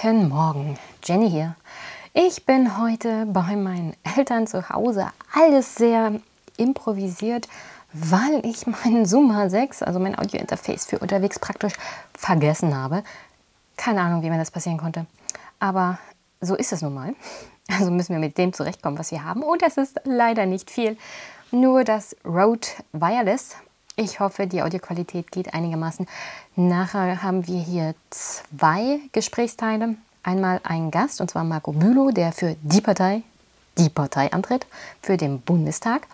Guten Morgen, Jenny hier. Ich bin heute bei meinen Eltern zu Hause. Alles sehr improvisiert, weil ich meinen Zoom H6, also mein Audio-Interface für unterwegs praktisch vergessen habe. Keine Ahnung, wie mir das passieren konnte. Aber so ist es nun mal. Also müssen wir mit dem zurechtkommen, was wir haben. Und das ist leider nicht viel. Nur das Rode Wireless ich hoffe, die Audioqualität geht einigermaßen. Nachher haben wir hier zwei Gesprächsteile. Einmal einen Gast, und zwar Marco Bülow, der für die Partei, die Partei antritt, für den Bundestag.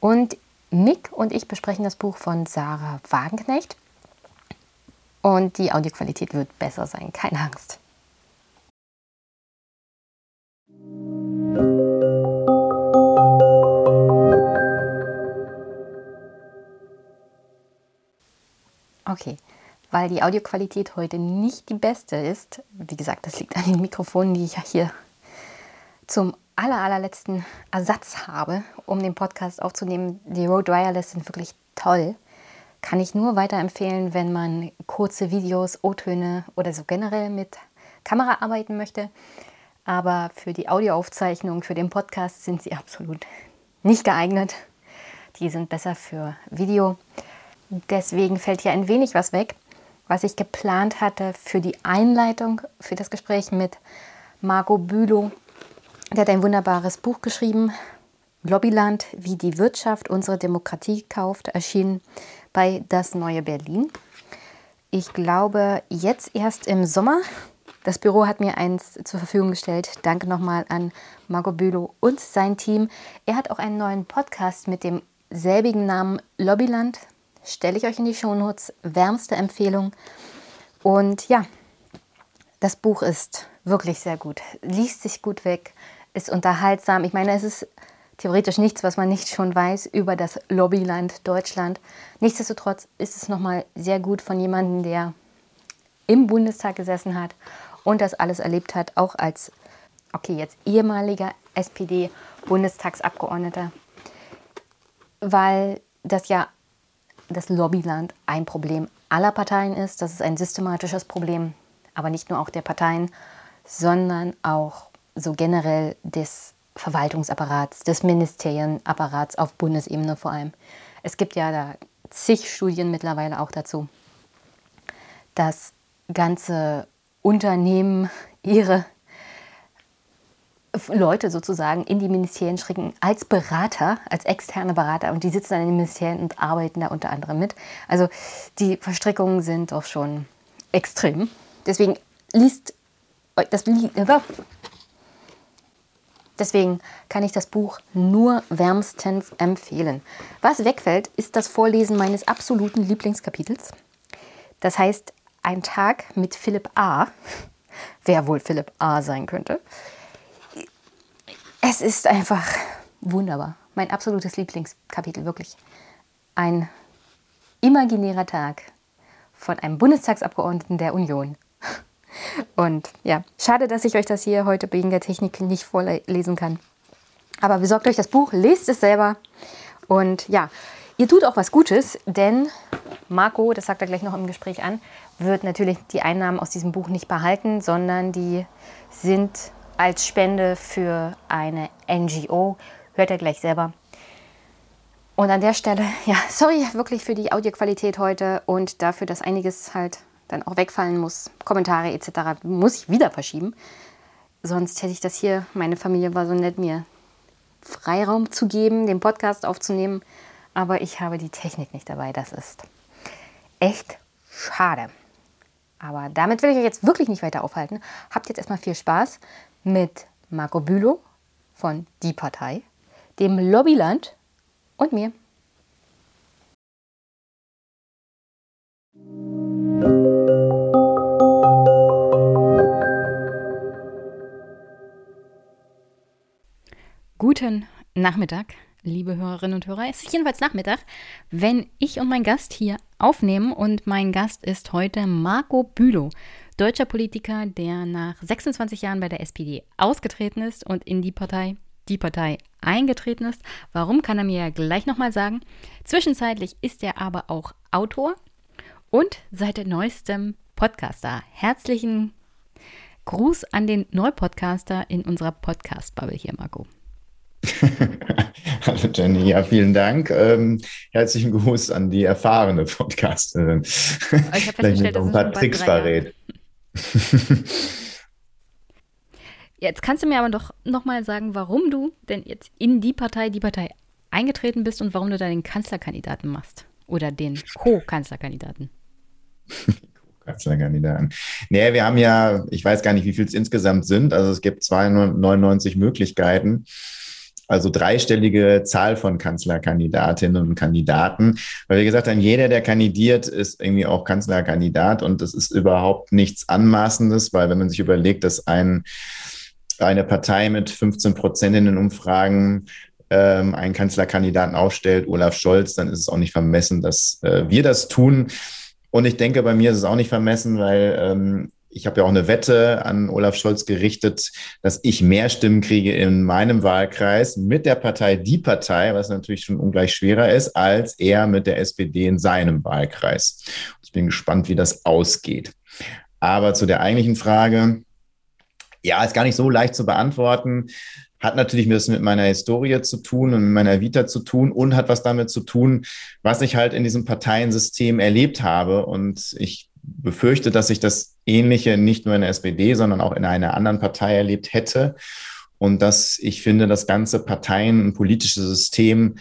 Und Mick und ich besprechen das Buch von Sarah Wagenknecht. Und die Audioqualität wird besser sein, keine Angst. Okay, weil die Audioqualität heute nicht die beste ist, wie gesagt, das liegt an den Mikrofonen, die ich ja hier zum aller, allerletzten Ersatz habe, um den Podcast aufzunehmen. Die Rode Wireless sind wirklich toll. Kann ich nur weiterempfehlen, wenn man kurze Videos, O-Töne oder so generell mit Kamera arbeiten möchte. Aber für die Audioaufzeichnung, für den Podcast sind sie absolut nicht geeignet. Die sind besser für Video. Deswegen fällt hier ein wenig was weg, was ich geplant hatte für die Einleitung, für das Gespräch mit Marco Bülow. Der hat ein wunderbares Buch geschrieben, Lobbyland, wie die Wirtschaft unsere Demokratie kauft, erschienen bei Das Neue Berlin. Ich glaube, jetzt erst im Sommer. Das Büro hat mir eins zur Verfügung gestellt. Danke nochmal an Marco Bülow und sein Team. Er hat auch einen neuen Podcast mit dem selbigen Namen Lobbyland stelle ich euch in die Shownotes. Wärmste Empfehlung. Und ja, das Buch ist wirklich sehr gut. Liest sich gut weg, ist unterhaltsam. Ich meine, es ist theoretisch nichts, was man nicht schon weiß über das Lobbyland Deutschland. Nichtsdestotrotz ist es nochmal sehr gut von jemandem, der im Bundestag gesessen hat und das alles erlebt hat, auch als, okay, jetzt ehemaliger SPD-Bundestagsabgeordneter, weil das ja das Lobbyland ein Problem aller Parteien ist. Das ist ein systematisches Problem, aber nicht nur auch der Parteien, sondern auch so generell des Verwaltungsapparats, des Ministerienapparats auf Bundesebene vor allem. Es gibt ja da zig Studien mittlerweile auch dazu, dass ganze Unternehmen ihre Leute sozusagen in die Ministerien schicken als Berater, als externe Berater und die sitzen dann in den Ministerien und arbeiten da unter anderem mit. Also die Verstrickungen sind doch schon extrem. Deswegen liest das Deswegen kann ich das Buch nur wärmstens empfehlen. Was wegfällt, ist das Vorlesen meines absoluten Lieblingskapitels. Das heißt, ein Tag mit Philipp A. Wer wohl Philipp A sein könnte. Es ist einfach wunderbar. Mein absolutes Lieblingskapitel, wirklich. Ein imaginärer Tag von einem Bundestagsabgeordneten der Union. Und ja, schade, dass ich euch das hier heute wegen der Technik nicht vorlesen kann. Aber besorgt euch das Buch, lest es selber. Und ja, ihr tut auch was Gutes, denn Marco, das sagt er gleich noch im Gespräch an, wird natürlich die Einnahmen aus diesem Buch nicht behalten, sondern die sind als Spende für eine NGO. Hört ihr gleich selber. Und an der Stelle, ja, sorry wirklich für die Audioqualität heute und dafür, dass einiges halt dann auch wegfallen muss. Kommentare etc. muss ich wieder verschieben. Sonst hätte ich das hier, meine Familie war so nett, mir Freiraum zu geben, den Podcast aufzunehmen. Aber ich habe die Technik nicht dabei. Das ist echt schade. Aber damit will ich euch jetzt wirklich nicht weiter aufhalten. Habt jetzt erstmal viel Spaß mit Marco Bülow von Die Partei, dem Lobbyland und mir. Guten Nachmittag, liebe Hörerinnen und Hörer. Es ist jedenfalls Nachmittag, wenn ich und mein Gast hier aufnehmen. Und mein Gast ist heute Marco Bülow deutscher Politiker, der nach 26 Jahren bei der SPD ausgetreten ist und in die Partei, die Partei eingetreten ist. Warum kann er mir ja gleich nochmal sagen. Zwischenzeitlich ist er aber auch Autor und seit neuestem Podcaster. Herzlichen Gruß an den Neupodcaster in unserer Podcast-Bubble hier, Marco. Hallo Jenny, ja, vielen Dank. Ähm, herzlichen Gruß an die erfahrene Podcasterin. Ich habe festgestellt, dass ein paar Tricks verrät. Jetzt kannst du mir aber doch nochmal sagen, warum du denn jetzt in die Partei, die Partei eingetreten bist und warum du da den Kanzlerkandidaten machst. Oder den Co-Kanzlerkandidaten. Kanzlerkandidaten. Nee, wir haben ja, ich weiß gar nicht, wie viel es insgesamt sind. Also es gibt 299 Möglichkeiten. Also dreistellige Zahl von Kanzlerkandidatinnen und Kandidaten. Weil wir gesagt haben, jeder, der kandidiert, ist irgendwie auch Kanzlerkandidat und das ist überhaupt nichts Anmaßendes, weil wenn man sich überlegt, dass ein, eine Partei mit 15 Prozent in den Umfragen ähm, einen Kanzlerkandidaten aufstellt, Olaf Scholz, dann ist es auch nicht vermessen, dass äh, wir das tun. Und ich denke, bei mir ist es auch nicht vermessen, weil ähm, ich habe ja auch eine Wette an Olaf Scholz gerichtet, dass ich mehr Stimmen kriege in meinem Wahlkreis mit der Partei Die Partei, was natürlich schon ungleich schwerer ist, als er mit der SPD in seinem Wahlkreis. Ich bin gespannt, wie das ausgeht. Aber zu der eigentlichen Frage, ja, ist gar nicht so leicht zu beantworten hat natürlich bisschen mit meiner Historie zu tun und mit meiner Vita zu tun und hat was damit zu tun, was ich halt in diesem Parteiensystem erlebt habe. Und ich befürchte, dass ich das Ähnliche nicht nur in der SPD, sondern auch in einer anderen Partei erlebt hätte. Und dass ich finde, das ganze Parteien- und politische System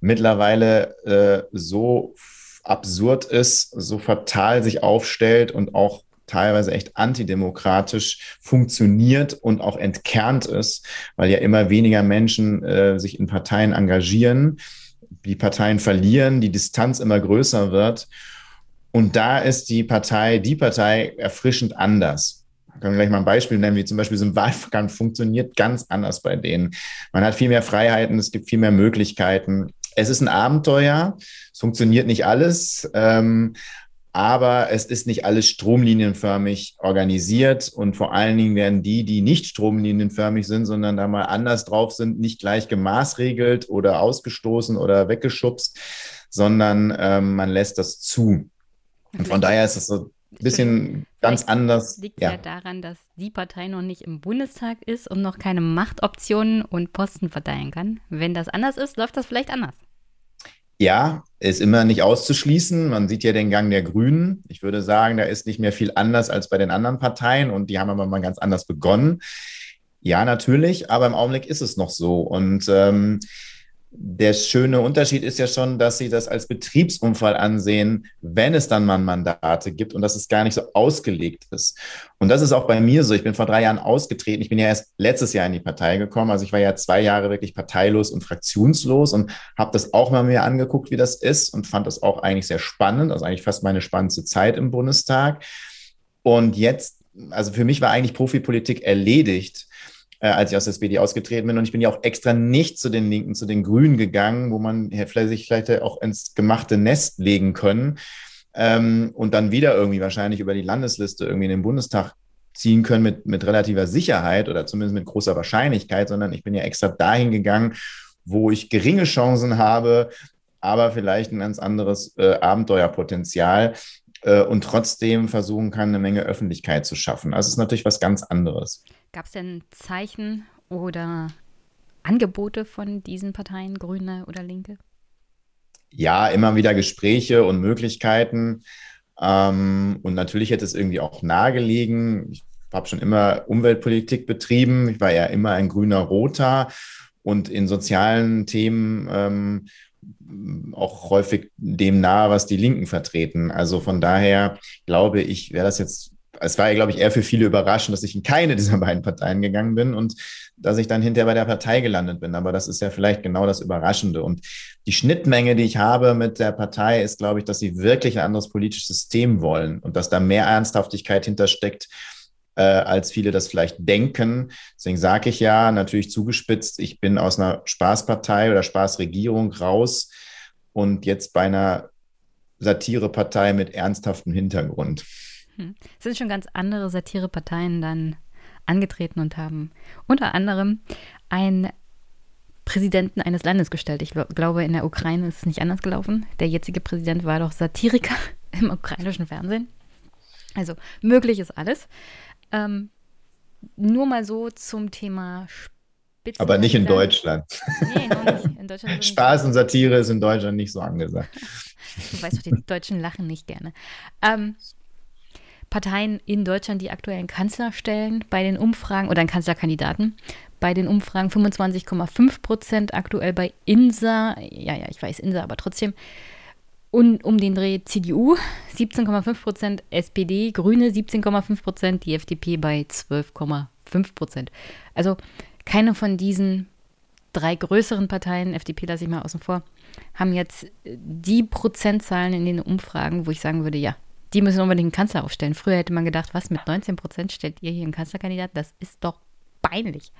mittlerweile äh, so absurd ist, so fatal sich aufstellt und auch teilweise echt antidemokratisch funktioniert und auch entkernt ist, weil ja immer weniger Menschen äh, sich in Parteien engagieren, die Parteien verlieren, die Distanz immer größer wird. Und da ist die Partei, die Partei erfrischend anders. Ich kann gleich mal ein Beispiel nennen, wie zum Beispiel so ein Wahlkampf funktioniert ganz anders bei denen. Man hat viel mehr Freiheiten, es gibt viel mehr Möglichkeiten. Es ist ein Abenteuer, es funktioniert nicht alles, ähm, aber es ist nicht alles stromlinienförmig organisiert und vor allen Dingen werden die, die nicht stromlinienförmig sind, sondern da mal anders drauf sind, nicht gleich gemaßregelt oder ausgestoßen oder weggeschubst, sondern ähm, man lässt das zu. Und von daher ist es so ein bisschen ganz anders. Liegt ja. ja daran, dass die Partei noch nicht im Bundestag ist und noch keine Machtoptionen und Posten verteilen kann. Wenn das anders ist, läuft das vielleicht anders. Ja, ist immer nicht auszuschließen. Man sieht ja den Gang der Grünen. Ich würde sagen, da ist nicht mehr viel anders als bei den anderen Parteien und die haben aber mal ganz anders begonnen. Ja, natürlich, aber im Augenblick ist es noch so. Und ähm, der schöne Unterschied ist ja schon, dass sie das als Betriebsunfall ansehen, wenn es dann mal Mandate gibt und dass es gar nicht so ausgelegt ist. Und das ist auch bei mir so. Ich bin vor drei Jahren ausgetreten. Ich bin ja erst letztes Jahr in die Partei gekommen. Also ich war ja zwei Jahre wirklich parteilos und fraktionslos und habe das auch mal mir angeguckt, wie das ist und fand das auch eigentlich sehr spannend. Also eigentlich fast meine spannendste Zeit im Bundestag. Und jetzt, also für mich war eigentlich Profipolitik erledigt äh, als ich aus der SPD ausgetreten bin. Und ich bin ja auch extra nicht zu den Linken, zu den Grünen gegangen, wo man sich vielleicht auch ins gemachte Nest legen können ähm, und dann wieder irgendwie wahrscheinlich über die Landesliste irgendwie in den Bundestag ziehen können mit, mit relativer Sicherheit oder zumindest mit großer Wahrscheinlichkeit, sondern ich bin ja extra dahin gegangen, wo ich geringe Chancen habe, aber vielleicht ein ganz anderes äh, Abenteuerpotenzial äh, und trotzdem versuchen kann, eine Menge Öffentlichkeit zu schaffen. Das ist natürlich was ganz anderes. Gab es denn Zeichen oder Angebote von diesen Parteien, Grüne oder Linke? Ja, immer wieder Gespräche und Möglichkeiten. Ähm, und natürlich hätte es irgendwie auch nahegelegen. Ich habe schon immer Umweltpolitik betrieben. Ich war ja immer ein grüner Roter und in sozialen Themen ähm, auch häufig dem nahe, was die Linken vertreten. Also von daher glaube ich, wäre das jetzt, es war ja, glaube ich, eher für viele überraschend, dass ich in keine dieser beiden Parteien gegangen bin und dass ich dann hinterher bei der Partei gelandet bin. Aber das ist ja vielleicht genau das Überraschende. Und die Schnittmenge, die ich habe mit der Partei, ist, glaube ich, dass sie wirklich ein anderes politisches System wollen und dass da mehr Ernsthaftigkeit hintersteckt, äh, als viele das vielleicht denken. Deswegen sage ich ja, natürlich zugespitzt, ich bin aus einer Spaßpartei oder Spaßregierung raus und jetzt bei einer Satirepartei mit ernsthaftem Hintergrund. Hm. Sind schon ganz andere Satireparteien dann angetreten und haben unter anderem einen Präsidenten eines Landes gestellt. Ich glaube, in der Ukraine ist es nicht anders gelaufen. Der jetzige Präsident war doch Satiriker im ukrainischen Fernsehen. Also möglich ist alles. Ähm, nur mal so zum Thema Spitzen. Aber nicht in Deutschland. Nee, noch nicht. In Deutschland Spaß und Satire ist in Deutschland nicht so angesagt. Du weißt doch, die Deutschen lachen nicht gerne. Ähm, Parteien in Deutschland, die aktuellen Kanzler stellen, bei den Umfragen oder einen Kanzlerkandidaten, bei den Umfragen 25,5 Prozent, aktuell bei INSA, ja, ja, ich weiß INSA, aber trotzdem, und um den Dreh CDU 17,5 Prozent, SPD, Grüne 17,5 Prozent, die FDP bei 12,5 Prozent. Also keine von diesen drei größeren Parteien, FDP lasse ich mal außen vor, haben jetzt die Prozentzahlen in den Umfragen, wo ich sagen würde, ja, die müssen unbedingt einen Kanzler aufstellen. Früher hätte man gedacht, was mit 19 Prozent stellt ihr hier einen Kanzlerkandidat? Das ist doch peinlich.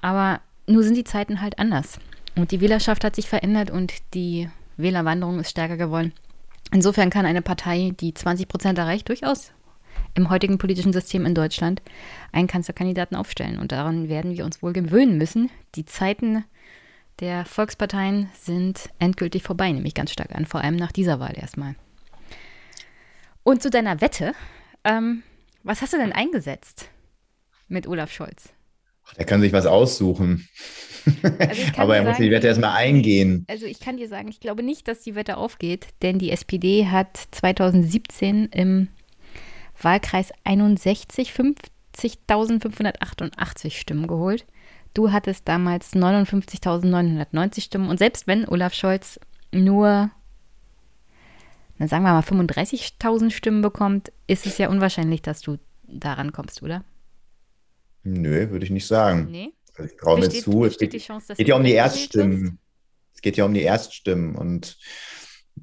Aber nur sind die Zeiten halt anders. Und die Wählerschaft hat sich verändert und die Wählerwanderung ist stärker geworden. Insofern kann eine Partei, die 20 Prozent erreicht, durchaus im heutigen politischen System in Deutschland einen Kanzlerkandidaten aufstellen. Und daran werden wir uns wohl gewöhnen müssen. Die Zeiten der Volksparteien sind endgültig vorbei, nehme ich ganz stark an, vor allem nach dieser Wahl erstmal. Und zu deiner Wette, ähm, was hast du denn eingesetzt mit Olaf Scholz? Der kann sich was aussuchen. Also Aber er sagen, muss die Wette erstmal eingehen. Also ich kann dir sagen, ich glaube nicht, dass die Wette aufgeht, denn die SPD hat 2017 im Wahlkreis 61 50.588 Stimmen geholt. Du hattest damals 59.990 Stimmen und selbst wenn Olaf Scholz nur dann sagen wir mal 35.000 Stimmen bekommt, ist es ja unwahrscheinlich, dass du daran kommst, oder? Nö, würde ich nicht sagen. Nee. Also ich traue mir zu. Es geht, Chance, geht ja um die Erststimmen. Es geht ja um die Erststimmen und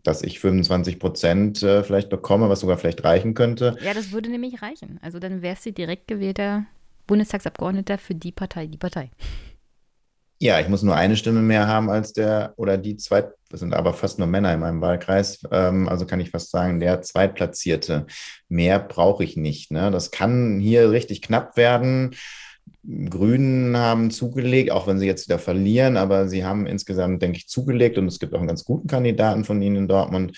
dass ich 25 Prozent äh, vielleicht bekomme, was sogar vielleicht reichen könnte. Ja, das würde nämlich reichen. Also dann wärst du direkt gewählter Bundestagsabgeordneter für die Partei, die Partei. Ja, ich muss nur eine Stimme mehr haben als der oder die zwei, das sind aber fast nur Männer in meinem Wahlkreis, ähm, also kann ich fast sagen, der Zweitplatzierte. Mehr brauche ich nicht. Ne? Das kann hier richtig knapp werden. Grünen haben zugelegt, auch wenn sie jetzt wieder verlieren, aber sie haben insgesamt, denke ich, zugelegt und es gibt auch einen ganz guten Kandidaten von ihnen in Dortmund.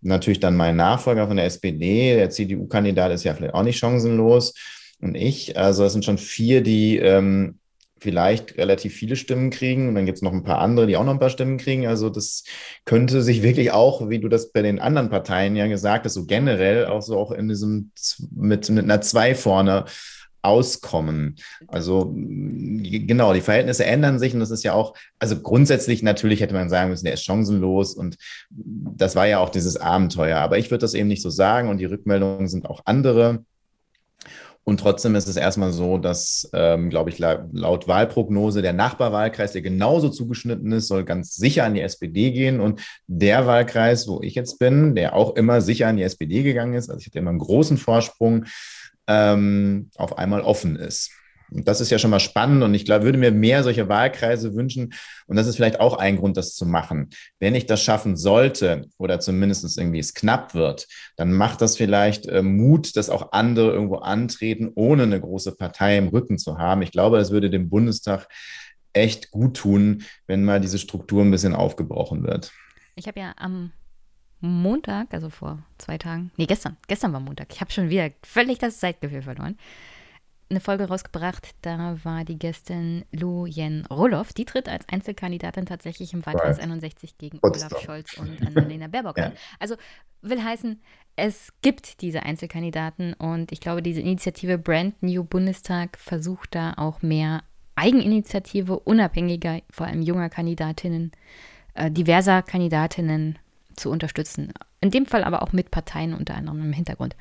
Natürlich dann mein Nachfolger von der SPD, der CDU-Kandidat ist ja vielleicht auch nicht chancenlos. Und ich, also es sind schon vier, die ähm, vielleicht relativ viele Stimmen kriegen und dann gibt es noch ein paar andere, die auch noch ein paar Stimmen kriegen. Also das könnte sich wirklich auch, wie du das bei den anderen Parteien ja gesagt hast, so generell auch so auch in diesem mit, mit einer Zwei vorne auskommen. Also genau, die Verhältnisse ändern sich und das ist ja auch, also grundsätzlich natürlich hätte man sagen müssen, der ist chancenlos und das war ja auch dieses Abenteuer. Aber ich würde das eben nicht so sagen und die Rückmeldungen sind auch andere. Und trotzdem ist es erstmal so, dass, ähm, glaube ich, laut Wahlprognose der Nachbarwahlkreis, der genauso zugeschnitten ist, soll ganz sicher an die SPD gehen. Und der Wahlkreis, wo ich jetzt bin, der auch immer sicher an die SPD gegangen ist, also ich hatte immer einen großen Vorsprung, ähm, auf einmal offen ist. Und das ist ja schon mal spannend und ich glaube, würde mir mehr solche Wahlkreise wünschen. Und das ist vielleicht auch ein Grund, das zu machen. Wenn ich das schaffen sollte oder zumindest irgendwie es knapp wird, dann macht das vielleicht äh, Mut, dass auch andere irgendwo antreten, ohne eine große Partei im Rücken zu haben. Ich glaube, das würde dem Bundestag echt gut tun, wenn mal diese Struktur ein bisschen aufgebrochen wird. Ich habe ja am Montag, also vor zwei Tagen, nee, gestern, gestern war Montag, ich habe schon wieder völlig das Zeitgefühl verloren eine Folge rausgebracht. Da war die Gästin Lu Yen Roloff. Die tritt als Einzelkandidatin tatsächlich im Wahlkreis right. 61 gegen Potsdam. Olaf Scholz und Annalena Baerbock ja. Also will heißen, es gibt diese Einzelkandidaten und ich glaube, diese Initiative Brand New Bundestag versucht da auch mehr Eigeninitiative, unabhängiger, vor allem junger Kandidatinnen, äh, diverser Kandidatinnen zu unterstützen. In dem Fall aber auch mit Parteien unter anderem im Hintergrund.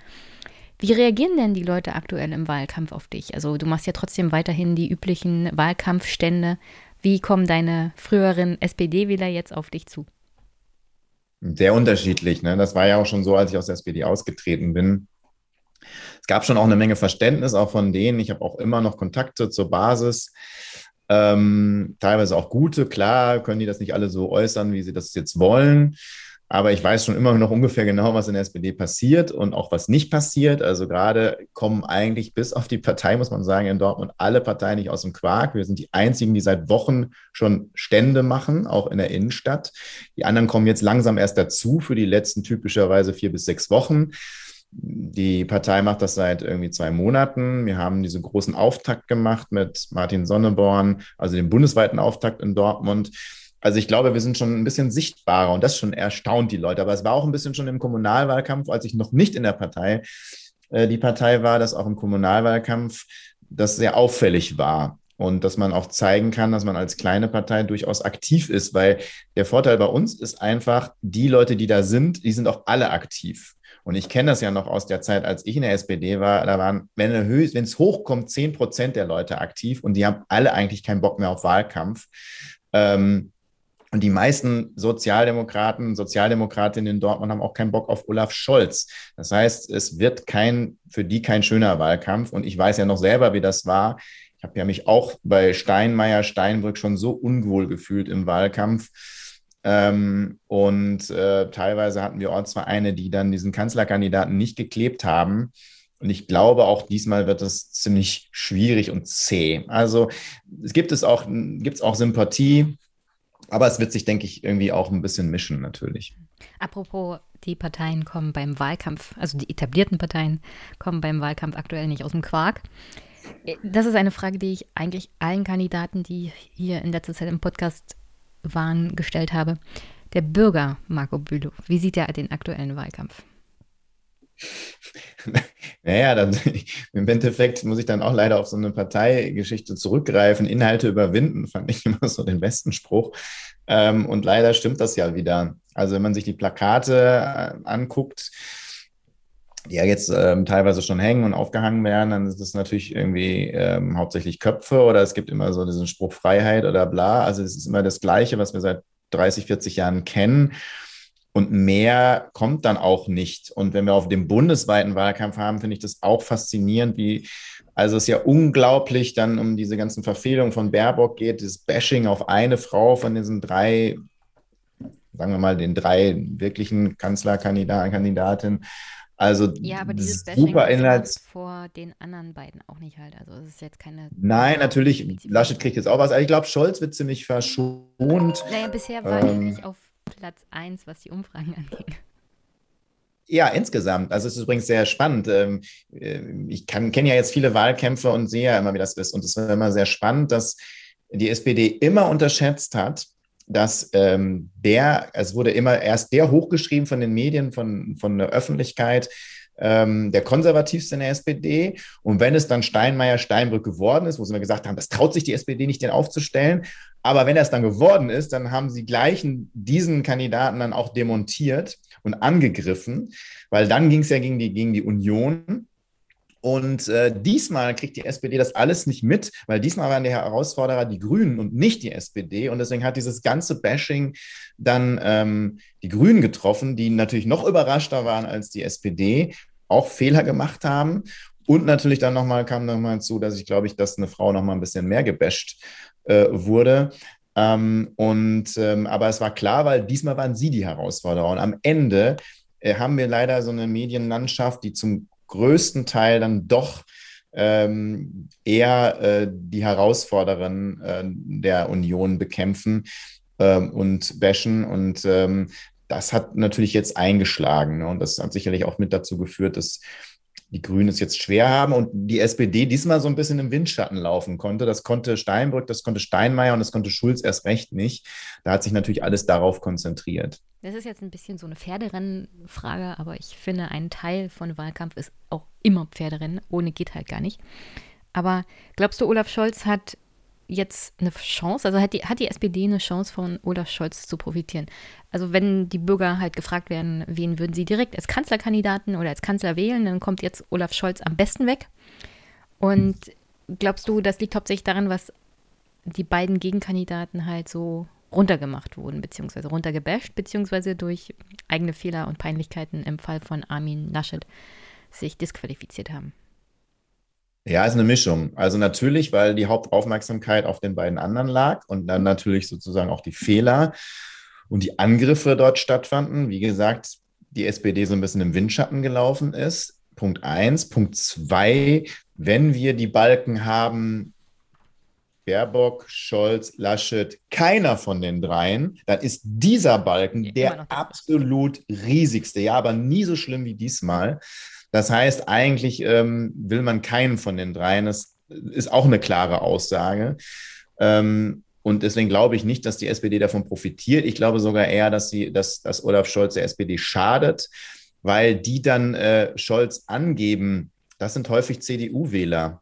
Wie reagieren denn die Leute aktuell im Wahlkampf auf dich? Also du machst ja trotzdem weiterhin die üblichen Wahlkampfstände. Wie kommen deine früheren SPD-Wähler jetzt auf dich zu? Sehr unterschiedlich. Ne? Das war ja auch schon so, als ich aus der SPD ausgetreten bin. Es gab schon auch eine Menge Verständnis auch von denen. Ich habe auch immer noch Kontakte zur Basis. Ähm, teilweise auch gute. Klar können die das nicht alle so äußern, wie sie das jetzt wollen. Aber ich weiß schon immer noch ungefähr genau, was in der SPD passiert und auch was nicht passiert. Also gerade kommen eigentlich bis auf die Partei, muss man sagen, in Dortmund alle Parteien nicht aus dem Quark. Wir sind die einzigen, die seit Wochen schon Stände machen, auch in der Innenstadt. Die anderen kommen jetzt langsam erst dazu für die letzten typischerweise vier bis sechs Wochen. Die Partei macht das seit irgendwie zwei Monaten. Wir haben diesen großen Auftakt gemacht mit Martin Sonneborn, also den bundesweiten Auftakt in Dortmund. Also ich glaube, wir sind schon ein bisschen sichtbarer und das schon erstaunt die Leute. Aber es war auch ein bisschen schon im Kommunalwahlkampf, als ich noch nicht in der Partei äh, die Partei war, dass auch im Kommunalwahlkampf das sehr auffällig war und dass man auch zeigen kann, dass man als kleine Partei durchaus aktiv ist, weil der Vorteil bei uns ist einfach, die Leute, die da sind, die sind auch alle aktiv. Und ich kenne das ja noch aus der Zeit, als ich in der SPD war, da waren, wenn es hochkommt, 10 Prozent der Leute aktiv und die haben alle eigentlich keinen Bock mehr auf Wahlkampf. Ähm, und die meisten Sozialdemokraten, Sozialdemokratinnen in Dortmund haben auch keinen Bock auf Olaf Scholz. Das heißt, es wird kein, für die kein schöner Wahlkampf. Und ich weiß ja noch selber, wie das war. Ich habe ja mich auch bei Steinmeier, Steinbrück schon so unwohl gefühlt im Wahlkampf. Ähm, und äh, teilweise hatten wir Ortsvereine, die dann diesen Kanzlerkandidaten nicht geklebt haben. Und ich glaube, auch diesmal wird es ziemlich schwierig und zäh. Also es gibt es auch, gibt es auch Sympathie, aber es wird sich, denke ich, irgendwie auch ein bisschen mischen natürlich. Apropos, die Parteien kommen beim Wahlkampf, also die etablierten Parteien kommen beim Wahlkampf aktuell nicht aus dem Quark. Das ist eine Frage, die ich eigentlich allen Kandidaten, die hier in letzter Zeit im Podcast waren, gestellt habe. Der Bürger Marco Bülow, wie sieht er den aktuellen Wahlkampf? Naja, dann, im Endeffekt muss ich dann auch leider auf so eine Parteigeschichte zurückgreifen. Inhalte überwinden, fand ich immer so den besten Spruch. Ähm, und leider stimmt das ja wieder. Also wenn man sich die Plakate äh, anguckt, die ja jetzt ähm, teilweise schon hängen und aufgehangen werden, dann ist das natürlich irgendwie ähm, hauptsächlich Köpfe oder es gibt immer so diesen Spruch Freiheit oder bla. Also es ist immer das Gleiche, was wir seit 30, 40 Jahren kennen. Und mehr kommt dann auch nicht. Und wenn wir auf dem bundesweiten Wahlkampf haben, finde ich das auch faszinierend, wie, also es ja unglaublich dann um diese ganzen Verfehlungen von Baerbock geht, das Bashing auf eine Frau von diesen drei, sagen wir mal, den drei wirklichen Kanzlerkandidaten, Kandidatinnen. Also ja, aber dieses Bashing super Inhalts vor den anderen beiden auch nicht halt. Also es ist jetzt keine. Nein, natürlich. Laschet kriegt jetzt auch was. Aber ich glaube, Scholz wird ziemlich verschont. Naja, bisher war ähm, er nicht auf Platz 1, was die Umfragen angeht. Ja, insgesamt. Also es ist übrigens sehr spannend. Ähm, äh, ich kenne ja jetzt viele Wahlkämpfe und sehe ja immer, wie das ist. Und es ist immer sehr spannend, dass die SPD immer unterschätzt hat, dass ähm, der, es wurde immer erst der hochgeschrieben von den Medien, von, von der Öffentlichkeit, ähm, der konservativste in der SPD. Und wenn es dann Steinmeier Steinbrück geworden ist, wo sie mir gesagt haben, das traut sich die SPD nicht, den aufzustellen. Aber wenn es dann geworden ist, dann haben sie gleich diesen Kandidaten dann auch demontiert und angegriffen, weil dann ging es ja gegen die, gegen die Union. Und äh, diesmal kriegt die SPD das alles nicht mit, weil diesmal waren die Herausforderer die Grünen und nicht die SPD. Und deswegen hat dieses ganze Bashing dann ähm, die Grünen getroffen, die natürlich noch überraschter waren als die SPD, auch Fehler gemacht haben. Und natürlich dann nochmal kam nochmal zu, dass ich glaube ich, dass eine Frau nochmal ein bisschen mehr gebasht äh, wurde. Ähm, und ähm, aber es war klar, weil diesmal waren sie die Herausforderer. Und am Ende äh, haben wir leider so eine Medienlandschaft, die zum größten Teil dann doch ähm, eher äh, die Herausforderungen äh, der Union bekämpfen ähm, und bashen. Und ähm, das hat natürlich jetzt eingeschlagen. Ne? Und das hat sicherlich auch mit dazu geführt, dass die Grünen es jetzt schwer haben und die SPD diesmal so ein bisschen im Windschatten laufen konnte. Das konnte Steinbrück, das konnte Steinmeier und das konnte Schulz erst recht nicht. Da hat sich natürlich alles darauf konzentriert. Das ist jetzt ein bisschen so eine Pferderennenfrage, aber ich finde, ein Teil von Wahlkampf ist auch immer Pferderennen. Ohne geht halt gar nicht. Aber glaubst du, Olaf Scholz hat jetzt eine Chance? Also hat die, hat die SPD eine Chance von Olaf Scholz zu profitieren? Also wenn die Bürger halt gefragt werden, wen würden sie direkt als Kanzlerkandidaten oder als Kanzler wählen, dann kommt jetzt Olaf Scholz am besten weg. Und glaubst du, das liegt hauptsächlich daran, was die beiden Gegenkandidaten halt so runtergemacht wurden, beziehungsweise runtergebasht, beziehungsweise durch eigene Fehler und Peinlichkeiten im Fall von Armin Laschet sich disqualifiziert haben? Ja, ist eine Mischung. Also natürlich, weil die Hauptaufmerksamkeit auf den beiden anderen lag und dann natürlich sozusagen auch die Fehler und die Angriffe dort stattfanden. Wie gesagt, die SPD so ein bisschen im Windschatten gelaufen ist. Punkt eins. Punkt zwei, wenn wir die Balken haben, Baerbock, Scholz, Laschet, keiner von den dreien, dann ist dieser Balken der absolut riesigste. Ja, aber nie so schlimm wie diesmal. Das heißt, eigentlich ähm, will man keinen von den dreien. Das ist auch eine klare Aussage. Ähm, und deswegen glaube ich nicht, dass die SPD davon profitiert. Ich glaube sogar eher, dass, sie, dass, dass Olaf Scholz der SPD schadet, weil die dann äh, Scholz angeben, das sind häufig CDU-Wähler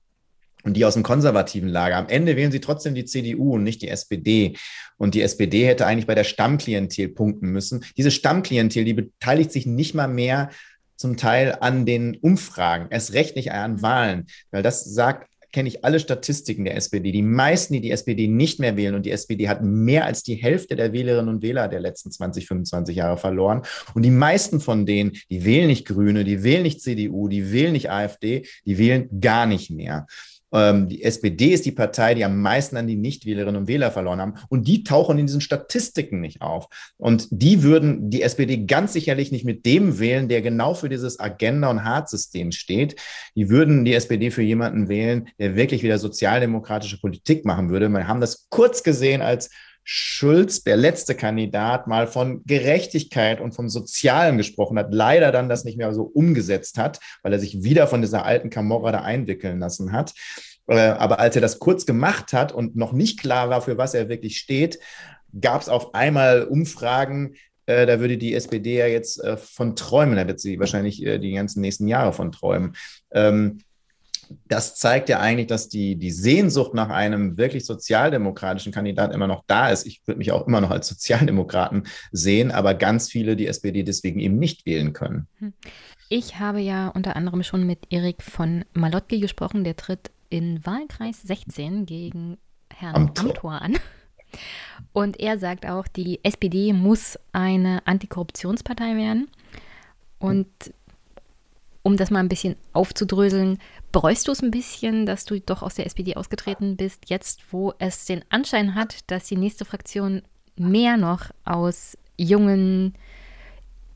und die aus dem konservativen Lager. Am Ende wählen sie trotzdem die CDU und nicht die SPD. Und die SPD hätte eigentlich bei der Stammklientel punkten müssen. Diese Stammklientel, die beteiligt sich nicht mal mehr zum Teil an den Umfragen, erst recht nicht an mhm. Wahlen, weil das sagt kenne ich alle Statistiken der SPD. Die meisten, die die SPD nicht mehr wählen und die SPD hat mehr als die Hälfte der Wählerinnen und Wähler der letzten 20, 25 Jahre verloren. Und die meisten von denen, die wählen nicht Grüne, die wählen nicht CDU, die wählen nicht AfD, die wählen gar nicht mehr. Ähm, die SPD ist die Partei, die am meisten an die Nichtwählerinnen und Wähler verloren haben. Und die tauchen in diesen Statistiken nicht auf. Und die würden die SPD ganz sicherlich nicht mit dem wählen, der genau für dieses Agenda- und Hartsystem steht. Die würden die SPD für jemanden wählen, der wirklich wieder sozialdemokratische Politik machen würde. Wir haben das kurz gesehen, als Schulz, der letzte Kandidat, mal von Gerechtigkeit und vom Sozialen gesprochen hat, leider dann das nicht mehr so umgesetzt hat, weil er sich wieder von dieser alten Kamorra da einwickeln lassen hat. Äh, aber als er das kurz gemacht hat und noch nicht klar war, für was er wirklich steht, gab es auf einmal Umfragen, äh, da würde die SPD ja jetzt äh, von träumen, da wird sie wahrscheinlich die ganzen nächsten Jahre von träumen. Das zeigt ja eigentlich, dass die, die Sehnsucht nach einem wirklich sozialdemokratischen Kandidat immer noch da ist. Ich würde mich auch immer noch als Sozialdemokraten sehen, aber ganz viele die SPD deswegen eben nicht wählen können. Hm. Ich habe ja unter anderem schon mit Erik von Malotki gesprochen, der tritt in Wahlkreis 16 gegen Herrn Amtor, Amtor an. Und er sagt auch, die SPD muss eine Antikorruptionspartei werden. Und um das mal ein bisschen aufzudröseln, bereust du es ein bisschen, dass du doch aus der SPD ausgetreten bist, jetzt wo es den Anschein hat, dass die nächste Fraktion mehr noch aus jungen,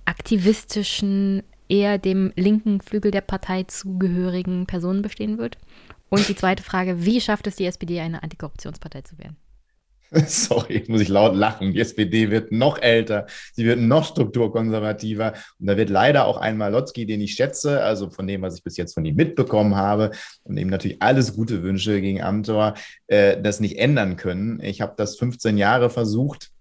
aktivistischen, eher dem linken Flügel der Partei zugehörigen Personen bestehen wird? Und die zweite Frage, wie schafft es die SPD, eine Antikorruptionspartei zu werden? Sorry, jetzt muss ich laut lachen. Die SPD wird noch älter, sie wird noch strukturkonservativer. Und da wird leider auch ein Malotzki, den ich schätze, also von dem, was ich bis jetzt von ihm mitbekommen habe und ihm natürlich alles Gute wünsche gegen Amtor, äh, das nicht ändern können. Ich habe das 15 Jahre versucht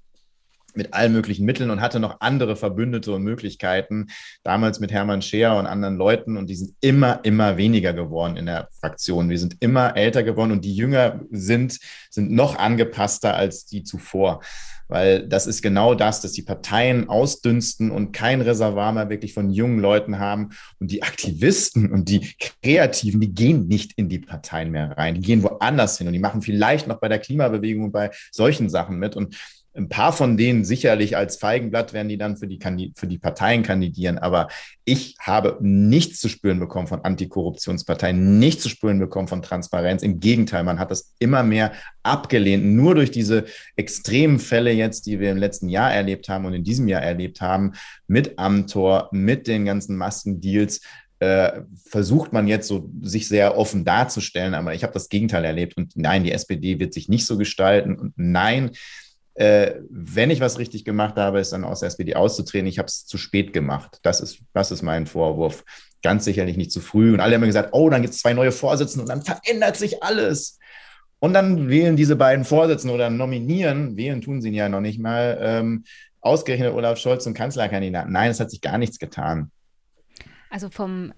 mit allen möglichen Mitteln und hatte noch andere Verbündete und Möglichkeiten, damals mit Hermann Scheer und anderen Leuten. Und die sind immer, immer weniger geworden in der Fraktion. Wir sind immer älter geworden und die Jünger sind, sind noch angepasster als die zuvor. Weil das ist genau das, dass die Parteien ausdünsten und kein Reservoir mehr wirklich von jungen Leuten haben. Und die Aktivisten und die Kreativen, die gehen nicht in die Parteien mehr rein. Die gehen woanders hin und die machen vielleicht noch bei der Klimabewegung und bei solchen Sachen mit. Und ein paar von denen sicherlich als Feigenblatt werden die dann für die, für die Parteien kandidieren. Aber ich habe nichts zu spüren bekommen von Antikorruptionsparteien, nichts zu spüren bekommen von Transparenz. Im Gegenteil, man hat das immer mehr abgelehnt. Nur durch diese extremen Fälle jetzt, die wir im letzten Jahr erlebt haben und in diesem Jahr erlebt haben, mit Amtor, mit den ganzen Maskendeals, äh, versucht man jetzt so sich sehr offen darzustellen, aber ich habe das Gegenteil erlebt und nein, die SPD wird sich nicht so gestalten und nein, äh, wenn ich was richtig gemacht habe, ist dann aus der SPD auszutreten. Ich habe es zu spät gemacht. Das ist, das ist mein Vorwurf. Ganz sicherlich nicht zu früh. Und alle haben gesagt, oh, dann gibt es zwei neue Vorsitzende und dann verändert sich alles. Und dann wählen diese beiden Vorsitzenden oder nominieren, wählen tun sie ja noch nicht mal, ähm, ausgerechnet Olaf Scholz zum Kanzlerkandidaten. Nein, es hat sich gar nichts getan. Also vom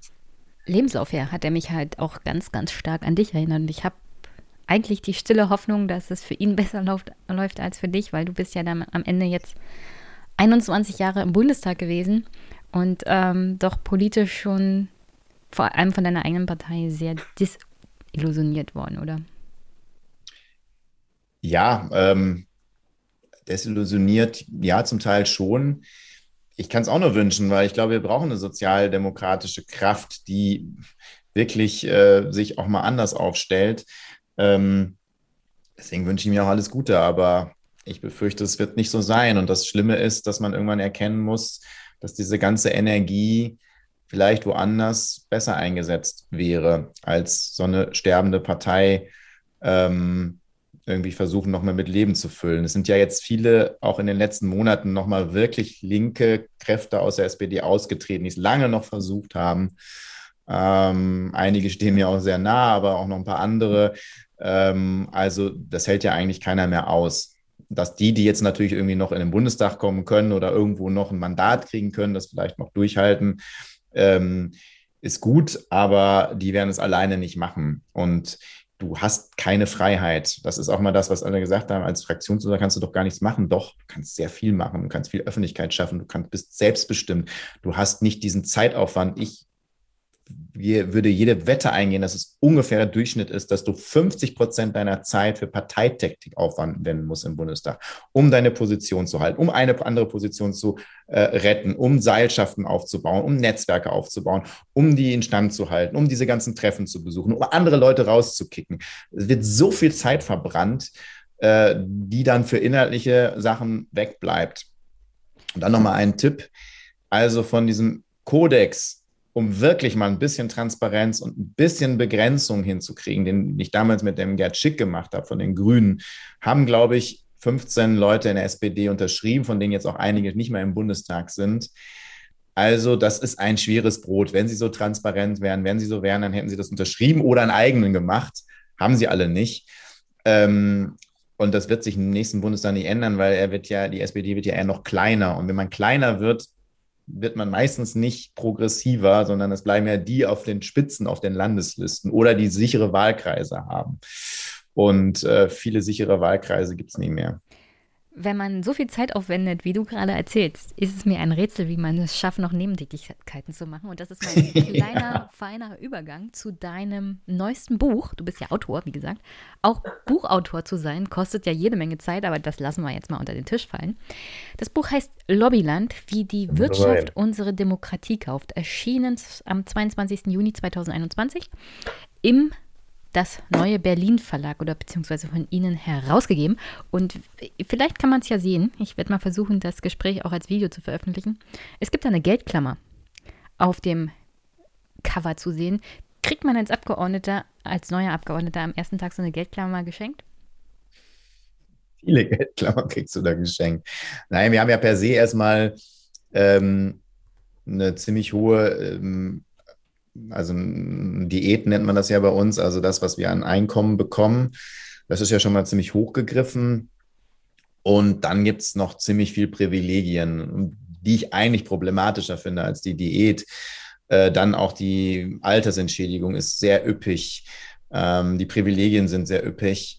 Lebenslauf her hat er mich halt auch ganz, ganz stark an dich erinnert. Und ich habe eigentlich die stille Hoffnung, dass es für ihn besser läuft, läuft als für dich, weil du bist ja dann am Ende jetzt 21 Jahre im Bundestag gewesen und ähm, doch politisch schon vor allem von deiner eigenen Partei sehr desillusioniert worden, oder? Ja, ähm, desillusioniert, ja, zum Teil schon. Ich kann es auch nur wünschen, weil ich glaube, wir brauchen eine sozialdemokratische Kraft, die wirklich äh, sich auch mal anders aufstellt. Ähm, deswegen wünsche ich mir auch alles Gute, aber ich befürchte, es wird nicht so sein. Und das Schlimme ist, dass man irgendwann erkennen muss, dass diese ganze Energie vielleicht woanders besser eingesetzt wäre, als so eine sterbende Partei ähm, irgendwie versuchen, nochmal mit Leben zu füllen. Es sind ja jetzt viele auch in den letzten Monaten nochmal wirklich linke Kräfte aus der SPD ausgetreten, die es lange noch versucht haben. Ähm, einige stehen mir auch sehr nah, aber auch noch ein paar andere. Ähm, also das hält ja eigentlich keiner mehr aus. Dass die, die jetzt natürlich irgendwie noch in den Bundestag kommen können oder irgendwo noch ein Mandat kriegen können, das vielleicht noch durchhalten, ähm, ist gut, aber die werden es alleine nicht machen. Und du hast keine Freiheit. Das ist auch mal das, was alle gesagt haben, als Fraktionsloser kannst du doch gar nichts machen. Doch, du kannst sehr viel machen, du kannst viel Öffentlichkeit schaffen, du kannst, bist selbstbestimmt. Du hast nicht diesen Zeitaufwand. Ich würde jede Wette eingehen, dass es ungefähr Durchschnitt ist, dass du 50 Prozent deiner Zeit für Parteitaktik aufwenden musst im Bundestag, um deine Position zu halten, um eine andere Position zu äh, retten, um Seilschaften aufzubauen, um Netzwerke aufzubauen, um die instand zu halten, um diese ganzen Treffen zu besuchen, um andere Leute rauszukicken. Es wird so viel Zeit verbrannt, äh, die dann für inhaltliche Sachen wegbleibt. Und dann nochmal ein Tipp. Also von diesem Kodex, um wirklich mal ein bisschen Transparenz und ein bisschen Begrenzung hinzukriegen, den ich damals mit dem Gerd Schick gemacht habe von den Grünen, haben, glaube ich, 15 Leute in der SPD unterschrieben, von denen jetzt auch einige nicht mehr im Bundestag sind. Also, das ist ein schweres Brot. Wenn sie so transparent wären, wenn sie so wären, dann hätten sie das unterschrieben oder einen eigenen gemacht. Haben sie alle nicht. Ähm, und das wird sich im nächsten Bundestag nicht ändern, weil er wird ja, die SPD wird ja eher noch kleiner. Und wenn man kleiner wird, wird man meistens nicht progressiver, sondern es bleiben ja die auf den Spitzen, auf den Landeslisten oder die sichere Wahlkreise haben. Und äh, viele sichere Wahlkreise gibt es nie mehr wenn man so viel Zeit aufwendet, wie du gerade erzählst, ist es mir ein Rätsel, wie man es schafft, noch Nebentätigkeiten zu machen. Und das ist mein kleiner, ja. feiner Übergang zu deinem neuesten Buch. Du bist ja Autor, wie gesagt. Auch Buchautor zu sein, kostet ja jede Menge Zeit, aber das lassen wir jetzt mal unter den Tisch fallen. Das Buch heißt Lobbyland, wie die Wirtschaft unsere Demokratie kauft. Erschienen am 22. Juni 2021 im das neue Berlin Verlag oder beziehungsweise von Ihnen herausgegeben. Und vielleicht kann man es ja sehen. Ich werde mal versuchen, das Gespräch auch als Video zu veröffentlichen. Es gibt eine Geldklammer auf dem Cover zu sehen. Kriegt man als Abgeordneter, als neuer Abgeordneter am ersten Tag so eine Geldklammer geschenkt? Viele Geldklammern kriegst du da geschenkt. Nein, wir haben ja per se erstmal ähm, eine ziemlich hohe ähm, also Diät nennt man das ja bei uns, also das, was wir an Einkommen bekommen. Das ist ja schon mal ziemlich hochgegriffen. Und dann gibt es noch ziemlich viel Privilegien, die ich eigentlich problematischer finde als die Diät. Äh, dann auch die Altersentschädigung ist sehr üppig. Ähm, die Privilegien sind sehr üppig.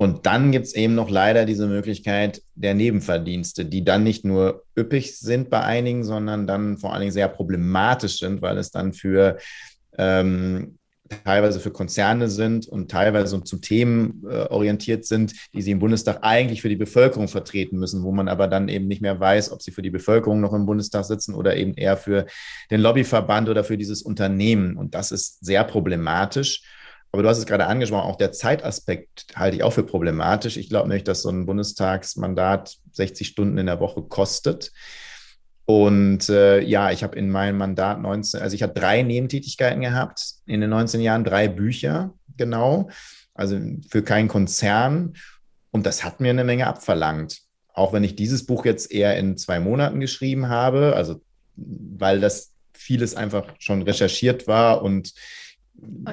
Und dann gibt es eben noch leider diese Möglichkeit der Nebenverdienste, die dann nicht nur üppig sind bei einigen, sondern dann vor allen Dingen sehr problematisch sind, weil es dann für ähm, teilweise für Konzerne sind und teilweise zu Themen äh, orientiert sind, die sie im Bundestag eigentlich für die Bevölkerung vertreten müssen, wo man aber dann eben nicht mehr weiß, ob sie für die Bevölkerung noch im Bundestag sitzen oder eben eher für den Lobbyverband oder für dieses Unternehmen. Und das ist sehr problematisch. Aber du hast es gerade angesprochen, auch der Zeitaspekt halte ich auch für problematisch. Ich glaube nicht, dass so ein Bundestagsmandat 60 Stunden in der Woche kostet. Und äh, ja, ich habe in meinem Mandat 19, also ich habe drei Nebentätigkeiten gehabt in den 19 Jahren, drei Bücher, genau. Also für keinen Konzern. Und das hat mir eine Menge abverlangt. Auch wenn ich dieses Buch jetzt eher in zwei Monaten geschrieben habe, also weil das vieles einfach schon recherchiert war und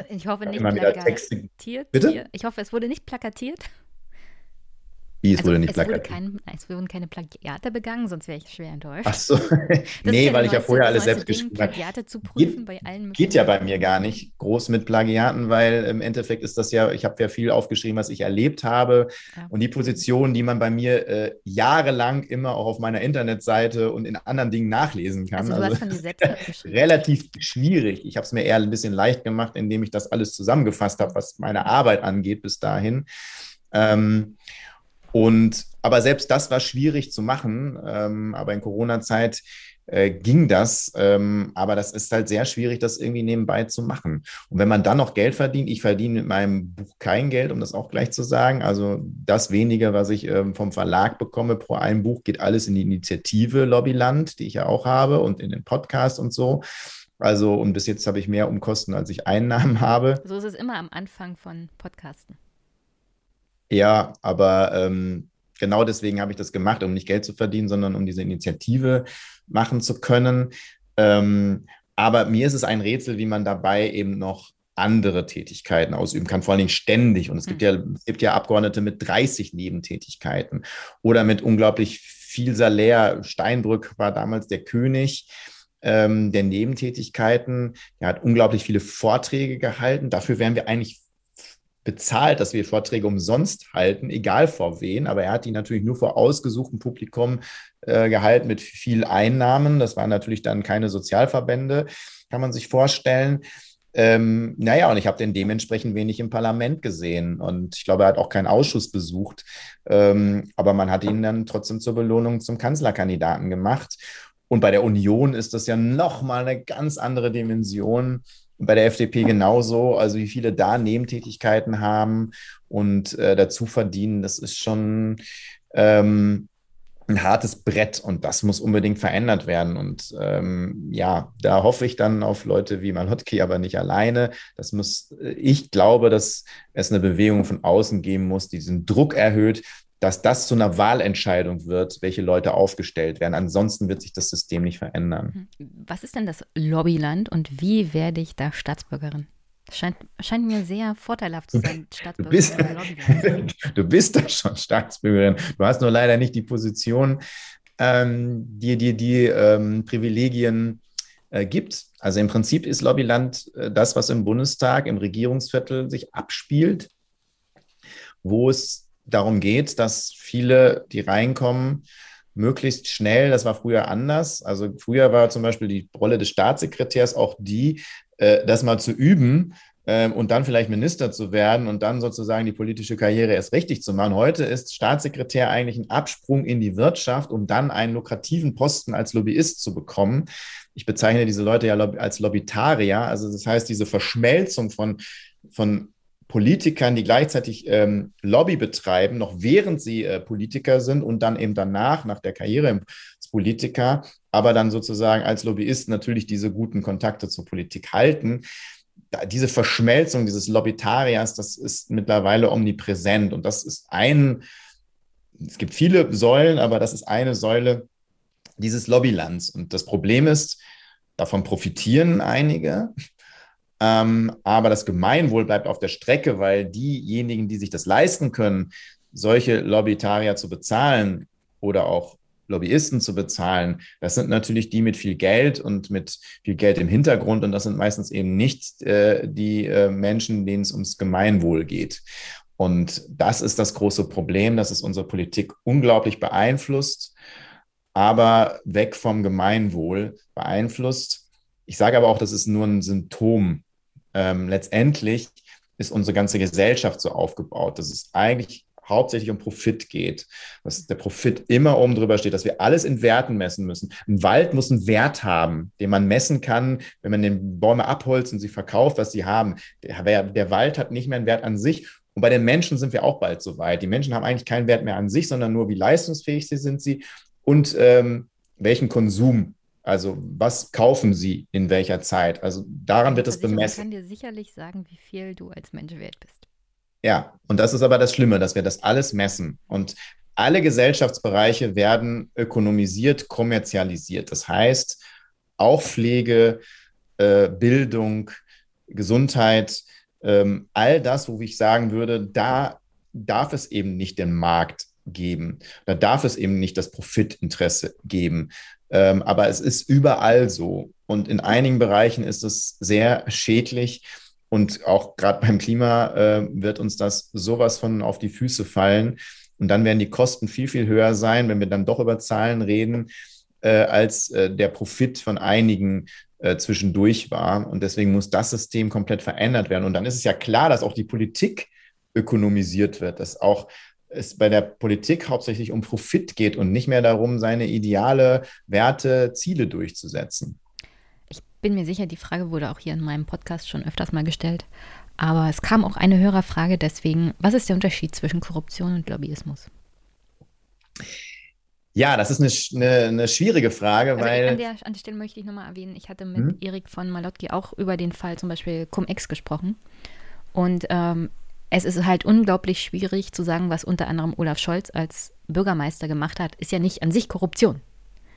ich hoffe nicht plakatiert. Bitte? Ich hoffe, es wurde nicht plakatiert. Wie, es also, wurde nicht wurde kein, es wurden keine Plagiate begangen, sonst wäre ich schwer enttäuscht. Ach so. nee, ja weil ich ja vorher alles selbst geschrieben habe. Plagiate zu prüfen geht, bei allen Geht ja bei mir gar nicht groß mit Plagiaten, weil im Endeffekt ist das ja, ich habe ja viel aufgeschrieben, was ich erlebt habe. Ja. Und die Positionen, die man bei mir äh, jahrelang immer auch auf meiner Internetseite und in anderen Dingen nachlesen kann. Also, du also, hast von dir selbst relativ schwierig. Ich habe es mir eher ein bisschen leicht gemacht, indem ich das alles zusammengefasst habe, was meine Arbeit angeht bis dahin. Ähm, und aber selbst das war schwierig zu machen. Ähm, aber in Corona-Zeit äh, ging das. Ähm, aber das ist halt sehr schwierig, das irgendwie nebenbei zu machen. Und wenn man dann noch Geld verdient, ich verdiene mit meinem Buch kein Geld, um das auch gleich zu sagen. Also das wenige, was ich ähm, vom Verlag bekomme pro ein Buch, geht alles in die Initiative Lobbyland, die ich ja auch habe und in den Podcast und so. Also, und bis jetzt habe ich mehr Umkosten, als ich Einnahmen habe. So ist es immer am Anfang von Podcasten. Ja, aber ähm, genau deswegen habe ich das gemacht, um nicht Geld zu verdienen, sondern um diese Initiative machen zu können. Ähm, Aber mir ist es ein Rätsel, wie man dabei eben noch andere Tätigkeiten ausüben kann, vor allen Dingen ständig. Und es gibt hm. ja, es gibt ja Abgeordnete mit 30 Nebentätigkeiten oder mit unglaublich viel Salär. Steinbrück war damals der König ähm, der Nebentätigkeiten. Er hat unglaublich viele Vorträge gehalten. Dafür wären wir eigentlich bezahlt, dass wir Vorträge umsonst halten, egal vor wen. Aber er hat die natürlich nur vor ausgesuchtem Publikum äh, gehalten mit viel Einnahmen. Das waren natürlich dann keine Sozialverbände, kann man sich vorstellen. Ähm, naja, und ich habe den dementsprechend wenig im Parlament gesehen. Und ich glaube, er hat auch keinen Ausschuss besucht. Ähm, aber man hat ihn dann trotzdem zur Belohnung zum Kanzlerkandidaten gemacht. Und bei der Union ist das ja nochmal eine ganz andere Dimension bei der FDP genauso. Also wie viele da Nebentätigkeiten haben und äh, dazu verdienen, das ist schon ähm, ein hartes Brett und das muss unbedingt verändert werden. Und ähm, ja, da hoffe ich dann auf Leute wie Malotki, aber nicht alleine. Das muss, äh, ich glaube, dass es eine Bewegung von außen geben muss, die diesen Druck erhöht, dass das zu einer Wahlentscheidung wird, welche Leute aufgestellt werden. Ansonsten wird sich das System nicht verändern. Mhm. Was ist denn das Lobbyland und wie werde ich da Staatsbürgerin? Scheint, scheint mir sehr vorteilhaft zu sein, Staatsbürgerin. Du bist, du bist da schon Staatsbürgerin. Du hast nur leider nicht die Position, ähm, die dir die, die ähm, Privilegien äh, gibt. Also im Prinzip ist Lobbyland äh, das, was im Bundestag, im Regierungsviertel sich abspielt, wo es darum geht, dass viele, die reinkommen, möglichst schnell, das war früher anders. Also früher war zum Beispiel die Rolle des Staatssekretärs auch die, äh, das mal zu üben äh, und dann vielleicht Minister zu werden und dann sozusagen die politische Karriere erst richtig zu machen. Heute ist Staatssekretär eigentlich ein Absprung in die Wirtschaft, um dann einen lukrativen Posten als Lobbyist zu bekommen. Ich bezeichne diese Leute ja als Lobbytarier, also das heißt diese Verschmelzung von von Politikern, die gleichzeitig ähm, Lobby betreiben, noch während sie äh, Politiker sind und dann eben danach, nach der Karriere als Politiker, aber dann sozusagen als Lobbyist natürlich diese guten Kontakte zur Politik halten. Da, diese Verschmelzung dieses Lobbytariers, das ist mittlerweile omnipräsent und das ist ein, es gibt viele Säulen, aber das ist eine Säule dieses Lobbylands. Und das Problem ist, davon profitieren einige, ähm, aber das Gemeinwohl bleibt auf der Strecke, weil diejenigen, die sich das leisten können, solche Lobbytarier zu bezahlen oder auch Lobbyisten zu bezahlen, das sind natürlich die mit viel Geld und mit viel Geld im Hintergrund und das sind meistens eben nicht äh, die äh, Menschen, denen es ums Gemeinwohl geht. Und das ist das große Problem, dass es unsere Politik unglaublich beeinflusst, aber weg vom Gemeinwohl beeinflusst. Ich sage aber auch, das ist nur ein Symptom ähm, letztendlich ist unsere ganze Gesellschaft so aufgebaut, dass es eigentlich hauptsächlich um Profit geht, dass der Profit immer oben drüber steht, dass wir alles in Werten messen müssen. Ein Wald muss einen Wert haben, den man messen kann, wenn man den Bäume abholzt und sie verkauft, was sie haben. Der, der Wald hat nicht mehr einen Wert an sich. Und bei den Menschen sind wir auch bald so weit. Die Menschen haben eigentlich keinen Wert mehr an sich, sondern nur, wie leistungsfähig sie sind sie und ähm, welchen Konsum also was kaufen sie in welcher Zeit? Also daran wird es bemessen. Ich kann dir sicherlich sagen, wie viel du als Mensch wert bist. Ja, und das ist aber das Schlimme, dass wir das alles messen. Und alle Gesellschaftsbereiche werden ökonomisiert, kommerzialisiert. Das heißt, auch Pflege, äh, Bildung, Gesundheit, ähm, all das, wo ich sagen würde, da darf es eben nicht den Markt geben. Da darf es eben nicht das Profitinteresse geben. Ähm, aber es ist überall so. Und in einigen Bereichen ist es sehr schädlich. Und auch gerade beim Klima äh, wird uns das sowas von auf die Füße fallen. Und dann werden die Kosten viel, viel höher sein, wenn wir dann doch über Zahlen reden, äh, als äh, der Profit von einigen äh, zwischendurch war. Und deswegen muss das System komplett verändert werden. Und dann ist es ja klar, dass auch die Politik ökonomisiert wird, dass auch es bei der Politik hauptsächlich um Profit geht und nicht mehr darum, seine Ideale, Werte, Ziele durchzusetzen. Ich bin mir sicher, die Frage wurde auch hier in meinem Podcast schon öfters mal gestellt. Aber es kam auch eine Hörerfrage deswegen, was ist der Unterschied zwischen Korruption und Lobbyismus? Ja, das ist eine, eine, eine schwierige Frage, also weil. An der, an der Stelle möchte ich nochmal erwähnen, ich hatte mit hm? Erik von Malotki auch über den Fall zum Beispiel Cum-Ex gesprochen. Und ähm, es ist halt unglaublich schwierig zu sagen, was unter anderem Olaf Scholz als Bürgermeister gemacht hat, ist ja nicht an sich Korruption.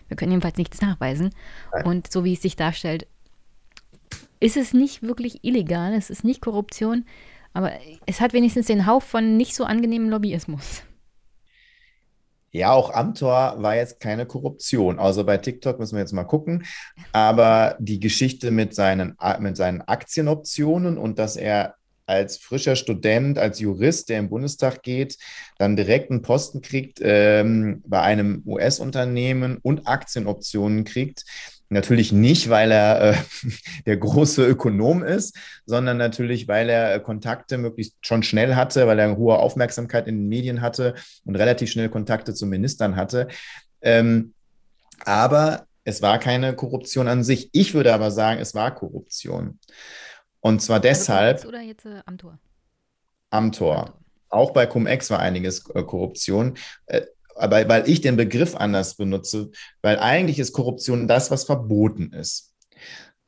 Wir können jedenfalls nichts nachweisen. Und so wie es sich darstellt, ist es nicht wirklich illegal, es ist nicht Korruption, aber es hat wenigstens den Hauch von nicht so angenehmem Lobbyismus. Ja, auch Amtor war jetzt keine Korruption. Also bei TikTok müssen wir jetzt mal gucken. Aber die Geschichte mit seinen, mit seinen Aktienoptionen und dass er als frischer Student, als Jurist, der im Bundestag geht, dann direkt einen Posten kriegt ähm, bei einem US-Unternehmen und Aktienoptionen kriegt. Natürlich nicht, weil er äh, der große Ökonom ist, sondern natürlich, weil er Kontakte möglichst schon schnell hatte, weil er eine hohe Aufmerksamkeit in den Medien hatte und relativ schnell Kontakte zu Ministern hatte. Ähm, aber es war keine Korruption an sich. Ich würde aber sagen, es war Korruption. Und zwar deshalb. Also oder jetzt äh, Amtor? Amtor. Amtor. Auch bei Cum-Ex war einiges äh, Korruption. Äh, aber weil ich den Begriff anders benutze, weil eigentlich ist Korruption das, was verboten ist.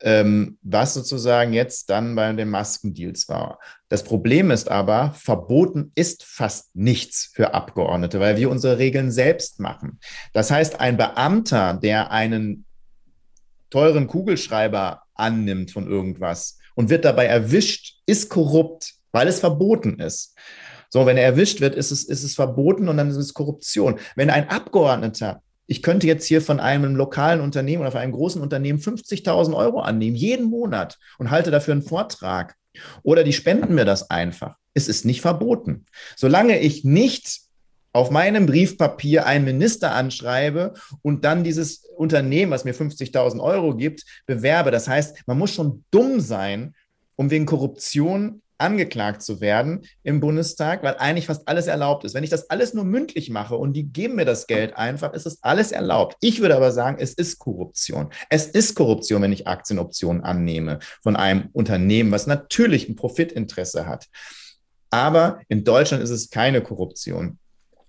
Ähm, was sozusagen jetzt dann bei den Maskendeals war. Das Problem ist aber, verboten ist fast nichts für Abgeordnete, weil wir unsere Regeln selbst machen. Das heißt, ein Beamter, der einen teuren Kugelschreiber annimmt von irgendwas und wird dabei erwischt, ist korrupt, weil es verboten ist. So, wenn er erwischt wird, ist es, ist es verboten und dann ist es Korruption. Wenn ein Abgeordneter, ich könnte jetzt hier von einem lokalen Unternehmen oder von einem großen Unternehmen 50.000 Euro annehmen, jeden Monat und halte dafür einen Vortrag. Oder die spenden mir das einfach. Es ist nicht verboten. Solange ich nicht auf meinem Briefpapier einen Minister anschreibe und dann dieses Unternehmen, was mir 50.000 Euro gibt, bewerbe. Das heißt, man muss schon dumm sein, um wegen Korruption angeklagt zu werden im Bundestag, weil eigentlich fast alles erlaubt ist. Wenn ich das alles nur mündlich mache und die geben mir das Geld einfach, ist es alles erlaubt. Ich würde aber sagen, es ist Korruption. Es ist Korruption, wenn ich Aktienoptionen annehme von einem Unternehmen, was natürlich ein Profitinteresse hat. Aber in Deutschland ist es keine Korruption.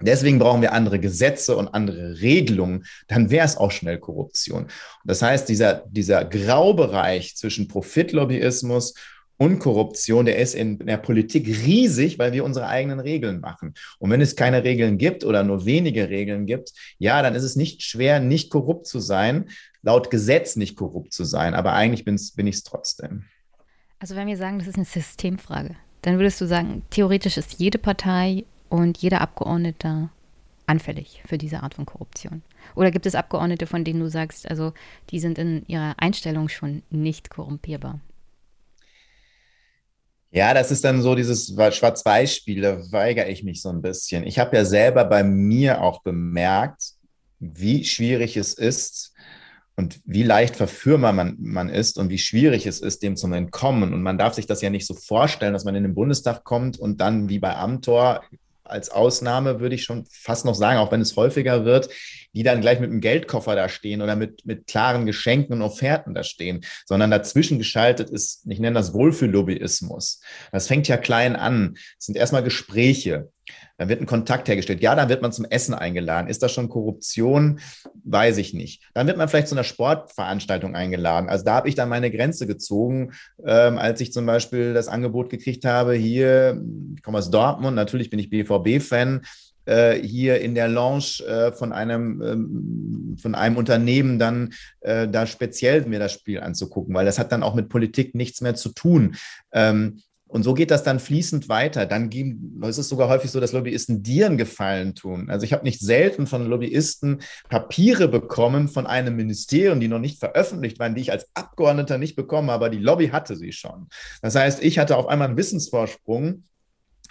Deswegen brauchen wir andere Gesetze und andere Regelungen. Dann wäre es auch schnell Korruption. Das heißt, dieser, dieser Graubereich zwischen Profitlobbyismus und Korruption, der ist in der Politik riesig, weil wir unsere eigenen Regeln machen. Und wenn es keine Regeln gibt oder nur wenige Regeln gibt, ja, dann ist es nicht schwer, nicht korrupt zu sein, laut Gesetz nicht korrupt zu sein. Aber eigentlich bin ich es trotzdem. Also wenn wir sagen, das ist eine Systemfrage, dann würdest du sagen, theoretisch ist jede Partei und jeder Abgeordnete anfällig für diese Art von Korruption? Oder gibt es Abgeordnete, von denen du sagst, also die sind in ihrer Einstellung schon nicht korrumpierbar? Ja, das ist dann so dieses Schwarz-Weiß-Spiel, da weigere ich mich so ein bisschen. Ich habe ja selber bei mir auch bemerkt, wie schwierig es ist und wie leicht verführbar man, man ist und wie schwierig es ist, dem zu entkommen. Und man darf sich das ja nicht so vorstellen, dass man in den Bundestag kommt und dann wie bei Amtor als Ausnahme würde ich schon fast noch sagen, auch wenn es häufiger wird, die dann gleich mit einem Geldkoffer da stehen oder mit, mit klaren Geschenken und Offerten da stehen, sondern dazwischen geschaltet ist, ich nenne das Wohlfühllobbyismus. Das fängt ja klein an. Es sind erstmal Gespräche. Dann wird ein Kontakt hergestellt. Ja, dann wird man zum Essen eingeladen. Ist das schon Korruption? Weiß ich nicht. Dann wird man vielleicht zu einer Sportveranstaltung eingeladen. Also da habe ich dann meine Grenze gezogen, ähm, als ich zum Beispiel das Angebot gekriegt habe, hier, ich komme aus Dortmund, natürlich bin ich BVB-Fan, äh, hier in der Lounge äh, von einem ähm, von einem Unternehmen dann äh, da speziell mir das Spiel anzugucken, weil das hat dann auch mit Politik nichts mehr zu tun. Ähm, und so geht das dann fließend weiter. Dann geben, es sogar häufig so, dass Lobbyisten dir einen Gefallen tun. Also ich habe nicht selten von Lobbyisten Papiere bekommen von einem Ministerium, die noch nicht veröffentlicht waren, die ich als Abgeordneter nicht bekomme, aber die Lobby hatte sie schon. Das heißt, ich hatte auf einmal einen Wissensvorsprung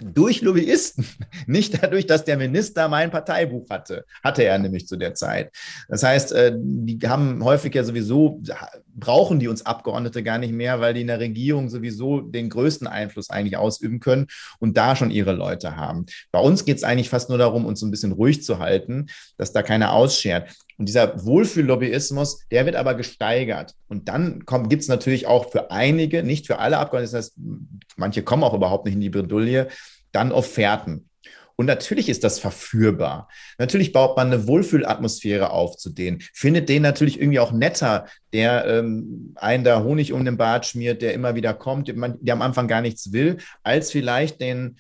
durch Lobbyisten, nicht dadurch, dass der Minister mein Parteibuch hatte. Hatte er nämlich zu der Zeit. Das heißt, äh, die haben häufig ja sowieso, brauchen die uns Abgeordnete gar nicht mehr, weil die in der Regierung sowieso den größten Einfluss eigentlich ausüben können und da schon ihre Leute haben. Bei uns geht es eigentlich fast nur darum, uns so ein bisschen ruhig zu halten, dass da keiner ausschert. Und dieser Wohlfühllobbyismus, der wird aber gesteigert. Und dann gibt es natürlich auch für einige, nicht für alle Abgeordnete, das heißt, manche kommen auch überhaupt nicht in die Bredouille, dann Offerten. Und natürlich ist das verführbar. Natürlich baut man eine Wohlfühlatmosphäre auf zu denen, findet den natürlich irgendwie auch netter, der ähm, einen da Honig um den Bart schmiert, der immer wieder kommt, der am Anfang gar nichts will, als vielleicht den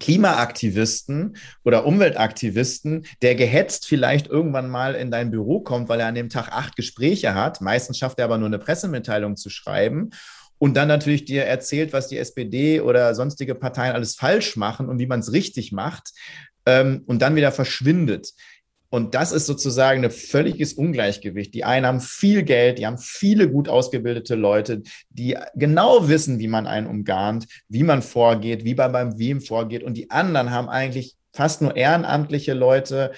Klimaaktivisten oder Umweltaktivisten, der gehetzt vielleicht irgendwann mal in dein Büro kommt, weil er an dem Tag acht Gespräche hat. Meistens schafft er aber nur eine Pressemitteilung zu schreiben und dann natürlich dir erzählt, was die SPD oder sonstige Parteien alles falsch machen und wie man es richtig macht ähm, und dann wieder verschwindet. Und das ist sozusagen ein völliges Ungleichgewicht. Die einen haben viel Geld, die haben viele gut ausgebildete Leute, die genau wissen, wie man einen umgarnt, wie man vorgeht, wie man beim Wem vorgeht. Und die anderen haben eigentlich fast nur ehrenamtliche Leute,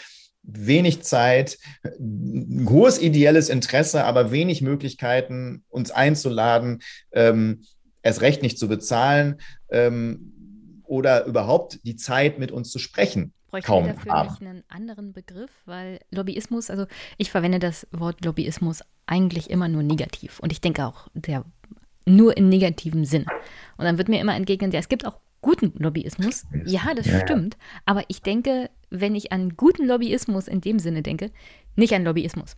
wenig Zeit, ein hohes ideelles Interesse, aber wenig Möglichkeiten, uns einzuladen, ähm, erst recht nicht zu bezahlen ähm, oder überhaupt die Zeit mit uns zu sprechen bräuchte kaum dafür haben. nicht einen anderen Begriff, weil Lobbyismus, also ich verwende das Wort Lobbyismus eigentlich immer nur negativ und ich denke auch der nur in negativem Sinn. Und dann wird mir immer entgegnen, ja, es gibt auch guten Lobbyismus. Ja, das ja. stimmt. Aber ich denke, wenn ich an guten Lobbyismus in dem Sinne denke, nicht an Lobbyismus.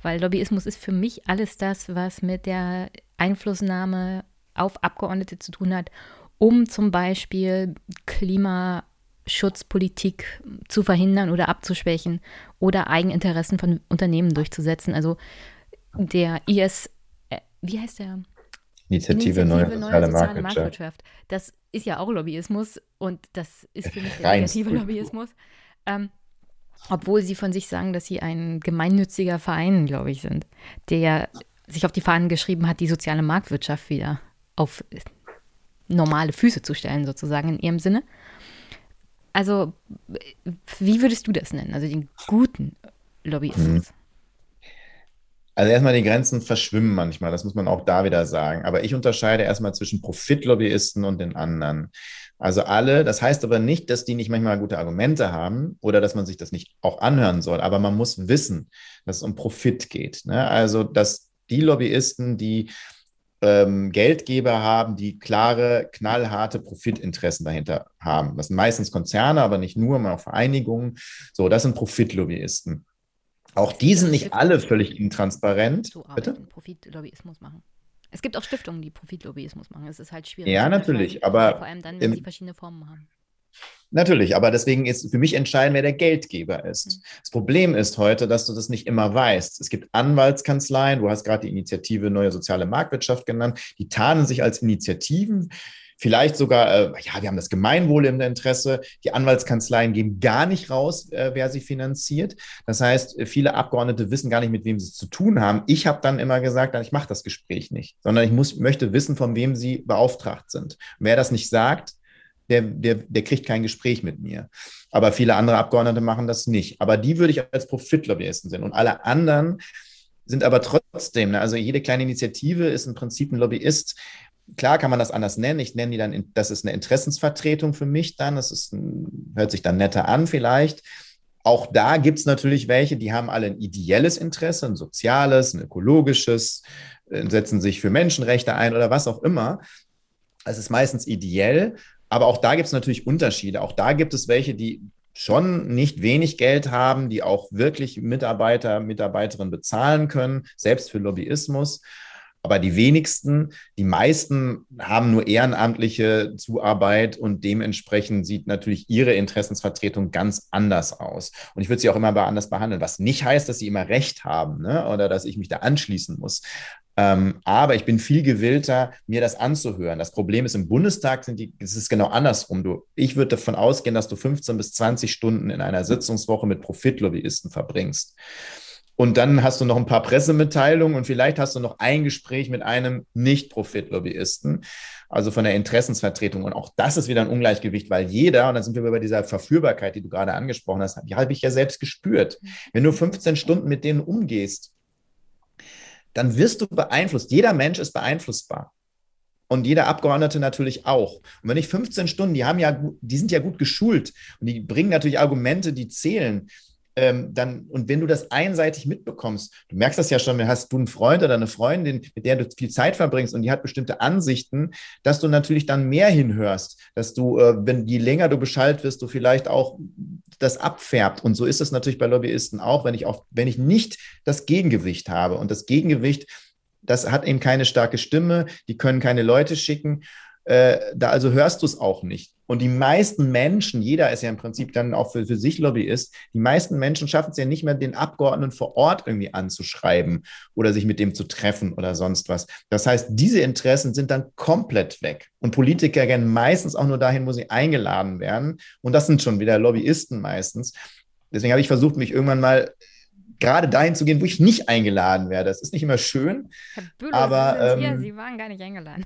Weil Lobbyismus ist für mich alles das, was mit der Einflussnahme auf Abgeordnete zu tun hat, um zum Beispiel Klima Schutzpolitik zu verhindern oder abzuschwächen oder Eigeninteressen von Unternehmen durchzusetzen. Also der IS, äh, wie heißt der? Initiative, Initiative Neue, Soziale, Marktwirtschaft. Das ist ja auch Lobbyismus und das ist für mich der negative Lobbyismus. Ähm, obwohl sie von sich sagen, dass sie ein gemeinnütziger Verein, glaube ich, sind, der sich auf die Fahnen geschrieben hat, die soziale Marktwirtschaft wieder auf normale Füße zu stellen, sozusagen in ihrem Sinne. Also, wie würdest du das nennen? Also den guten Lobbyismus? Hm. Also erstmal die Grenzen verschwimmen manchmal, das muss man auch da wieder sagen. Aber ich unterscheide erstmal zwischen Profitlobbyisten und den anderen. Also alle, das heißt aber nicht, dass die nicht manchmal gute Argumente haben oder dass man sich das nicht auch anhören soll. Aber man muss wissen, dass es um Profit geht. Ne? Also, dass die Lobbyisten, die ähm, Geldgeber haben, die klare, knallharte Profitinteressen dahinter haben. Das sind meistens Konzerne, aber nicht nur, mal auch Vereinigungen. So, das sind Profitlobbyisten. Auch die sind nicht alle völlig intransparent. Bitte? Profitlobbyismus machen. Es gibt auch Stiftungen, die Profitlobbyismus machen. Es ist halt schwierig. Ja, natürlich, aber vor allem dann, wenn sie verschiedene Formen haben. Natürlich, aber deswegen ist für mich entscheidend, wer der Geldgeber ist. Mhm. Das Problem ist heute, dass du das nicht immer weißt. Es gibt Anwaltskanzleien, du hast gerade die Initiative Neue Soziale Marktwirtschaft genannt, die tarnen sich als Initiativen. Vielleicht sogar, äh, ja, wir haben das Gemeinwohl im Interesse. Die Anwaltskanzleien geben gar nicht raus, äh, wer sie finanziert. Das heißt, viele Abgeordnete wissen gar nicht, mit wem sie es zu tun haben. Ich habe dann immer gesagt, ich mache das Gespräch nicht, sondern ich muss, möchte wissen, von wem sie beauftragt sind. Wer das nicht sagt, der, der, der kriegt kein Gespräch mit mir. Aber viele andere Abgeordnete machen das nicht. Aber die würde ich als Profitlobbyisten sehen. Und alle anderen sind aber trotzdem, ne, also jede kleine Initiative ist im Prinzip ein Lobbyist. Klar kann man das anders nennen. Ich nenne die dann, das ist eine Interessensvertretung für mich dann. Das ist hört sich dann netter an vielleicht. Auch da gibt es natürlich welche, die haben alle ein ideelles Interesse, ein soziales, ein ökologisches, äh, setzen sich für Menschenrechte ein oder was auch immer. Es ist meistens ideell, aber auch da gibt es natürlich Unterschiede. Auch da gibt es welche, die schon nicht wenig Geld haben, die auch wirklich Mitarbeiter, Mitarbeiterinnen bezahlen können, selbst für Lobbyismus. Aber die wenigsten, die meisten haben nur ehrenamtliche Zuarbeit und dementsprechend sieht natürlich ihre Interessensvertretung ganz anders aus. Und ich würde sie auch immer anders behandeln, was nicht heißt, dass sie immer recht haben ne? oder dass ich mich da anschließen muss. Ähm, aber ich bin viel gewillter, mir das anzuhören. Das Problem ist, im Bundestag sind die, es ist genau andersrum. Du, ich würde davon ausgehen, dass du 15 bis 20 Stunden in einer Sitzungswoche mit Profitlobbyisten verbringst. Und dann hast du noch ein paar Pressemitteilungen und vielleicht hast du noch ein Gespräch mit einem Nicht-Profitlobbyisten, also von der Interessensvertretung. Und auch das ist wieder ein Ungleichgewicht, weil jeder, und dann sind wir bei dieser Verführbarkeit, die du gerade angesprochen hast, die habe ich ja selbst gespürt. Wenn du 15 Stunden mit denen umgehst, dann wirst du beeinflusst. Jeder Mensch ist beeinflussbar. Und jeder Abgeordnete natürlich auch. Und wenn ich 15 Stunden, die haben ja, die sind ja gut geschult und die bringen natürlich Argumente, die zählen ähm, dann, und wenn du das einseitig mitbekommst, du merkst das ja schon, hast du einen Freund oder eine Freundin, mit der du viel Zeit verbringst und die hat bestimmte Ansichten, dass du natürlich dann mehr hinhörst, dass du, äh, wenn je länger du Bescheid wirst, du vielleicht auch das abfärbt. Und so ist es natürlich bei Lobbyisten auch, wenn ich auf, wenn ich nicht das Gegengewicht habe. Und das Gegengewicht, das hat eben keine starke Stimme, die können keine Leute schicken. Äh, da also hörst du es auch nicht. Und die meisten Menschen, jeder ist ja im Prinzip dann auch für, für sich Lobbyist, die meisten Menschen schaffen es ja nicht mehr, den Abgeordneten vor Ort irgendwie anzuschreiben oder sich mit dem zu treffen oder sonst was. Das heißt, diese Interessen sind dann komplett weg. Und Politiker gehen meistens auch nur dahin, wo sie eingeladen werden. Und das sind schon wieder Lobbyisten meistens. Deswegen habe ich versucht, mich irgendwann mal gerade dahin zu gehen, wo ich nicht eingeladen werde. Das ist nicht immer schön. Herr Bülow, aber Sie, ähm, hier, Sie waren gar nicht eingeladen.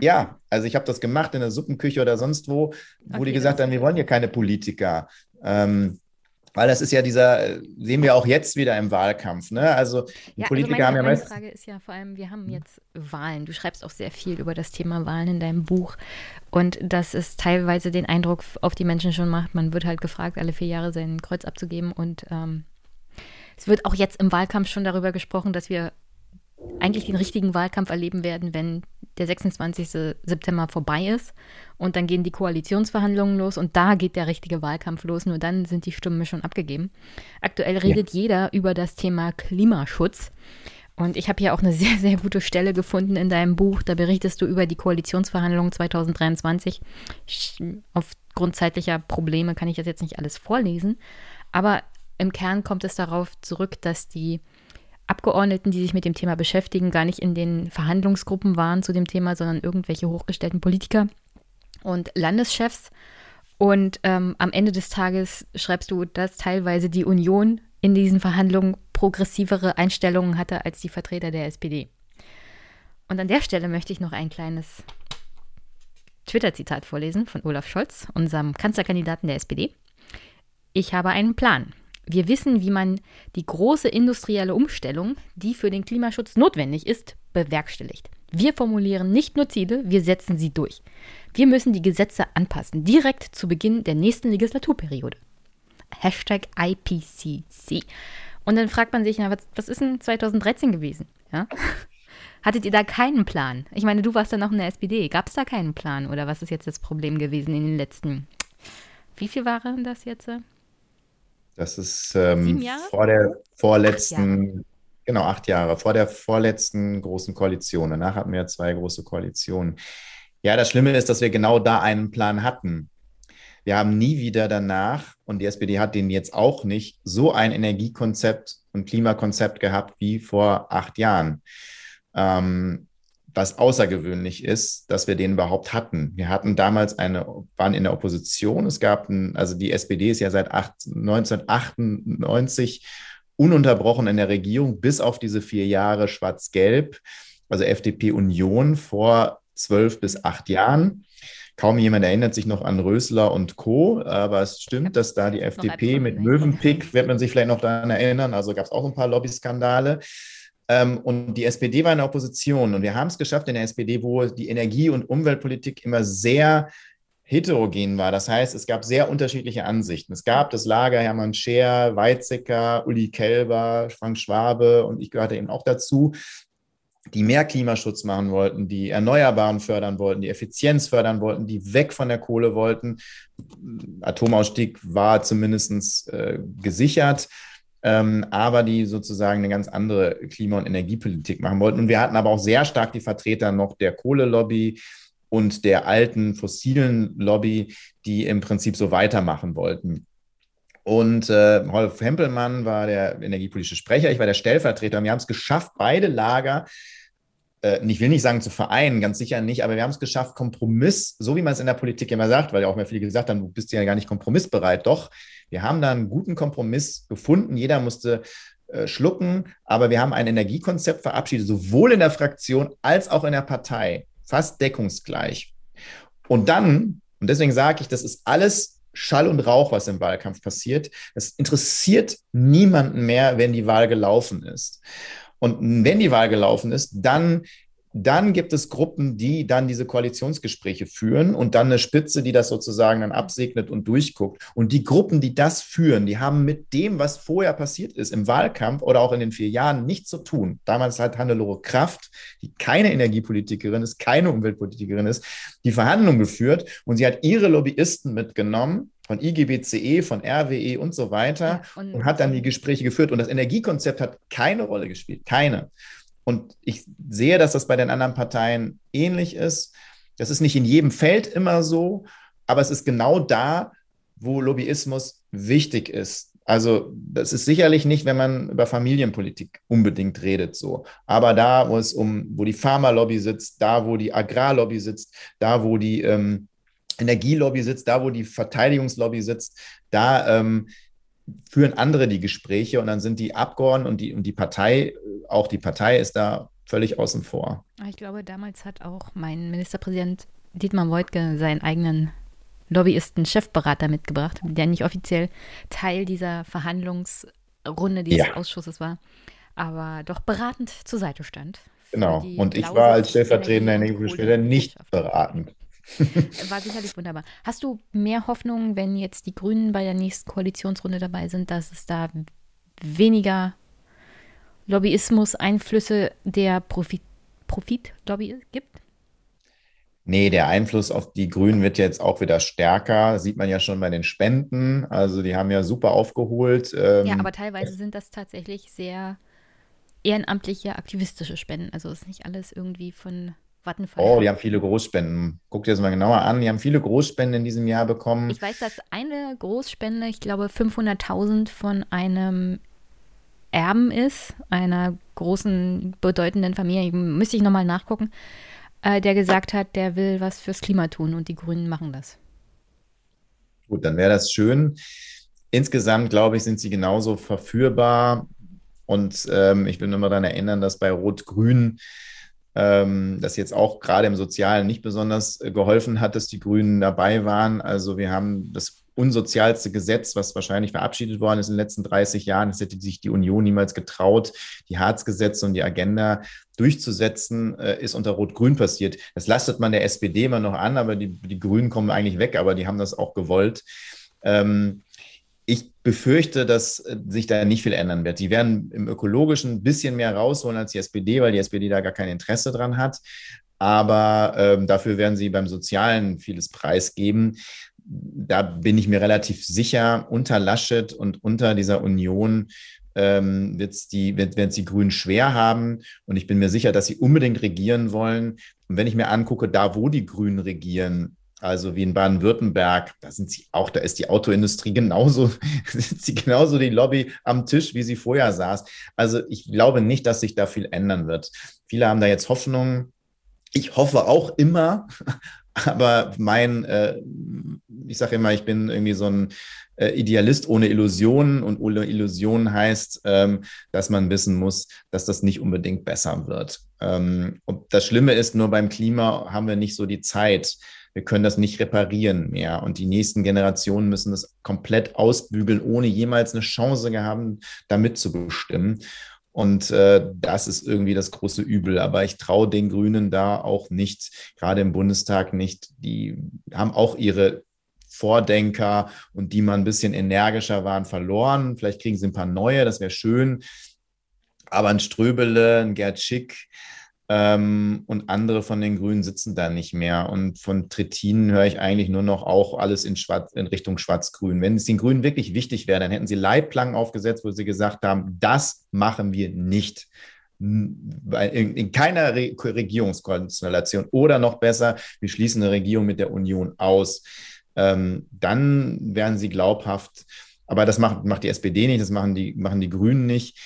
Ja, also ich habe das gemacht in der Suppenküche oder sonst wo, wo okay, die gesagt haben, wir wollen hier keine Politiker. Ähm, weil das ist ja dieser, sehen wir auch jetzt wieder im Wahlkampf. Ne? Also die ja, also Politiker also meine, haben ja meist. Meine Frage ist ja vor allem, wir haben jetzt Wahlen. Du schreibst auch sehr viel über das Thema Wahlen in deinem Buch. Und dass es teilweise den Eindruck auf die Menschen schon macht, man wird halt gefragt, alle vier Jahre sein Kreuz abzugeben. Und ähm, es wird auch jetzt im Wahlkampf schon darüber gesprochen, dass wir eigentlich den richtigen Wahlkampf erleben werden, wenn der 26. September vorbei ist. Und dann gehen die Koalitionsverhandlungen los und da geht der richtige Wahlkampf los. Nur dann sind die Stimmen schon abgegeben. Aktuell redet ja. jeder über das Thema Klimaschutz. Und ich habe hier auch eine sehr, sehr gute Stelle gefunden in deinem Buch. Da berichtest du über die Koalitionsverhandlungen 2023. Aufgrund zeitlicher Probleme kann ich das jetzt nicht alles vorlesen. Aber im Kern kommt es darauf zurück, dass die Abgeordneten, die sich mit dem Thema beschäftigen, gar nicht in den Verhandlungsgruppen waren zu dem Thema, sondern irgendwelche hochgestellten Politiker und Landeschefs. Und ähm, am Ende des Tages schreibst du, dass teilweise die Union in diesen Verhandlungen progressivere Einstellungen hatte als die Vertreter der SPD. Und an der Stelle möchte ich noch ein kleines Twitter-Zitat vorlesen von Olaf Scholz, unserem Kanzlerkandidaten der SPD. Ich habe einen Plan. Wir wissen, wie man die große industrielle Umstellung, die für den Klimaschutz notwendig ist, bewerkstelligt. Wir formulieren nicht nur Ziele, wir setzen sie durch. Wir müssen die Gesetze anpassen, direkt zu Beginn der nächsten Legislaturperiode. Hashtag IPCC. Und dann fragt man sich, na, was, was ist denn 2013 gewesen? Ja? Hattet ihr da keinen Plan? Ich meine, du warst dann noch in der SPD. Gab es da keinen Plan? Oder was ist jetzt das Problem gewesen in den letzten, wie viel waren das jetzt? Das ist ähm, vor der vorletzten, genau, acht Jahre, vor der vorletzten großen Koalition. Danach hatten wir zwei große Koalitionen. Ja, das Schlimme ist, dass wir genau da einen Plan hatten. Wir haben nie wieder danach, und die SPD hat den jetzt auch nicht, so ein Energiekonzept und Klimakonzept gehabt wie vor acht Jahren. Ähm, was außergewöhnlich ist, dass wir den überhaupt hatten. Wir hatten damals eine, waren in der Opposition. Es gab, ein, also die SPD ist ja seit 1998 ununterbrochen in der Regierung, bis auf diese vier Jahre Schwarz-Gelb, also FDP-Union vor zwölf bis acht Jahren. Kaum jemand erinnert sich noch an Rösler und Co., aber es stimmt, dass da die FDP mit Mövenpick, wird man sich vielleicht noch daran erinnern, also gab es auch ein paar Lobbyskandale. Ähm, und die SPD war in der Opposition. Und wir haben es geschafft in der SPD, wo die Energie- und Umweltpolitik immer sehr heterogen war. Das heißt, es gab sehr unterschiedliche Ansichten. Es gab das Lager Hermann Scheer, Weizsäcker, Uli Kelber, Frank Schwabe und ich gehörte eben auch dazu, die mehr Klimaschutz machen wollten, die Erneuerbaren fördern wollten, die Effizienz fördern wollten, die weg von der Kohle wollten. Atomausstieg war zumindest äh, gesichert ähm, aber die sozusagen eine ganz andere Klima- und Energiepolitik machen wollten. Und wir hatten aber auch sehr stark die Vertreter noch der Kohlelobby und der alten fossilen Lobby, die im Prinzip so weitermachen wollten. Und äh, Rolf Hempelmann war der energiepolitische Sprecher, ich war der Stellvertreter. Und wir haben es geschafft, beide Lager äh, ich will nicht sagen zu vereinen, ganz sicher nicht, aber wir haben es geschafft, Kompromiss, so wie man es in der Politik immer sagt, weil ja auch mehr viele gesagt haben, du bist ja gar nicht kompromissbereit. Doch, wir haben da einen guten Kompromiss gefunden. Jeder musste äh, schlucken, aber wir haben ein Energiekonzept verabschiedet, sowohl in der Fraktion als auch in der Partei, fast deckungsgleich. Und dann, und deswegen sage ich, das ist alles Schall und Rauch, was im Wahlkampf passiert. Es interessiert niemanden mehr, wenn die Wahl gelaufen ist. Und wenn die Wahl gelaufen ist, dann dann gibt es Gruppen, die dann diese Koalitionsgespräche führen und dann eine Spitze, die das sozusagen dann absegnet und durchguckt. Und die Gruppen, die das führen, die haben mit dem, was vorher passiert ist im Wahlkampf oder auch in den vier Jahren, nichts zu tun. Damals hat Hannelore Kraft, die keine Energiepolitikerin ist, keine Umweltpolitikerin ist, die Verhandlungen geführt und sie hat ihre Lobbyisten mitgenommen von IGBCE, von RWE und so weiter ja, und, und hat dann die Gespräche geführt. Und das Energiekonzept hat keine Rolle gespielt, keine. Und ich sehe, dass das bei den anderen Parteien ähnlich ist. Das ist nicht in jedem Feld immer so. aber es ist genau da, wo Lobbyismus wichtig ist. Also das ist sicherlich nicht, wenn man über Familienpolitik unbedingt redet so. Aber da, wo es um, wo die Pharmalobby sitzt, da, wo die Agrarlobby sitzt, da, wo die ähm, Energielobby sitzt, da, wo die Verteidigungslobby sitzt, da ähm, führen andere die Gespräche und dann sind die Abgeordneten und die, und die Partei, auch die Partei ist da völlig außen vor. Ich glaube, damals hat auch mein Ministerpräsident Dietmar Woidke seinen eigenen Lobbyisten, Chefberater mitgebracht, der nicht offiziell Teil dieser Verhandlungsrunde dieses ja. Ausschusses war, aber doch beratend zur Seite stand. Genau. Und ich war als stellvertretender Energiebeschwerder nicht beratend. War sicherlich wunderbar. Hast du mehr Hoffnung, wenn jetzt die Grünen bei der nächsten Koalitionsrunde dabei sind, dass es da weniger Lobbyismus, Einflüsse der Profit, Profitlobby gibt? Nee, der Einfluss auf die Grünen wird jetzt auch wieder stärker. Sieht man ja schon bei den Spenden. Also die haben ja super aufgeholt. Ähm, ja, aber teilweise sind das tatsächlich sehr ehrenamtliche, aktivistische Spenden. Also ist nicht alles irgendwie von Vattenfall. Oh, die haben viele Großspenden. Guck dir das mal genauer an. Die haben viele Großspenden in diesem Jahr bekommen. Ich weiß, dass eine Großspende, ich glaube 500.000 von einem Erben ist, einer großen, bedeutenden Familie. Müsste ich nochmal nachgucken äh, der gesagt hat, der will was fürs Klima tun und die Grünen machen das. Gut, dann wäre das schön. Insgesamt, glaube ich, sind sie genauso verführbar. Und ähm, ich will nur mal daran erinnern, dass bei Rot-Grün ähm, das jetzt auch gerade im Sozialen nicht besonders äh, geholfen hat, dass die Grünen dabei waren. Also wir haben das unsozialste Gesetz, was wahrscheinlich verabschiedet worden ist in den letzten 30 Jahren. Es hätte sich die Union niemals getraut, die Harzgesetze und die Agenda durchzusetzen, äh, ist unter Rot-Grün passiert. Das lastet man der SPD immer noch an, aber die, die Grünen kommen eigentlich weg, aber die haben das auch gewollt. Ähm, ich befürchte, dass äh, sich da nicht viel ändern wird. Sie werden im Ökologischen ein bisschen mehr rausholen als die SPD, weil die SPD da gar kein Interesse dran hat. Aber ähm, dafür werden sie beim Sozialen vieles preisgeben da bin ich mir relativ sicher, unter Laschet und unter dieser Union ähm, wird's die, wird es die Grünen schwer haben. Und ich bin mir sicher, dass sie unbedingt regieren wollen. Und wenn ich mir angucke, da wo die Grünen regieren, also wie in Baden-Württemberg, da sind sie auch, da ist die Autoindustrie genauso, sind sie genauso die Lobby am Tisch, wie sie vorher saß. Also ich glaube nicht, dass sich da viel ändern wird. Viele haben da jetzt Hoffnung. Ich hoffe auch immer, aber mein, äh, ich sage immer, ich bin irgendwie so ein äh, Idealist ohne Illusionen und ohne Illusionen heißt, ähm, dass man wissen muss, dass das nicht unbedingt besser wird. Ähm, und das Schlimme ist, nur beim Klima haben wir nicht so die Zeit. Wir können das nicht reparieren mehr. Und die nächsten Generationen müssen das komplett ausbügeln, ohne jemals eine Chance gehabt, damit zu bestimmen. Und äh, das ist irgendwie das große Übel. Aber ich traue den Grünen da auch nicht, gerade im Bundestag nicht. Die haben auch ihre Vordenker und die mal ein bisschen energischer waren, verloren. Vielleicht kriegen sie ein paar neue, das wäre schön. Aber ein Ströbele, ein Gerd Schick, ähm, und andere von den Grünen sitzen da nicht mehr. Und von Trittin höre ich eigentlich nur noch auch alles in, Schwarz, in Richtung Schwarz-Grün. Wenn es den Grünen wirklich wichtig wäre, dann hätten sie Leitplanken aufgesetzt, wo sie gesagt haben, das machen wir nicht. In, keiner Re Regierungskonstellation oder noch besser, wir schließen eine Regierung mit der Union aus. Ähm, dann wären sie glaubhaft. Aber das macht, macht die SPD nicht, das machen die, machen die Grünen nicht.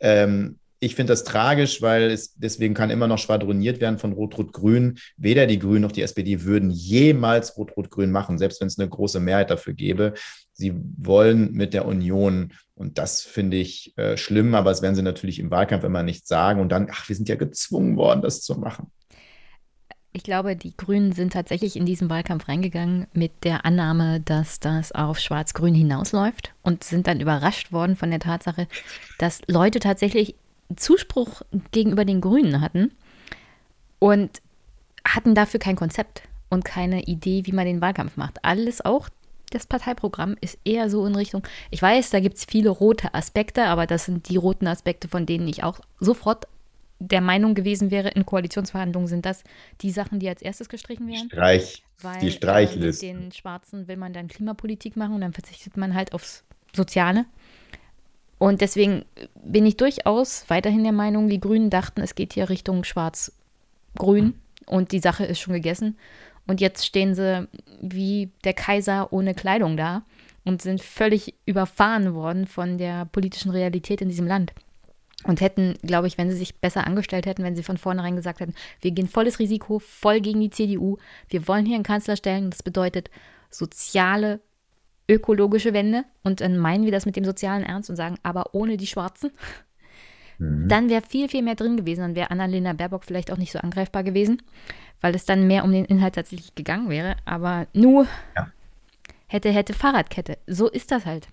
Ähm, ich finde das tragisch, weil es deswegen kann immer noch schwadroniert werden von Rot-Rot-Grün. Weder die Grünen noch die SPD würden jemals Rot-Rot-Grün machen, selbst wenn es eine große Mehrheit dafür gäbe. Sie wollen mit der Union und das finde ich äh, schlimm, aber das werden sie natürlich im Wahlkampf immer nicht sagen und dann, ach, wir sind ja gezwungen worden, das zu machen. Ich glaube, die Grünen sind tatsächlich in diesen Wahlkampf reingegangen mit der Annahme, dass das auf Schwarz-Grün hinausläuft und sind dann überrascht worden von der Tatsache, dass Leute tatsächlich Zuspruch gegenüber den Grünen hatten und hatten dafür kein Konzept und keine Idee, wie man den Wahlkampf macht. Alles auch das Parteiprogramm ist eher so in Richtung, ich weiß, da gibt es viele rote Aspekte, aber das sind die roten Aspekte, von denen ich auch sofort der Meinung gewesen wäre, in Koalitionsverhandlungen sind das die Sachen, die als erstes gestrichen werden. Streich, weil, die Streichliste. Äh, mit den Schwarzen will man dann Klimapolitik machen und dann verzichtet man halt aufs Soziale. Und deswegen bin ich durchaus weiterhin der Meinung, die Grünen dachten, es geht hier Richtung Schwarz-Grün und die Sache ist schon gegessen. Und jetzt stehen sie wie der Kaiser ohne Kleidung da und sind völlig überfahren worden von der politischen Realität in diesem Land. Und hätten, glaube ich, wenn sie sich besser angestellt hätten, wenn sie von vornherein gesagt hätten, wir gehen volles Risiko, voll gegen die CDU, wir wollen hier einen Kanzler stellen, das bedeutet soziale, ökologische Wende und dann meinen wir das mit dem sozialen Ernst und sagen, aber ohne die Schwarzen, mhm. dann wäre viel, viel mehr drin gewesen. Dann wäre Annalena Baerbock vielleicht auch nicht so angreifbar gewesen, weil es dann mehr um den Inhalt tatsächlich gegangen wäre. Aber nur ja. hätte, hätte Fahrradkette. So ist das halt.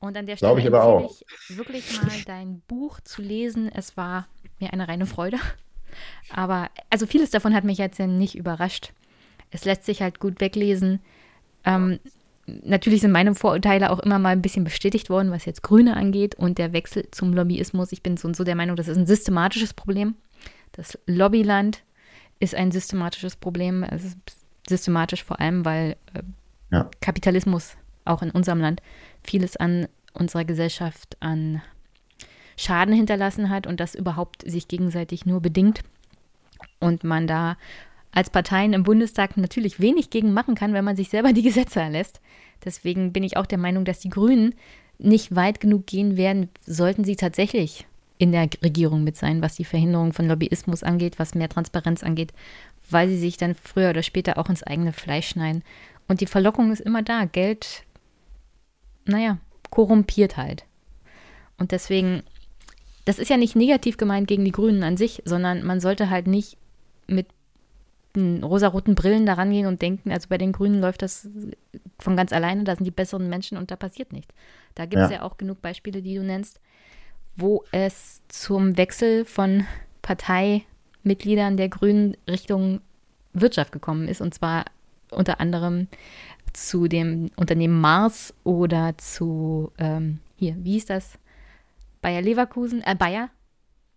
Und an der Stelle ich aber auch. ich wirklich mal dein Buch zu lesen. Es war mir eine reine Freude. Aber also vieles davon hat mich jetzt ja nicht überrascht. Es lässt sich halt gut weglesen. Ähm, natürlich sind meine Vorurteile auch immer mal ein bisschen bestätigt worden, was jetzt Grüne angeht und der Wechsel zum Lobbyismus. Ich bin so und so der Meinung, das ist ein systematisches Problem. Das Lobbyland ist ein systematisches Problem. Es ist systematisch vor allem, weil äh, ja. Kapitalismus auch in unserem Land vieles an unserer Gesellschaft an Schaden hinterlassen hat und das überhaupt sich gegenseitig nur bedingt. Und man da als Parteien im Bundestag natürlich wenig gegen machen kann, wenn man sich selber die Gesetze erlässt. Deswegen bin ich auch der Meinung, dass die Grünen nicht weit genug gehen werden, sollten sie tatsächlich in der Regierung mit sein, was die Verhinderung von Lobbyismus angeht, was mehr Transparenz angeht, weil sie sich dann früher oder später auch ins eigene Fleisch schneiden. Und die Verlockung ist immer da. Geld, naja, korrumpiert halt. Und deswegen, das ist ja nicht negativ gemeint gegen die Grünen an sich, sondern man sollte halt nicht mit rosaroten Brillen da rangehen und denken, also bei den Grünen läuft das von ganz alleine, da sind die besseren Menschen und da passiert nichts. Da gibt es ja. ja auch genug Beispiele, die du nennst, wo es zum Wechsel von Parteimitgliedern der Grünen Richtung Wirtschaft gekommen ist. Und zwar unter anderem zu dem Unternehmen Mars oder zu, ähm, hier, wie hieß das? Bayer Leverkusen, äh, Bayer,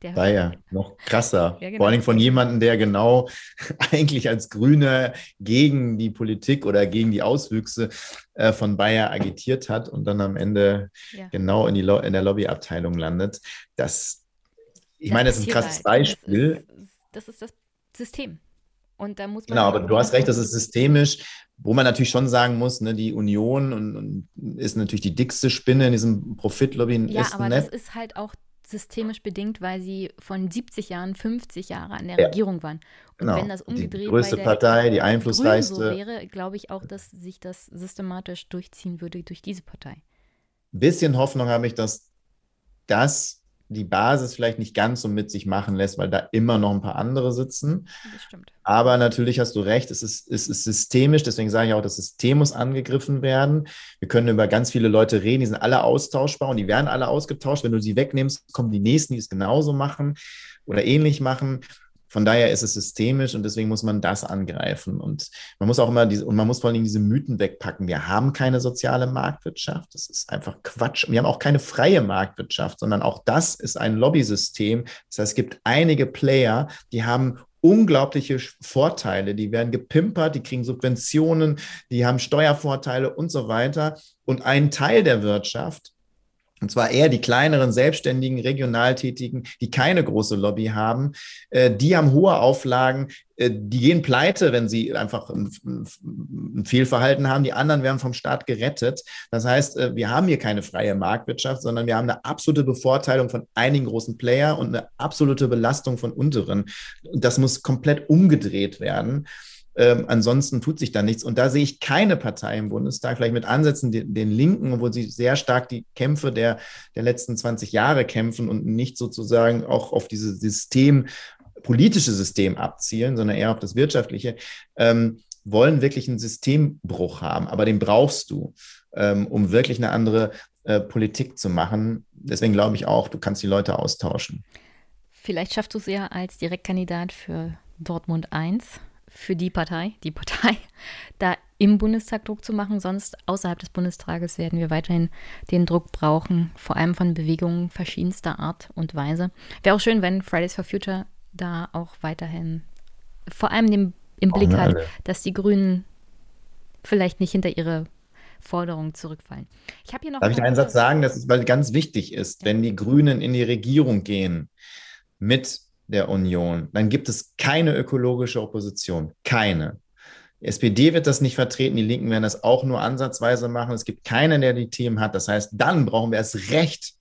der Bayer, noch krasser. Ja, genau. Vor allem von jemandem, der genau eigentlich als Grüne gegen die Politik oder gegen die Auswüchse äh, von Bayer agitiert hat und dann am Ende ja. genau in, die in der Lobbyabteilung landet. Das, ich das meine, das ist ein krasses halt. Beispiel. Das ist, das ist, das System. Und da muss man genau, aber du hast recht, das ist systemisch, wo man natürlich schon sagen muss, ne, die Union und, und ist natürlich die dickste Spinne in diesem Profitlobby. Ja, aber das ist halt auch systemisch bedingt, weil sie von 70 Jahren 50 Jahre an der ja. Regierung waren. Und genau. wenn das umgedreht die größte Partei, die einflussreichste, so wäre, glaube ich auch, dass sich das systematisch durchziehen würde durch diese Partei. Ein bisschen Hoffnung habe ich, dass das die Basis vielleicht nicht ganz so mit sich machen lässt, weil da immer noch ein paar andere sitzen. Das stimmt. Aber natürlich hast du recht, es ist, es ist systemisch, deswegen sage ich auch, das System muss angegriffen werden. Wir können über ganz viele Leute reden, die sind alle austauschbar und die werden alle ausgetauscht. Wenn du sie wegnimmst, kommen die nächsten, die es genauso machen oder ähnlich machen. Von daher ist es systemisch und deswegen muss man das angreifen. Und man muss auch immer diese, und man muss vor allem diese Mythen wegpacken. Wir haben keine soziale Marktwirtschaft. Das ist einfach Quatsch. Wir haben auch keine freie Marktwirtschaft, sondern auch das ist ein Lobbysystem. Das heißt, es gibt einige Player, die haben unglaubliche Vorteile. Die werden gepimpert, die kriegen Subventionen, die haben Steuervorteile und so weiter. Und ein Teil der Wirtschaft, und zwar eher die kleineren, selbstständigen, regional tätigen, die keine große Lobby haben. Äh, die haben hohe Auflagen. Äh, die gehen pleite, wenn sie einfach ein, ein, Fehlverhalten haben. Die anderen werden vom Staat gerettet. Das heißt, äh, wir haben hier keine freie Marktwirtschaft, sondern wir haben eine absolute Bevorteilung von einigen großen Player und eine absolute Belastung von unteren. Das muss komplett umgedreht werden. Ähm, ansonsten tut sich da nichts. Und da sehe ich keine Partei im Bundestag, vielleicht mit Ansätzen den, den Linken, obwohl sie sehr stark die Kämpfe der, der letzten 20 Jahre kämpfen und nicht sozusagen auch auf dieses System, politische System abzielen, sondern eher auf das wirtschaftliche, ähm, wollen wirklich einen Systembruch haben. Aber den brauchst du, ähm, um wirklich eine andere äh, Politik zu machen. Deswegen glaube ich auch, du kannst die Leute austauschen. Vielleicht schaffst du es ja als Direktkandidat für Dortmund 1 für die Partei, die Partei, da im Bundestag Druck zu machen. Sonst außerhalb des Bundestages werden wir weiterhin den Druck brauchen, vor allem von Bewegungen verschiedenster Art und Weise. Wäre auch schön, wenn Fridays for Future da auch weiterhin vor allem den, im Blick hat, dass die Grünen vielleicht nicht hinter ihre Forderungen zurückfallen. Ich habe hier noch. Darf ich einen Satz sagen, dass es weil ganz wichtig ist, wenn die Grünen in die Regierung gehen mit der Union, dann gibt es keine ökologische Opposition. Keine. Die SPD wird das nicht vertreten, die Linken werden das auch nur ansatzweise machen. Es gibt keinen, der die Themen hat. Das heißt, dann brauchen wir erst recht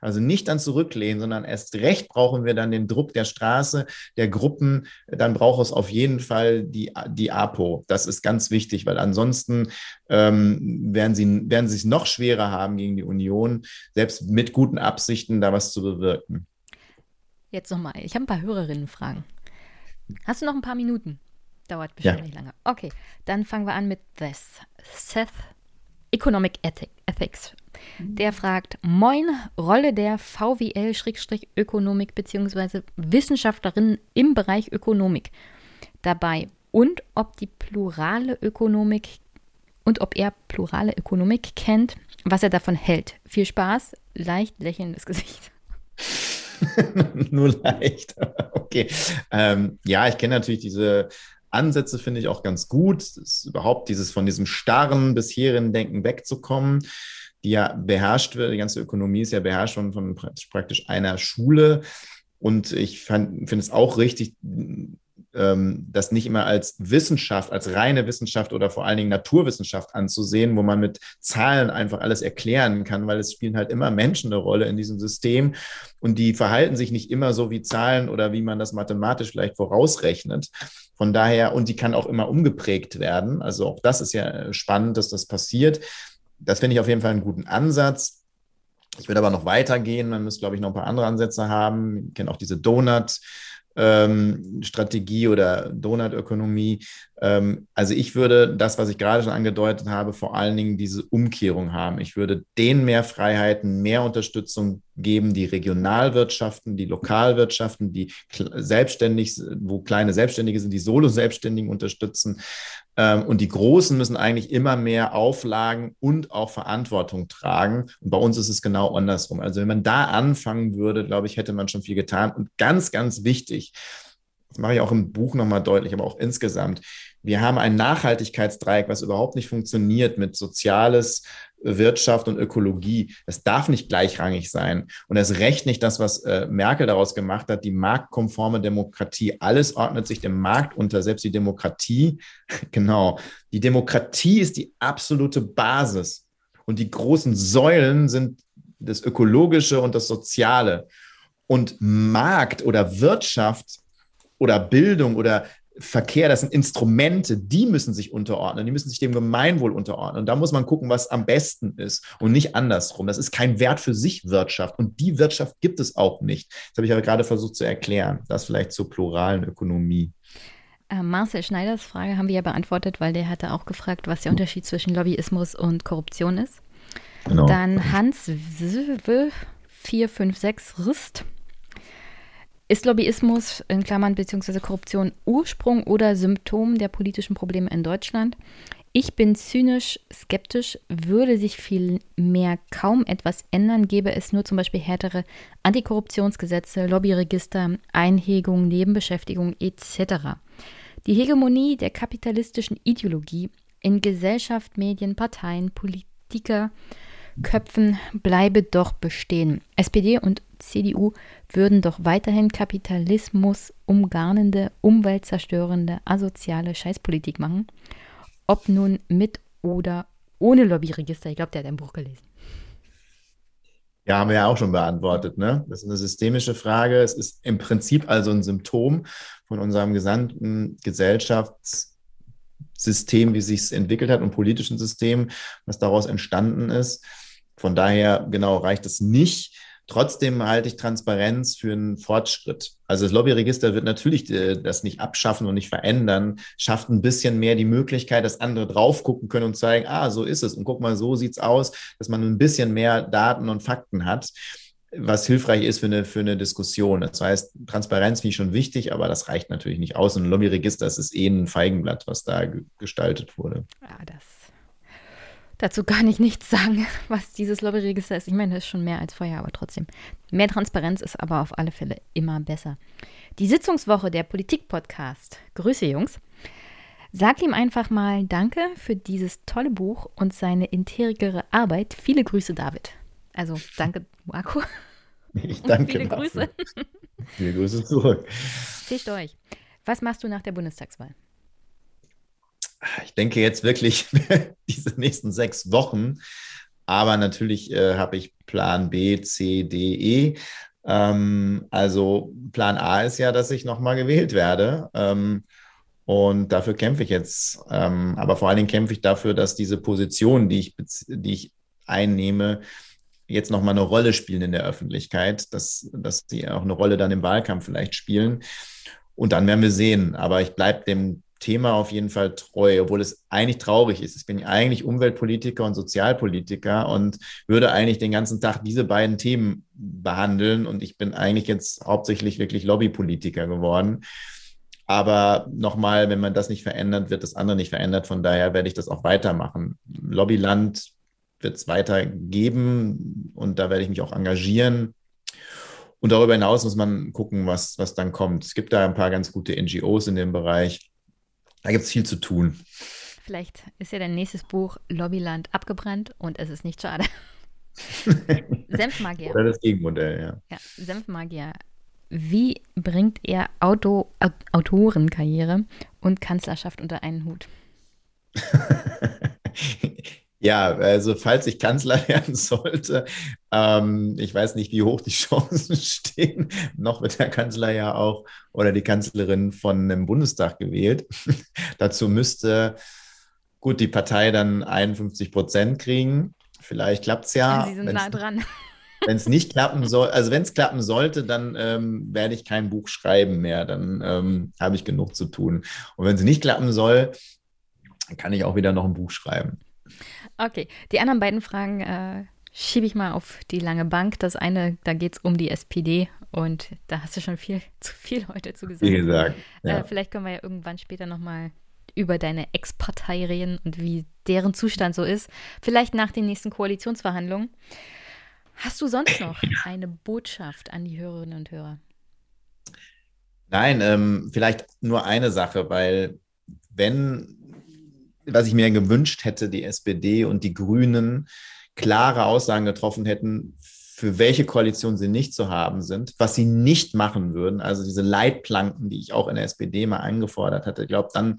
also nicht dann zurücklehnen, sondern erst recht brauchen wir dann den Druck der Straße, der Gruppen. Dann braucht es auf jeden Fall die, die APO. Das ist ganz wichtig, weil ansonsten ähm, werden sie werden sie es noch schwerer haben gegen die Union, selbst mit guten Absichten da was zu bewirken. Jetzt nochmal, ich habe ein paar Hörerinnenfragen. Hast du noch ein paar Minuten? Dauert bestimmt ja. nicht lange. Okay, dann fangen wir an mit this. Seth Economic Ethics. Der fragt, Moin, Rolle der VWL-Ökonomik bzw. Wissenschaftlerin im Bereich Ökonomik dabei und ob die plurale Ökonomik und ob er plurale Ökonomik kennt, was er davon hält. Viel Spaß, leicht lächelndes Gesicht. Nur leicht. Okay. Ähm, ja, ich kenne natürlich diese Ansätze, finde ich auch ganz gut. überhaupt dieses von diesem starren bisherigen Denken wegzukommen die ja beherrscht wird, die ganze Ökonomie ist ja beherrscht von, von praktisch einer Schule. Und ich finde es auch richtig, ähm, das nicht immer als Wissenschaft, als reine Wissenschaft oder vor allen Dingen Naturwissenschaft anzusehen, wo man mit Zahlen einfach alles erklären kann, weil es spielen halt immer Menschen eine Rolle in diesem System und die verhalten sich nicht immer so wie Zahlen oder wie man das mathematisch vielleicht vorausrechnet. Von daher, und die kann auch immer umgeprägt werden. Also auch das ist ja spannend, dass das passiert das finde ich auf jeden Fall einen guten Ansatz. Ich würde aber noch weitergehen. Man müsste, glaube ich, noch ein paar andere Ansätze haben. Ich kenne auch diese Donut. Ähm, Strategie oder Donutökonomie. Ähm, also ich würde das, was ich gerade schon angedeutet habe, vor allen Dingen diese Umkehrung haben. Ich würde denen mehr Freiheiten, mehr Unterstützung geben, die Regionalwirtschaften, die Lokalwirtschaften, die selbstständig, wo kleine Selbstständige sind, die Solo-Selbstständigen unterstützen. Ähm, und die Großen müssen eigentlich immer mehr Auflagen und auch Verantwortung tragen. Und bei uns ist es genau andersrum. Also wenn man da anfangen würde, glaube ich, hätte man schon viel getan. Und ganz, ganz wichtig, das mache ich auch im Buch nochmal deutlich, aber auch insgesamt, wir haben ein Nachhaltigkeitsdreieck, was überhaupt nicht funktioniert mit Soziales, Wirtschaft und Ökologie. Es darf nicht gleichrangig sein. Und erst recht nicht das, was äh, Merkel daraus gemacht hat, die marktkonforme Demokratie. Alles ordnet sich dem Markt unter, selbst die Demokratie. genau. Die Demokratie ist die absolute Basis. Und die großen Säulen sind das Ökologische und das Soziale. Und Markt oder Wirtschaft oder Bildung oder Verkehr, das sind Instrumente, die müssen sich unterordnen, die müssen sich dem Gemeinwohl unterordnen. Und da muss man gucken, was am besten ist und nicht andersrum. Das ist kein Wert für sich Wirtschaft und die Wirtschaft gibt es auch nicht. Das habe ich aber gerade versucht zu erklären. Das vielleicht zur pluralen Ökonomie. Äh, Marcel Schneiders Frage haben wir ja beantwortet, weil der hatte auch gefragt, was der Unterschied zwischen Lobbyismus und Korruption ist. Genau. Dann Hans 456 Rist ist Lobbyismus in Klammern bzw. Korruption Ursprung oder Symptom der politischen Probleme in Deutschland? Ich bin zynisch skeptisch, würde sich viel mehr kaum etwas ändern, gäbe es nur zum Beispiel härtere Antikorruptionsgesetze, Lobbyregister, Einhegung, Nebenbeschäftigung etc. Die Hegemonie der kapitalistischen Ideologie in Gesellschaft, Medien, Parteien, Politiker, Köpfen bleibe doch bestehen. SPD und CDU würden doch weiterhin Kapitalismus umgarnende, umweltzerstörende, asoziale Scheißpolitik machen. Ob nun mit oder ohne Lobbyregister. Ich glaube, der hat ein Buch gelesen. Ja, haben wir ja auch schon beantwortet. Ne? Das ist eine systemische Frage. Es ist im Prinzip also ein Symptom von unserem gesamten Gesellschaftssystem, wie sich es entwickelt hat und politischen System, was daraus entstanden ist. Von daher, genau, reicht es nicht, Trotzdem halte ich Transparenz für einen Fortschritt. Also das Lobbyregister wird natürlich äh, das nicht abschaffen und nicht verändern, schafft ein bisschen mehr die Möglichkeit, dass andere drauf gucken können und zeigen, ah, so ist es und guck mal, so sieht's aus, dass man ein bisschen mehr Daten und Fakten hat, was hilfreich ist für eine, für eine Diskussion. Das heißt, Transparenz finde ich schon wichtig, aber das reicht natürlich nicht aus. Und ein Lobbyregister, das ist eh ein Feigenblatt, was da gestaltet wurde. Ja, das dazu gar nicht nichts sagen, was dieses Lobbyregister ist. Ich meine, das ist schon mehr als vorher, aber trotzdem. Mehr Transparenz ist aber auf alle Fälle immer besser. Die Sitzungswoche der Politik-Podcast. Grüße, Jungs. Sag ihm einfach mal Danke für dieses tolle Buch und seine integere Arbeit. Viele Grüße, David. Also danke, Marco. Ich danke. viele Marco. Grüße. Viele Grüße zurück. Zischt euch. Was machst du nach der Bundestagswahl? Ich denke jetzt wirklich diese nächsten sechs Wochen. Aber natürlich äh, habe ich Plan B, C, D, E. Ähm, also Plan A ist ja, dass ich nochmal gewählt werde. Ähm, und dafür kämpfe ich jetzt. Ähm, aber vor allen Dingen kämpfe ich dafür, dass diese Position, die ich, die ich einnehme, jetzt nochmal eine Rolle spielen in der Öffentlichkeit, dass, dass sie auch eine Rolle dann im Wahlkampf vielleicht spielen. Und dann werden wir sehen. Aber ich bleibe dem Thema auf jeden Fall treu, obwohl es eigentlich traurig ist. Ich bin eigentlich Umweltpolitiker und Sozialpolitiker und würde eigentlich den ganzen Tag diese beiden Themen behandeln. Und ich bin eigentlich jetzt hauptsächlich wirklich Lobbypolitiker geworden. Aber nochmal, wenn man das nicht verändert, wird das andere nicht verändert. Von daher werde ich das auch weitermachen. Lobbyland wird es weiter geben und da werde ich mich auch engagieren. Und darüber hinaus muss man gucken, was, was dann kommt. Es gibt da ein paar ganz gute NGOs in dem Bereich. Da gibt es viel zu tun. Vielleicht ist ja dein nächstes Buch Lobbyland abgebrannt und es ist nicht schade. Senfmagier. Oder das Gegenmodell, ja. ja Senfmagier. Wie bringt er Auto, Autorenkarriere und Kanzlerschaft unter einen Hut? Ja, also falls ich Kanzler werden sollte, ähm, ich weiß nicht, wie hoch die Chancen stehen. Noch wird der Kanzler ja auch oder die Kanzlerin von einem Bundestag gewählt. Dazu müsste gut die Partei dann 51 Prozent kriegen. Vielleicht klappt es ja. Sie sind wenn's, nah dran. Wenn es nicht klappen soll, also wenn es klappen sollte, dann ähm, werde ich kein Buch schreiben mehr. Dann ähm, habe ich genug zu tun. Und wenn es nicht klappen soll, kann ich auch wieder noch ein Buch schreiben. Okay, die anderen beiden Fragen äh, schiebe ich mal auf die lange Bank. Das eine, da geht es um die SPD und da hast du schon viel zu viel heute zu gesagt. Wie gesagt. Äh, ja. Äh, vielleicht können wir ja irgendwann später nochmal über deine Ex-Partei reden und wie deren Zustand so ist. Vielleicht nach den nächsten Koalitionsverhandlungen. Hast du sonst noch eine Botschaft an die Hörerinnen und Hörer? Nein, ähm, vielleicht nur eine Sache, weil wenn was ich mir gewünscht hätte, die SPD und die Grünen klare Aussagen getroffen hätten, für welche Koalition sie nicht zu haben sind, was sie nicht machen würden, also diese Leitplanken, die ich auch in der SPD mal eingefordert hatte, ich glaube, dann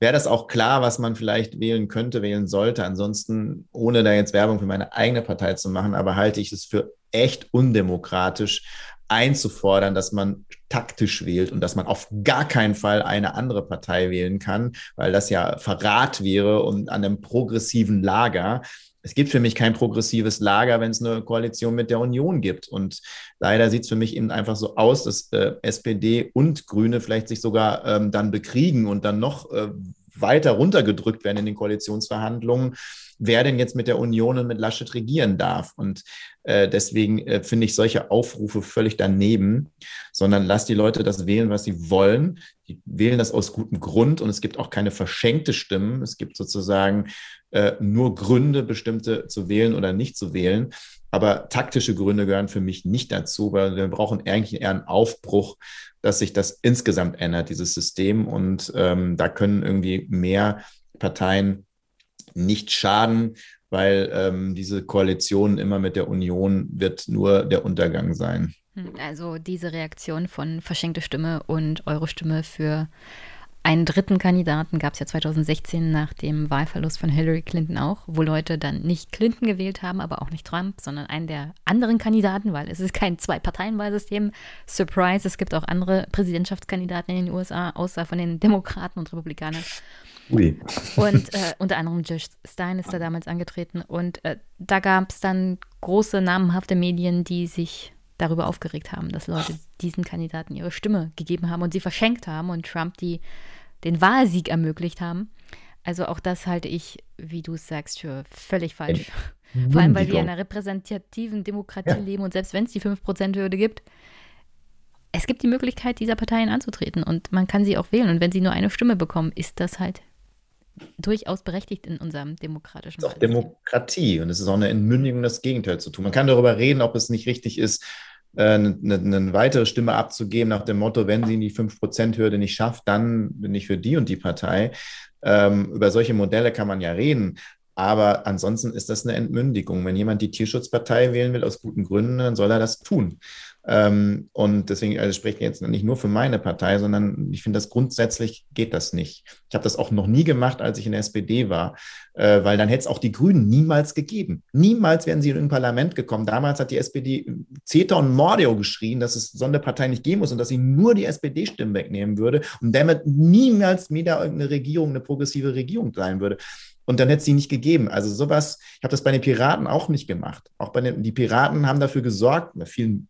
wäre das auch klar, was man vielleicht wählen könnte, wählen sollte. Ansonsten, ohne da jetzt Werbung für meine eigene Partei zu machen, aber halte ich es für echt undemokratisch, einzufordern, dass man taktisch wählt und dass man auf gar keinen Fall eine andere Partei wählen kann, weil das ja Verrat wäre und an einem progressiven Lager. Es gibt für mich kein progressives Lager, wenn es eine Koalition mit der Union gibt. Und leider sieht es für mich eben einfach so aus, dass äh, SPD und Grüne vielleicht sich sogar ähm, dann bekriegen und dann noch äh, weiter runtergedrückt werden in den Koalitionsverhandlungen wer denn jetzt mit der Union und mit Laschet regieren darf. Und äh, deswegen äh, finde ich solche Aufrufe völlig daneben, sondern lass die Leute das wählen, was sie wollen. Die wählen das aus gutem Grund und es gibt auch keine verschenkte Stimmen. Es gibt sozusagen äh, nur Gründe, bestimmte zu wählen oder nicht zu wählen. Aber taktische Gründe gehören für mich nicht dazu, weil wir brauchen eigentlich eher einen Aufbruch, dass sich das insgesamt ändert, dieses System. Und ähm, da können irgendwie mehr Parteien nicht schaden, weil ähm, diese Koalition immer mit der Union wird nur der Untergang sein. Hm, also diese Reaktion von verschenkte Stimme und eure Stimme für einen dritten Kandidaten gab es ja 2016 nach dem Wahlverlust von Hillary Clinton auch, wo Leute dann nicht Clinton gewählt haben, aber auch nicht Trump, sondern einen der anderen Kandidaten, weil es ist kein Zwei-Parteien-Wahlsystem. Surprise, es gibt auch andere Präsidentschaftskandidaten in den USA, außer von den Demokraten und Republikanern. Ui. Und äh, unter anderem Josh Stein ist da damals angetreten. Und äh, da gab es dann große, namenhafte Medien, die sich darüber aufgeregt haben, dass Leute diesen Kandidaten ihre Stimme gegeben haben und sie verschenkt haben und Trump die den Wahlsieg ermöglicht haben. Also auch das halte ich, wie du es sagst, für völlig falsch. Vor allem, weil wir in einer repräsentativen Demokratie ja. leben und selbst wenn es die 5%-Hürde gibt, es gibt die Möglichkeit, dieser Parteien anzutreten und man kann sie auch wählen. Und wenn sie nur eine Stimme bekommen, ist das halt durchaus berechtigt in unserem demokratischen Es ist auch Demokratie und es ist auch eine Entmündigung, das Gegenteil zu tun. Man kann darüber reden, ob es nicht richtig ist, eine, äh, eine, weitere Stimme abzugeben nach dem Motto, wenn sie die 5%-Hürde nicht schafft, dann bin ich für die und die Partei. Ähm, über solche Modelle kann man ja reden. Aber ansonsten ist das eine Entmündigung. Wenn jemand die Tierschutzpartei wählen will aus guten Gründen, dann soll er das tun. Ähm, und deswegen also spreche ich jetzt nicht nur für meine Partei, sondern ich finde, das grundsätzlich geht das nicht. Ich habe das auch noch nie gemacht, als ich in der SPD war, äh, weil dann hätte es auch die Grünen niemals gegeben. Niemals wären sie in ein Parlament gekommen. Damals hat die SPD Zeta und Mordio geschrien, dass es so eine Partei nicht geben muss und dass sie nur die SPD-Stimmen wegnehmen würde und damit niemals wieder irgendeine Regierung, eine progressive Regierung sein würde und dann hätte es sie nicht gegeben. Also sowas, ich habe das bei den Piraten auch nicht gemacht. Auch bei den die Piraten haben dafür gesorgt, bei vielen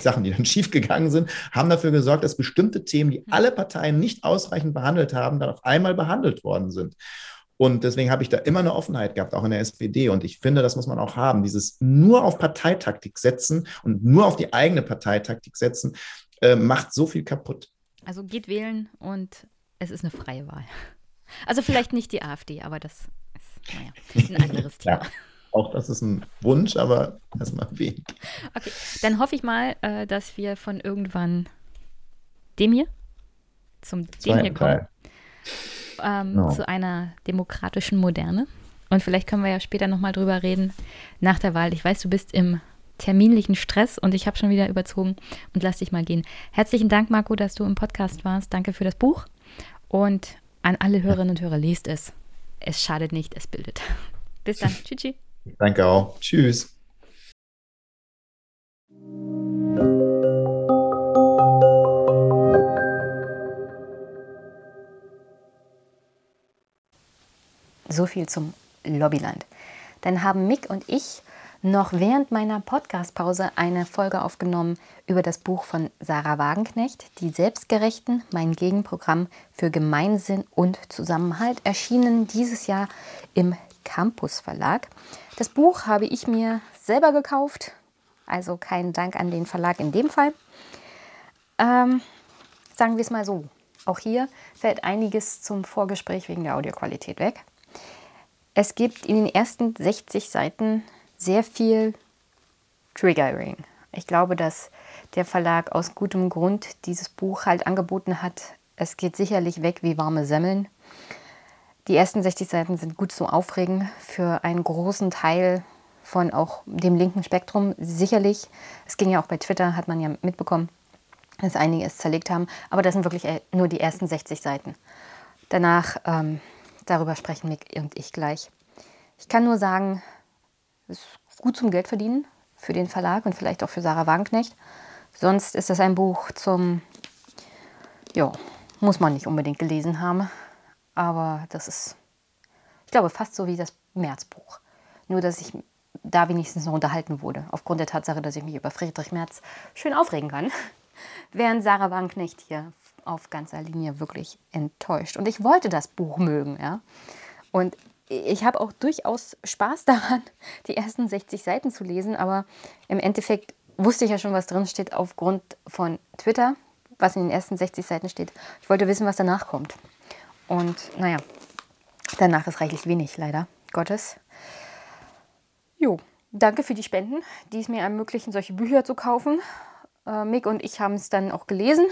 Sachen, die dann schiefgegangen sind, haben dafür gesorgt, dass bestimmte Themen, die alle Parteien nicht ausreichend behandelt haben, dann auf einmal behandelt worden sind. Und deswegen habe ich da immer eine Offenheit gehabt, auch in der SPD. Und ich finde, das muss man auch haben. Dieses nur auf Parteitaktik setzen und nur auf die eigene Parteitaktik setzen, äh, macht so viel kaputt. Also geht wählen und es ist eine freie Wahl. Also vielleicht nicht die AfD, aber das ist naja, ein anderes Thema. ja. Auch das ist ein Wunsch, aber erstmal wenig. Okay, dann hoffe ich mal, äh, dass wir von irgendwann dem hier zum dem hier kommen. Ähm, no. Zu einer demokratischen Moderne. Und vielleicht können wir ja später nochmal drüber reden nach der Wahl. Ich weiß, du bist im terminlichen Stress und ich habe schon wieder überzogen und lass dich mal gehen. Herzlichen Dank, Marco, dass du im Podcast warst. Danke für das Buch und an alle Hörerinnen und Hörer, lest es. Es schadet nicht, es bildet. Bis dann. Tschüss. Danke auch. Tschüss. So viel zum Lobbyland. Dann haben Mick und ich noch während meiner Podcastpause eine Folge aufgenommen über das Buch von Sarah Wagenknecht, Die Selbstgerechten, mein Gegenprogramm für Gemeinsinn und Zusammenhalt, erschienen dieses Jahr im Campus Verlag. Das Buch habe ich mir selber gekauft, also kein Dank an den Verlag in dem Fall. Ähm, sagen wir es mal so, auch hier fällt einiges zum Vorgespräch wegen der Audioqualität weg. Es gibt in den ersten 60 Seiten sehr viel Triggering. Ich glaube, dass der Verlag aus gutem Grund dieses Buch halt angeboten hat. Es geht sicherlich weg wie warme Semmeln. Die ersten 60 Seiten sind gut zu aufregen für einen großen Teil von auch dem linken Spektrum. Sicherlich, es ging ja auch bei Twitter, hat man ja mitbekommen, dass einige es zerlegt haben. Aber das sind wirklich äh, nur die ersten 60 Seiten. Danach, ähm, darüber sprechen Mick und ich gleich. Ich kann nur sagen, ist gut zum Geld verdienen für den Verlag und vielleicht auch für Sarah Wagenknecht. Sonst ist das ein Buch zum, ja, muss man nicht unbedingt gelesen haben. Aber das ist, ich glaube, fast so wie das Märzbuch. Nur, dass ich da wenigstens noch unterhalten wurde, aufgrund der Tatsache, dass ich mich über Friedrich Merz schön aufregen kann. Während Sarah Wagenknecht hier auf ganzer Linie wirklich enttäuscht. Und ich wollte das Buch mögen, ja. Und ich habe auch durchaus Spaß daran, die ersten 60 Seiten zu lesen, aber im Endeffekt wusste ich ja schon, was drin steht aufgrund von Twitter, was in den ersten 60 Seiten steht. Ich wollte wissen, was danach kommt. Und naja, danach ist reichlich wenig, leider Gottes. Jo, danke für die Spenden, die es mir ermöglichen, solche Bücher zu kaufen. Äh, Mick und ich haben es dann auch gelesen.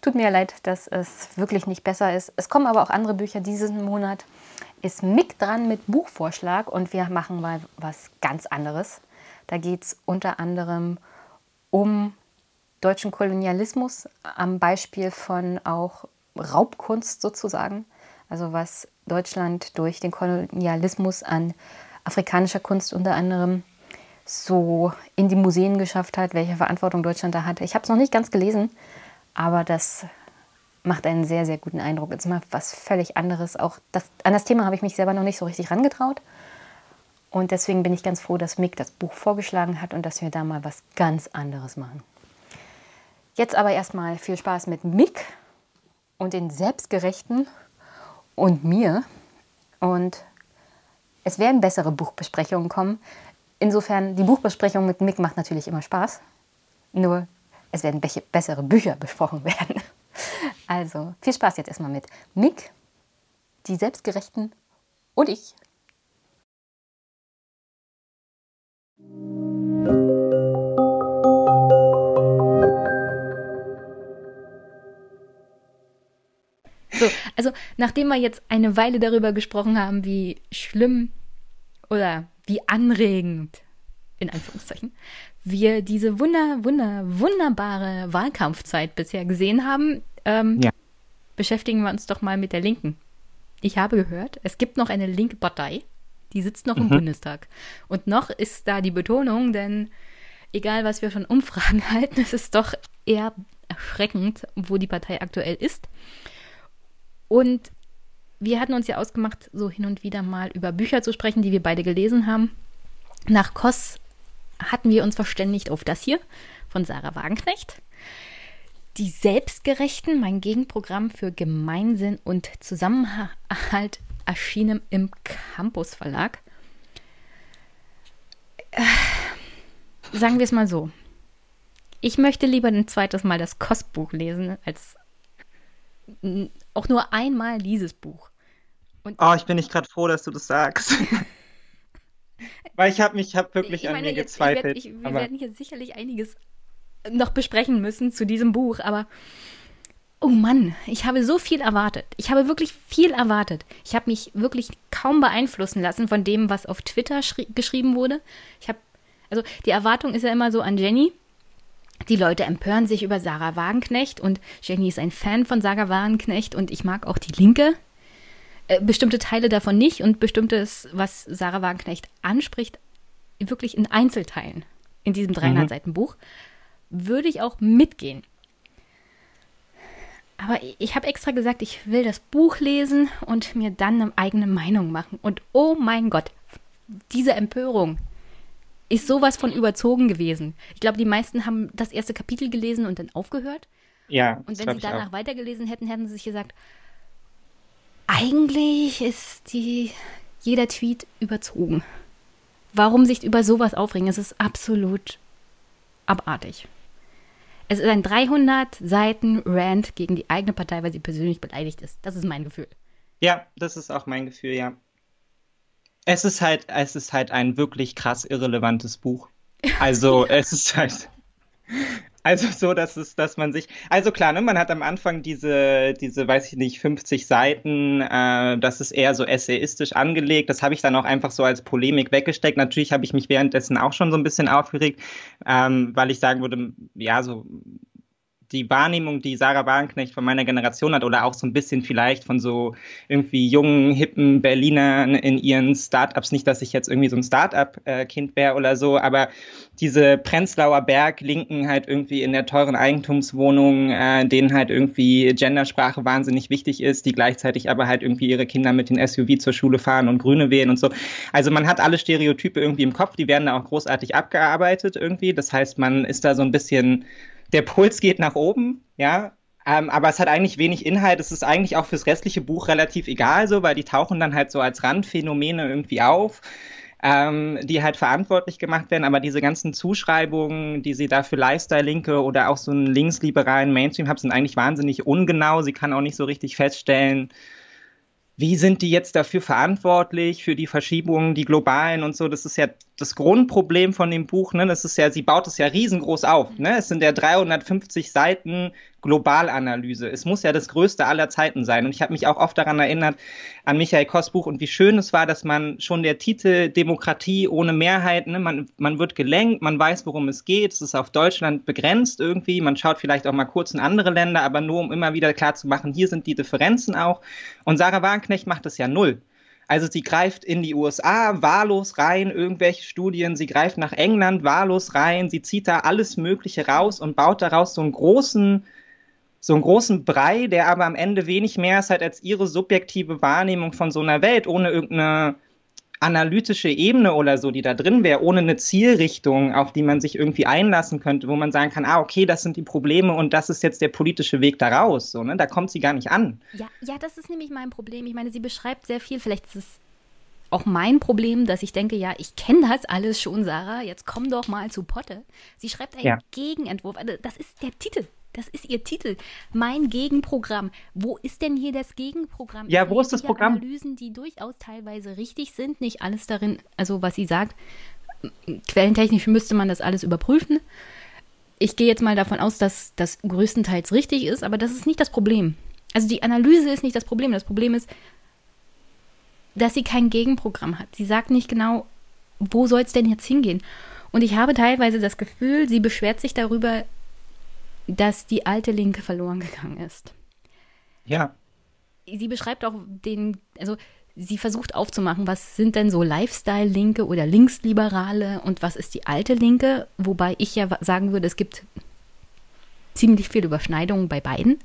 Tut mir leid, dass es wirklich nicht besser ist. Es kommen aber auch andere Bücher diesen Monat. Ist Mick dran mit Buchvorschlag und wir machen mal was ganz anderes. Da geht es unter anderem um deutschen Kolonialismus am Beispiel von auch Raubkunst sozusagen. Also was Deutschland durch den Kolonialismus an afrikanischer Kunst unter anderem so in die Museen geschafft hat, welche Verantwortung Deutschland da hatte. Ich habe es noch nicht ganz gelesen, aber das macht einen sehr, sehr guten Eindruck. Jetzt mal was völlig anderes. Auch das, an das Thema habe ich mich selber noch nicht so richtig rangetraut. Und deswegen bin ich ganz froh, dass Mick das Buch vorgeschlagen hat und dass wir da mal was ganz anderes machen. Jetzt aber erstmal viel Spaß mit Mick und den Selbstgerechten und mir. Und es werden bessere Buchbesprechungen kommen. Insofern, die Buchbesprechung mit Mick macht natürlich immer Spaß. Nur es werden bessere Bücher besprochen werden. Also viel Spaß jetzt erstmal mit Mick, die Selbstgerechten und ich. Also nachdem wir jetzt eine Weile darüber gesprochen haben, wie schlimm oder wie anregend, in Anführungszeichen, wir diese wunder, wunder, wunderbare Wahlkampfzeit bisher gesehen haben, ähm, ja. beschäftigen wir uns doch mal mit der Linken. Ich habe gehört, es gibt noch eine linke Partei, die sitzt noch mhm. im Bundestag. Und noch ist da die Betonung, denn egal was wir von Umfragen halten, es ist doch eher erschreckend, wo die Partei aktuell ist. Und wir hatten uns ja ausgemacht, so hin und wieder mal über Bücher zu sprechen, die wir beide gelesen haben. Nach Koss hatten wir uns verständigt auf das hier von Sarah Wagenknecht. Die Selbstgerechten, mein Gegenprogramm für Gemeinsinn und Zusammenhalt, erschienen im Campus Verlag. Äh, sagen wir es mal so. Ich möchte lieber ein zweites Mal das Kostbuch lesen, als auch nur einmal dieses Buch. Und oh, ich bin nicht gerade froh, dass du das sagst. Weil ich habe mich hab wirklich ich meine, an mir jetzt, gezweifelt. Ich werd, ich, wir werden hier sicherlich einiges noch besprechen müssen zu diesem Buch, aber oh Mann, ich habe so viel erwartet. Ich habe wirklich viel erwartet. Ich habe mich wirklich kaum beeinflussen lassen von dem, was auf Twitter geschrieben wurde. Ich habe, also die Erwartung ist ja immer so an Jenny. Die Leute empören sich über Sarah Wagenknecht und Jenny ist ein Fan von Sarah Wagenknecht und ich mag auch die Linke. Äh, bestimmte Teile davon nicht und bestimmtes, was Sarah Wagenknecht anspricht, wirklich in Einzelteilen in diesem 300 mhm. Seiten Buch, würde ich auch mitgehen. Aber ich habe extra gesagt, ich will das Buch lesen und mir dann eine eigene Meinung machen. Und oh mein Gott, diese Empörung ist sowas von überzogen gewesen. Ich glaube, die meisten haben das erste Kapitel gelesen und dann aufgehört. Ja. Und wenn sie danach weitergelesen hätten, hätten sie sich gesagt, eigentlich ist die, jeder Tweet überzogen. Warum sich über sowas aufregen? Es ist absolut abartig. Es ist ein 300 Seiten Rant gegen die eigene Partei, weil sie persönlich beleidigt ist. Das ist mein Gefühl. Ja, das ist auch mein Gefühl, ja. Es ist halt, es ist halt ein wirklich krass irrelevantes Buch. Also, es ist halt, also so, dass es, dass man sich, also klar, ne, man hat am Anfang diese, diese, weiß ich nicht, 50 Seiten, äh, das ist eher so essayistisch angelegt. Das habe ich dann auch einfach so als Polemik weggesteckt. Natürlich habe ich mich währenddessen auch schon so ein bisschen aufgeregt, ähm, weil ich sagen würde, ja, so die Wahrnehmung, die Sarah Wagenknecht von meiner Generation hat oder auch so ein bisschen vielleicht von so irgendwie jungen, hippen Berlinern in ihren Startups. Nicht, dass ich jetzt irgendwie so ein Startup-Kind wäre oder so, aber diese Prenzlauer Berg-Linken halt irgendwie in der teuren Eigentumswohnung, äh, denen halt irgendwie Gendersprache wahnsinnig wichtig ist, die gleichzeitig aber halt irgendwie ihre Kinder mit den SUV zur Schule fahren und Grüne wählen und so. Also man hat alle Stereotype irgendwie im Kopf, die werden da auch großartig abgearbeitet irgendwie. Das heißt, man ist da so ein bisschen der Puls geht nach oben, ja. Ähm, aber es hat eigentlich wenig Inhalt. Es ist eigentlich auch fürs restliche Buch relativ egal so, weil die tauchen dann halt so als Randphänomene irgendwie auf. Ähm, die halt verantwortlich gemacht werden, aber diese ganzen Zuschreibungen, die sie da für Lifestyle-Linke oder auch so einen linksliberalen Mainstream haben, sind eigentlich wahnsinnig ungenau. Sie kann auch nicht so richtig feststellen, wie sind die jetzt dafür verantwortlich, für die Verschiebungen, die globalen und so. Das ist ja das Grundproblem von dem Buch. Ne? Das ist ja, sie baut es ja riesengroß auf. Ne? Es sind ja 350 Seiten Globalanalyse. Es muss ja das Größte aller Zeiten sein. Und ich habe mich auch oft daran erinnert, an Michael Koss Buch und wie schön es war, dass man schon der Titel Demokratie ohne Mehrheit, ne? man, man wird gelenkt, man weiß, worum es geht. Es ist auf Deutschland begrenzt irgendwie. Man schaut vielleicht auch mal kurz in andere Länder, aber nur um immer wieder klar zu machen, hier sind die Differenzen auch. Und Sarah Wagenknecht macht das ja null. Also sie greift in die USA wahllos rein, irgendwelche Studien, sie greift nach England wahllos rein, sie zieht da alles Mögliche raus und baut daraus so einen großen so einen großen Brei, der aber am Ende wenig mehr ist halt als ihre subjektive Wahrnehmung von so einer Welt, ohne irgendeine analytische Ebene oder so, die da drin wäre, ohne eine Zielrichtung, auf die man sich irgendwie einlassen könnte, wo man sagen kann, ah, okay, das sind die Probleme und das ist jetzt der politische Weg daraus. So, ne? Da kommt sie gar nicht an. Ja, ja, das ist nämlich mein Problem. Ich meine, sie beschreibt sehr viel, vielleicht ist es auch mein Problem, dass ich denke, ja, ich kenne das alles schon, Sarah, jetzt komm doch mal zu Potte. Sie schreibt einen ja. Gegenentwurf. Also, das ist der Titel. Das ist ihr Titel. Mein Gegenprogramm. Wo ist denn hier das Gegenprogramm? Ja, wo ist das Programm? Analysen, die durchaus teilweise richtig sind, nicht alles darin, also was sie sagt. Quellentechnisch müsste man das alles überprüfen. Ich gehe jetzt mal davon aus, dass das größtenteils richtig ist, aber das ist nicht das Problem. Also die Analyse ist nicht das Problem. Das Problem ist, dass sie kein Gegenprogramm hat. Sie sagt nicht genau, wo soll es denn jetzt hingehen? Und ich habe teilweise das Gefühl, sie beschwert sich darüber, dass die alte Linke verloren gegangen ist. Ja. Sie beschreibt auch den, also sie versucht aufzumachen, was sind denn so Lifestyle-Linke oder Linksliberale und was ist die alte Linke, wobei ich ja sagen würde, es gibt ziemlich viel Überschneidungen bei beiden,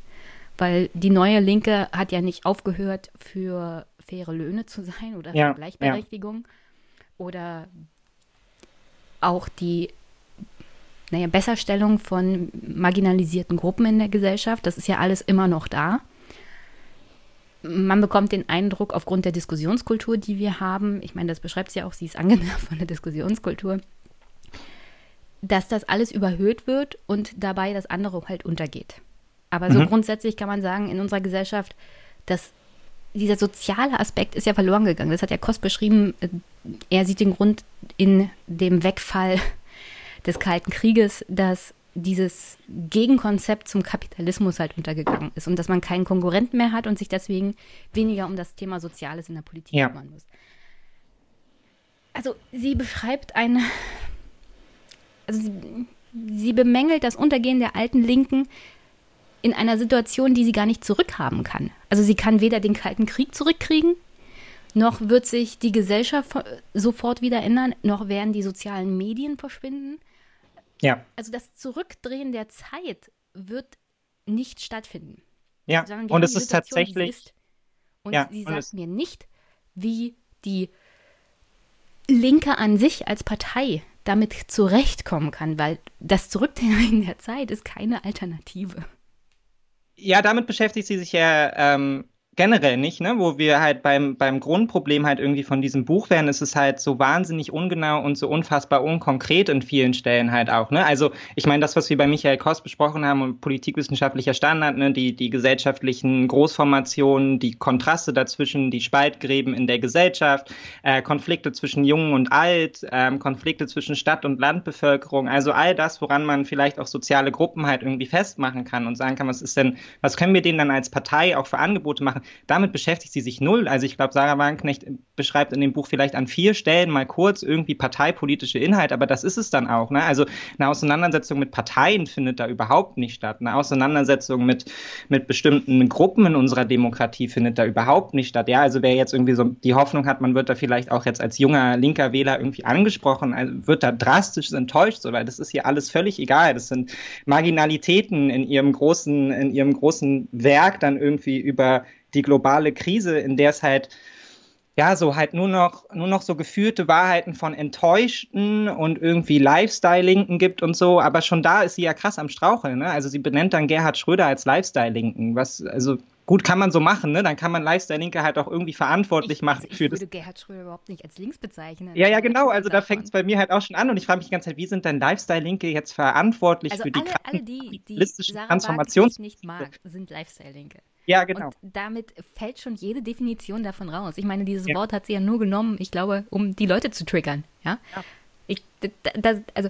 weil die neue Linke hat ja nicht aufgehört, für faire Löhne zu sein oder ja, für Gleichberechtigung ja. oder auch die naja, Besserstellung von marginalisierten Gruppen in der Gesellschaft. Das ist ja alles immer noch da. Man bekommt den Eindruck, aufgrund der Diskussionskultur, die wir haben, ich meine, das beschreibt sie ja auch, sie ist angenervt von der Diskussionskultur, dass das alles überhöht wird und dabei das andere halt untergeht. Aber so mhm. grundsätzlich kann man sagen, in unserer Gesellschaft, dass dieser soziale Aspekt ist ja verloren gegangen. Das hat ja Kost beschrieben. Er sieht den Grund in dem Wegfall des Kalten Krieges, dass dieses Gegenkonzept zum Kapitalismus halt untergegangen ist und dass man keinen Konkurrenten mehr hat und sich deswegen weniger um das Thema Soziales in der Politik ja. kümmern muss. Also sie beschreibt eine, also sie, sie bemängelt das Untergehen der alten Linken in einer Situation, die sie gar nicht zurückhaben kann. Also sie kann weder den Kalten Krieg zurückkriegen, noch wird sich die Gesellschaft sofort wieder ändern, noch werden die sozialen Medien verschwinden. Ja. Also das Zurückdrehen der Zeit wird nicht stattfinden. Ja, und es ist tatsächlich. Ist, und ja, sie sagt mir nicht, wie die Linke an sich als Partei damit zurechtkommen kann, weil das Zurückdrehen der Zeit ist keine Alternative. Ja, damit beschäftigt sie sich ja ähm, generell nicht, ne? Wo wir halt beim, beim Grundproblem halt irgendwie von diesem Buch wären, ist es halt so wahnsinnig ungenau und so unfassbar unkonkret in vielen Stellen halt auch, ne? Also ich meine, das, was wir bei Michael Kost besprochen haben und politikwissenschaftlicher Standard, ne, die, die gesellschaftlichen Großformationen, die Kontraste dazwischen, die Spaltgräben in der Gesellschaft, äh, Konflikte zwischen Jung und Alt, äh, Konflikte zwischen Stadt- und Landbevölkerung, also all das, woran man vielleicht auch soziale Gruppen halt irgendwie festmachen kann und sagen kann, was ist denn, was können wir denen dann als Partei auch für Angebote machen? Damit beschäftigt sie sich null. Also ich glaube, Sarah Wagenknecht beschreibt in dem Buch vielleicht an vier Stellen mal kurz irgendwie parteipolitische Inhalt, aber das ist es dann auch. Ne? Also eine Auseinandersetzung mit Parteien findet da überhaupt nicht statt. Eine Auseinandersetzung mit, mit bestimmten Gruppen in unserer Demokratie findet da überhaupt nicht statt. Ja, also wer jetzt irgendwie so die Hoffnung hat, man wird da vielleicht auch jetzt als junger linker Wähler irgendwie angesprochen, also wird da drastisch enttäuscht, so, weil das ist hier alles völlig egal. Das sind Marginalitäten in ihrem großen, in ihrem großen Werk dann irgendwie über die globale Krise, in der es halt ja, so halt nur noch, nur noch so geführte Wahrheiten von Enttäuschten und irgendwie Lifestyle-Linken gibt und so, aber schon da ist sie ja krass am Straucheln, ne? Also sie benennt dann Gerhard Schröder als Lifestyle-Linken, was, also gut kann man so machen, ne? Dann kann man Lifestyle-Linke halt auch irgendwie verantwortlich ich, machen also für das. Ich würde Gerhard Schröder überhaupt nicht als links bezeichnen. Ja, ja, genau, also da fängt es bei mir halt auch schon an und ich frage mich die ganze Zeit, wie sind denn Lifestyle-Linke jetzt verantwortlich also für die alle, alle die, die Transformations... nicht mag, sind Lifestyle-Linke. Ja, genau. Und damit fällt schon jede Definition davon raus. Ich meine, dieses ja. Wort hat sie ja nur genommen, ich glaube, um die Leute zu triggern. Ja. ja. Ich, das, also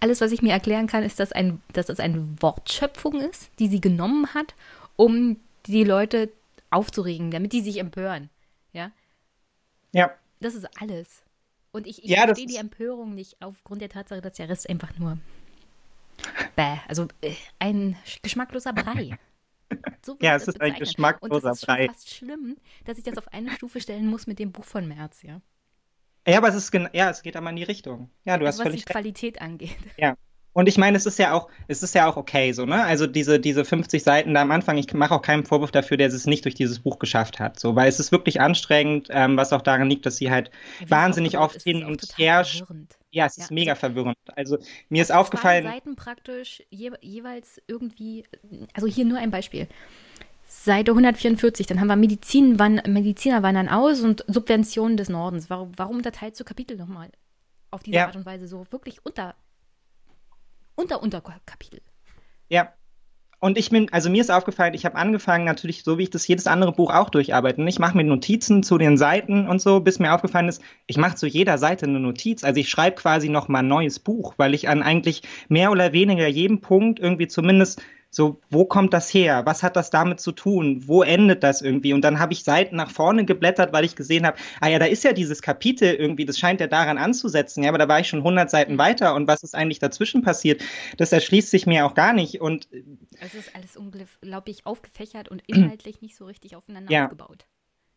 alles, was ich mir erklären kann, ist, dass, ein, dass das eine Wortschöpfung ist, die sie genommen hat, um die Leute aufzuregen, damit die sich empören. Ja. Ja. Das ist alles. Und ich, ich ja, verstehe die Empörung nicht aufgrund der Tatsache, dass der Rest einfach nur bäh, also äh, ein geschmackloser Brei. So ja, es ist ein geschmackloser Und es ist fast schlimm, dass ich das auf eine Stufe stellen muss mit dem Buch von März, ja. Ja, aber es ist ja, es geht aber in die Richtung. Ja, du also hast völlig was die Qualität angeht. Ja. Und ich meine, es ist ja auch, es ist ja auch okay so, ne? Also diese, diese 50 Seiten da am Anfang, ich mache auch keinen Vorwurf dafür, der es nicht durch dieses Buch geschafft hat. So, weil es ist wirklich anstrengend, ähm, was auch daran liegt, dass sie halt ja, wahnsinnig oft hin und her. Ja, es ist mega verwirrend. Also mir ist aufgefallen. Seiten praktisch je, jeweils irgendwie, also hier nur ein Beispiel. Seite 144, dann haben wir Medizin, wann, Mediziner wandern aus und Subventionen des Nordens. Warum, warum unterteilt so Kapitel nochmal auf diese ja. Art und Weise so wirklich unter unter Unterkapitel. Ja. Und ich bin, also mir ist aufgefallen, ich habe angefangen, natürlich, so wie ich das jedes andere Buch auch durcharbeite. Ich mache mir Notizen zu den Seiten und so, bis mir aufgefallen ist, ich mache zu jeder Seite eine Notiz. Also ich schreibe quasi noch mal ein neues Buch, weil ich an eigentlich mehr oder weniger jedem Punkt irgendwie zumindest So, wo kommt das her? Was hat das damit zu tun? Wo endet das irgendwie? Und dann habe ich Seiten nach vorne geblättert, weil ich gesehen habe, ah ja, da ist ja dieses Kapitel irgendwie, das scheint ja daran anzusetzen. Ja, aber da war ich schon 100 Seiten weiter und was ist eigentlich dazwischen passiert? Das erschließt sich mir auch gar nicht. Und es ist alles unglaublich aufgefächert und inhaltlich nicht so richtig aufeinander ja. aufgebaut.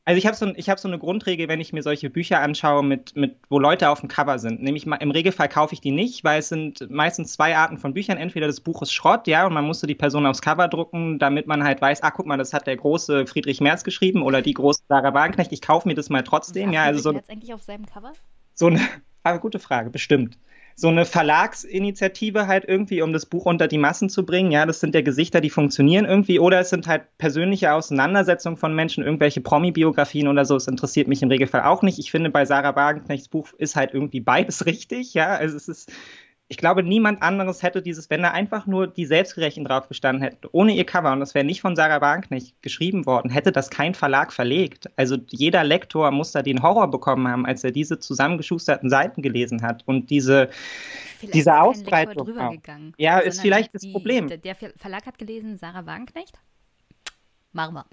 Also ich habe so, hab so eine Grundregel, wenn ich mir solche Bücher anschaue, mit, mit, wo Leute auf dem Cover sind. Nämlich im Regelfall kaufe ich die nicht, weil es sind meistens zwei Arten von Büchern. Entweder das Buch ist Schrott, ja, und man musste die Person aufs Cover drucken, damit man halt weiß, ah, guck mal, das hat der große Friedrich Merz geschrieben oder die große Sarah Wagenknecht. Ich kaufe mir das mal trotzdem, ja. Also so, Merz eigentlich auf seinem Cover? So eine, aber gute Frage, bestimmt so eine Verlagsinitiative halt irgendwie, um das Buch unter die Massen zu bringen. Ja, das sind ja Gesichter, die funktionieren irgendwie. Oder es sind halt persönliche Auseinandersetzungen von Menschen, irgendwelche Promi-Biografien oder so. Es interessiert mich im Regelfall auch nicht. Ich finde, bei Sarah Wagenknechts Buch ist halt irgendwie beides richtig. Ja, also es ist ich glaube, niemand anderes hätte dieses, wenn da einfach nur die Selbstgerechten drauf gestanden hätten, ohne ihr Cover, und das wäre nicht von Sarah Wagenknecht geschrieben worden, hätte das kein Verlag verlegt. Also jeder Lektor muss da den Horror bekommen haben, als er diese zusammengeschusterten Seiten gelesen hat und diese, vielleicht diese Ausbreitung. Ja, ist vielleicht das die, Problem. Der Verlag hat gelesen, Sarah Wagenknecht? Machen wir.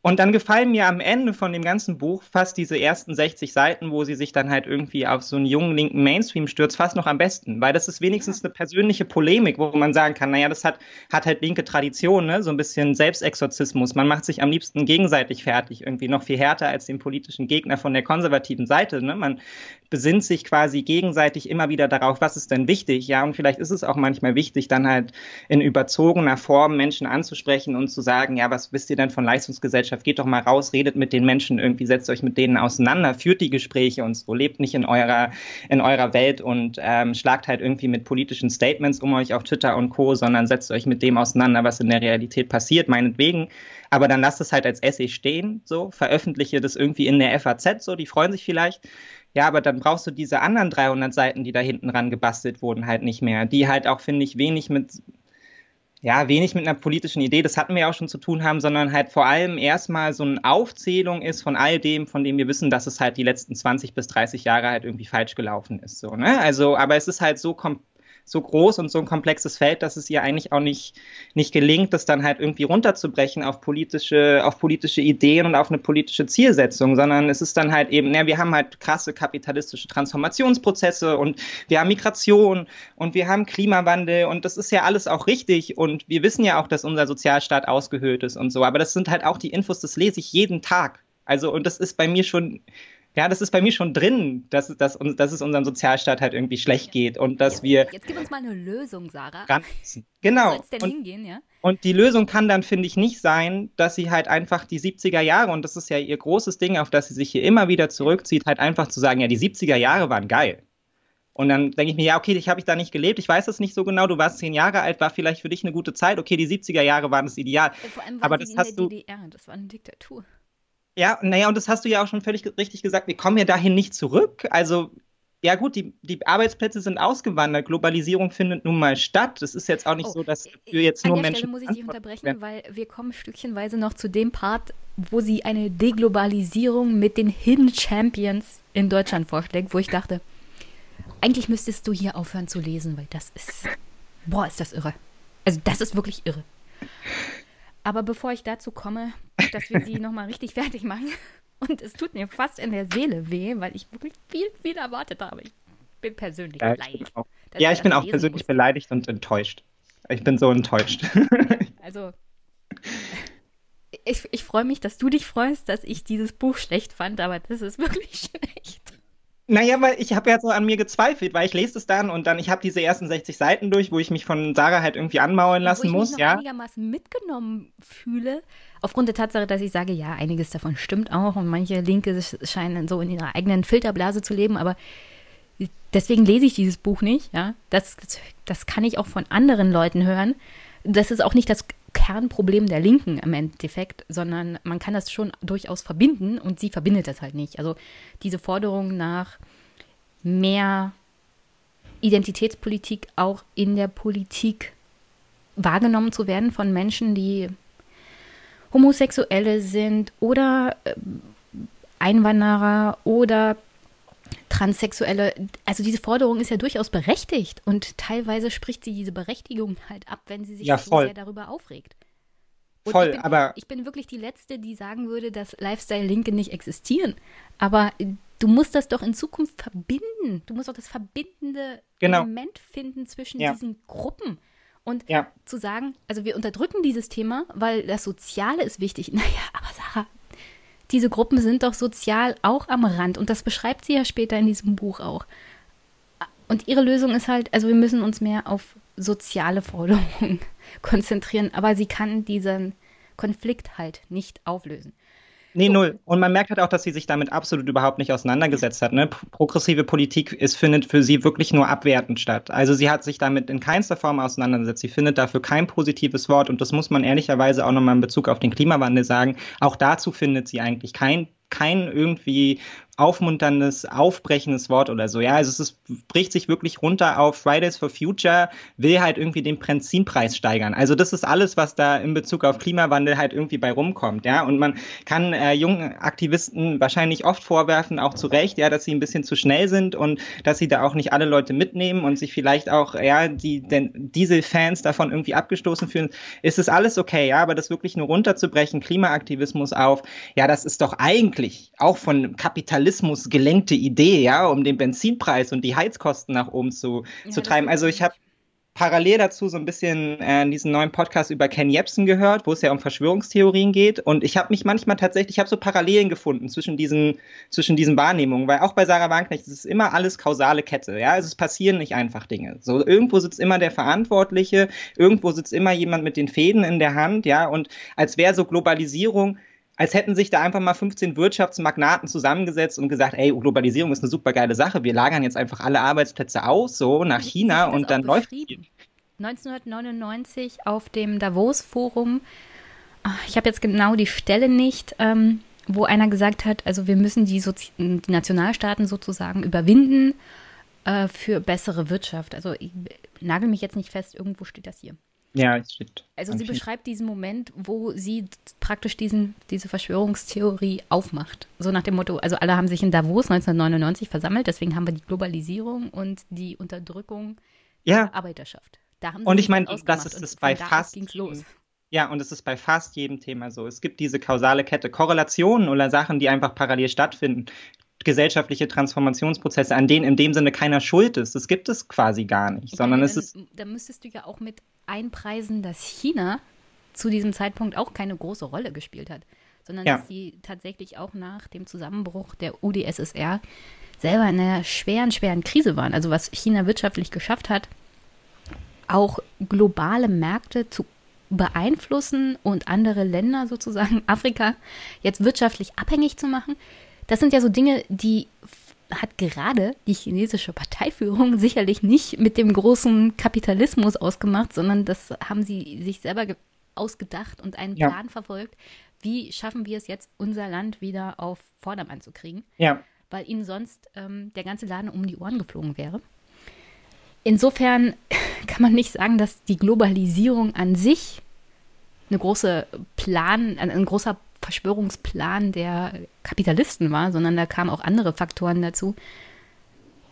Und dann gefallen mir am Ende von dem ganzen Buch fast diese ersten 60 Seiten, wo sie sich dann halt irgendwie auf so einen jungen linken Mainstream stürzt, fast noch am besten, weil das ist wenigstens eine persönliche Polemik, wo man sagen kann, naja, das hat, hat halt linke Tradition, ne? so ein bisschen Selbstexorzismus. Man macht sich am liebsten gegenseitig fertig, irgendwie noch viel härter als den politischen Gegner von der konservativen Seite. Ne? Man besinnt sich quasi gegenseitig immer wieder darauf, was ist denn wichtig, ja, und vielleicht ist es auch manchmal wichtig, dann halt in überzogener Form Menschen anzusprechen und zu sagen, ja, was wisst ihr denn von Leistungsgesellschaft? Geht doch mal raus, redet mit den Menschen irgendwie, setzt euch mit denen auseinander, führt die Gespräche und so, lebt nicht in eurer, in eurer Welt und ähm, schlagt halt irgendwie mit politischen Statements um euch auf Twitter und Co., sondern setzt euch mit dem auseinander, was in der Realität passiert, meinetwegen. Aber dann lasst es halt als Essay stehen, so, veröffentliche das irgendwie in der FAZ, so, die freuen sich vielleicht. Ja, aber dann brauchst du diese anderen 300 Seiten, die da hinten ran gebastelt wurden, halt nicht mehr. Die halt auch, finde ich, wenig mit, ja, wenig mit einer politischen Idee, das hatten wir ja auch schon zu tun haben, sondern halt vor allem erstmal so eine Aufzählung ist von all dem, von dem wir wissen, dass es halt die letzten 20 bis 30 Jahre halt irgendwie falsch gelaufen ist, so, ne? Also, aber es ist halt so kom so groß und so ein komplexes Feld, dass es ihr eigentlich auch nicht, nicht gelingt, das dann halt irgendwie runterzubrechen auf politische, auf politische Ideen und auf eine politische Zielsetzung, sondern es ist dann halt eben, ja, wir haben halt krasse kapitalistische Transformationsprozesse und wir haben Migration und wir haben Klimawandel und das ist ja alles auch richtig und wir wissen ja auch, dass unser Sozialstaat ausgehöhlt ist und so, aber das sind halt auch die Infos, das lese ich jeden Tag. Also, und das ist bei mir schon ja, das ist bei mir schon drin, dass, dass, dass es unserem Sozialstaat halt irgendwie schlecht geht und dass jetzt, wir. Jetzt gib uns mal eine Lösung, Sarah. Ganzen. Genau. Wo denn und, hingehen, ja? Und die Lösung kann dann, finde ich, nicht sein, dass sie halt einfach die 70er Jahre, und das ist ja ihr großes Ding, auf das sie sich hier immer wieder zurückzieht, halt einfach zu sagen, ja, die 70er Jahre waren geil. Und dann denke ich mir, ja, okay, ich habe ich da nicht gelebt, ich weiß das nicht so genau, du warst zehn Jahre alt, war vielleicht für dich eine gute Zeit, okay, die 70er Jahre waren das Ideal. Vor allem war Aber das in hast der DDR, das war eine Diktatur. Ja, naja, und das hast du ja auch schon völlig richtig gesagt. Wir kommen ja dahin nicht zurück. Also, ja gut, die, die Arbeitsplätze sind ausgewandert. Globalisierung findet nun mal statt. Das ist jetzt auch nicht oh, so, dass äh, wir jetzt nur Menschen. Stelle muss ich dich unterbrechen, werden. weil wir kommen stückchenweise noch zu dem Part, wo sie eine Deglobalisierung mit den Hidden Champions in Deutschland vorschlägt, wo ich dachte, eigentlich müsstest du hier aufhören zu lesen, weil das ist. Boah, ist das irre. Also, das ist wirklich irre. Aber bevor ich dazu komme, dass wir sie nochmal richtig fertig machen, und es tut mir fast in der Seele weh, weil ich wirklich viel, viel erwartet habe. Ich bin persönlich ja, beleidigt. Ich bin auch, ja, ich bin auch persönlich muss. beleidigt und enttäuscht. Ich bin so enttäuscht. Also, ich, ich freue mich, dass du dich freust, dass ich dieses Buch schlecht fand, aber das ist wirklich schlecht. Naja, weil ich habe ja so an mir gezweifelt, weil ich lese es dann und dann, ich habe diese ersten 60 Seiten durch, wo ich mich von Sarah halt irgendwie anmauern lassen wo ich muss, mich noch ja. einigermaßen mitgenommen fühle, aufgrund der Tatsache, dass ich sage, ja, einiges davon stimmt auch und manche Linke scheinen so in ihrer eigenen Filterblase zu leben, aber deswegen lese ich dieses Buch nicht, ja. Das, das kann ich auch von anderen Leuten hören. Das ist auch nicht das Kernproblem der Linken im Endeffekt, sondern man kann das schon durchaus verbinden und sie verbindet das halt nicht. Also diese Forderung nach mehr Identitätspolitik auch in der Politik wahrgenommen zu werden von Menschen, die Homosexuelle sind oder äh, Einwanderer oder Transsexuelle, also diese Forderung ist ja durchaus berechtigt und teilweise spricht sie diese Berechtigung halt ab, wenn sie sich ja, so sehr darüber aufregt. Und voll, ich bin, aber ich bin wirklich die Letzte, die sagen würde, dass Lifestyle-Linke nicht existieren. Aber du musst das doch in Zukunft verbinden. Du musst doch das verbindende genau. Element finden zwischen Ja. diesen Gruppen. Und Ja. zu sagen, also wir unterdrücken dieses Thema, weil das Soziale ist wichtig. Naja, aber Sarah, diese Gruppen sind doch sozial auch am Rand. Und das beschreibt sie ja später in diesem Buch auch. Und ihre Lösung ist halt, also wir müssen uns mehr auf soziale Forderungen konzentrieren. Aber sie kann diesen Konflikt halt nicht auflösen. Nee, null. Und man merkt halt auch, dass sie sich damit absolut überhaupt nicht auseinandergesetzt hat. Ne? Progressive Politik ist, findet für sie wirklich nur abwertend statt. Also sie hat sich damit in keinster Form auseinandergesetzt. Sie findet dafür kein positives Wort. Und das muss man ehrlicherweise auch nochmal in Bezug auf den Klimawandel sagen. Auch dazu findet sie eigentlich kein kein irgendwie aufmunterndes, aufbrechendes Wort oder so. Ja, also es ist, bricht sich wirklich runter auf Fridays for Future, will halt irgendwie den Benzinpreis steigern. Also das ist alles, was da in Bezug auf Klimawandel halt irgendwie bei rumkommt. Ja, und man kann äh, jungen Aktivisten wahrscheinlich oft vorwerfen, auch zu Recht, ja, dass sie ein bisschen zu schnell sind und dass sie da auch nicht alle Leute mitnehmen und sich vielleicht auch, ja, die denn Dieselfans davon irgendwie abgestoßen fühlen. Ist es alles okay, ja, aber das wirklich nur runterzubrechen, Klimaaktivismus auf, ja, das ist doch eigentlich auch von Kapitalismus gelenkte Idee, ja, um den Benzinpreis und die Heizkosten nach oben zu, Ja, zu treiben. Also ich habe parallel dazu so ein bisschen äh, diesen neuen Podcast über Ken Jebsen gehört, wo es ja um Verschwörungstheorien geht. Und ich habe mich manchmal tatsächlich, ich habe so Parallelen gefunden zwischen diesen, zwischen diesen Wahrnehmungen, weil auch bei Sarah Wagenknecht ist es immer alles kausale Kette. Ja, also es passieren nicht einfach Dinge. So irgendwo sitzt immer der Verantwortliche, irgendwo sitzt immer jemand mit den Fäden in der Hand, ja, und als wäre so Globalisierung als hätten sich da einfach mal 15 Wirtschaftsmagnaten zusammengesetzt und gesagt, ey, Globalisierung ist eine super geile Sache, wir lagern jetzt einfach alle Arbeitsplätze aus, so nach Sie- China und dann läuft beschrieben. 1999 auf dem Davos-Forum, ah, ich habe jetzt genau die Stelle nicht, ähm, wo einer gesagt hat, also wir müssen die, Sozi die Nationalstaaten sozusagen überwinden äh, für bessere Wirtschaft. Also ich nagel mich jetzt nicht fest, irgendwo steht das hier. Ja, es steht. Also sie beschreibt diesen Moment, wo sie praktisch diesen, diese Verschwörungstheorie aufmacht. So nach dem Motto, also alle haben sich in Davos 1999 versammelt, deswegen haben wir die Globalisierung und die Unterdrückung Ja, der Arbeiterschaft. Da haben sie Und ich meine, das ist es bei fast ging's los. ja, und es ist bei fast jedem Thema so. Es gibt diese kausale Kette, Korrelationen oder Sachen, die einfach parallel stattfinden. Gesellschaftliche Transformationsprozesse, an denen in dem Sinne keiner schuld ist. Das gibt es quasi gar nicht, Ich sondern meine, es ist Da müsstest du ja auch mit einpreisen, dass China zu diesem Zeitpunkt auch keine große Rolle gespielt hat, sondern Ja. dass sie tatsächlich auch nach dem Zusammenbruch der UdSSR selber in einer schweren, schweren Krise waren. Also was China wirtschaftlich geschafft hat, auch globale Märkte zu beeinflussen und andere Länder sozusagen, Afrika, jetzt wirtschaftlich abhängig zu machen. Das sind ja so Dinge, die hat gerade die chinesische Parteiführung sicherlich nicht mit dem großen Kapitalismus ausgemacht, sondern das haben sie sich selber ge- ausgedacht und einen Ja. Plan verfolgt. Wie schaffen wir es jetzt, unser Land wieder auf Vordermann zu kriegen? ja, weil ihnen sonst ähm, der ganze Laden um die Ohren geflogen wäre. Insofern kann man nicht sagen, dass die Globalisierung an sich eine große Plan, ein, ein großer Verschwörungsplan der Kapitalisten war, sondern da kamen auch andere Faktoren dazu.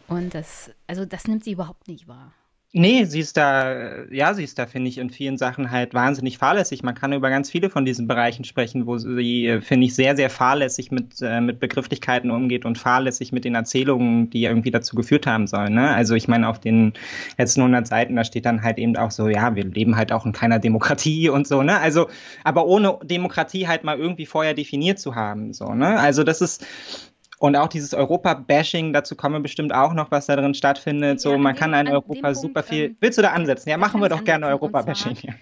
Und das, also das nimmt sie überhaupt nicht wahr. Nee, sie ist da, ja, sie ist da, finde ich, in vielen Sachen halt wahnsinnig fahrlässig. Man kann über ganz viele von diesen Bereichen sprechen, wo sie, äh, finde ich, sehr, sehr fahrlässig mit, äh, mit Begrifflichkeiten umgeht und fahrlässig mit den Erzählungen, die irgendwie dazu geführt haben sollen. Ne? Also ich meine, auf den letzten 100 Seiten, da steht dann halt eben auch so, ja, wir leben halt auch in keiner Demokratie und so, ne? Also, aber ohne Demokratie halt mal irgendwie vorher definiert zu haben, so, ne? Also das ist, und auch dieses Europa-Bashing, dazu kommen bestimmt auch noch, was da drin stattfindet. So, Ja, an man kann in an Europa Punkt, super viel. ähm, Willst du da ansetzen? Ja, machen wir doch gerne Europa-Bashing. Ja.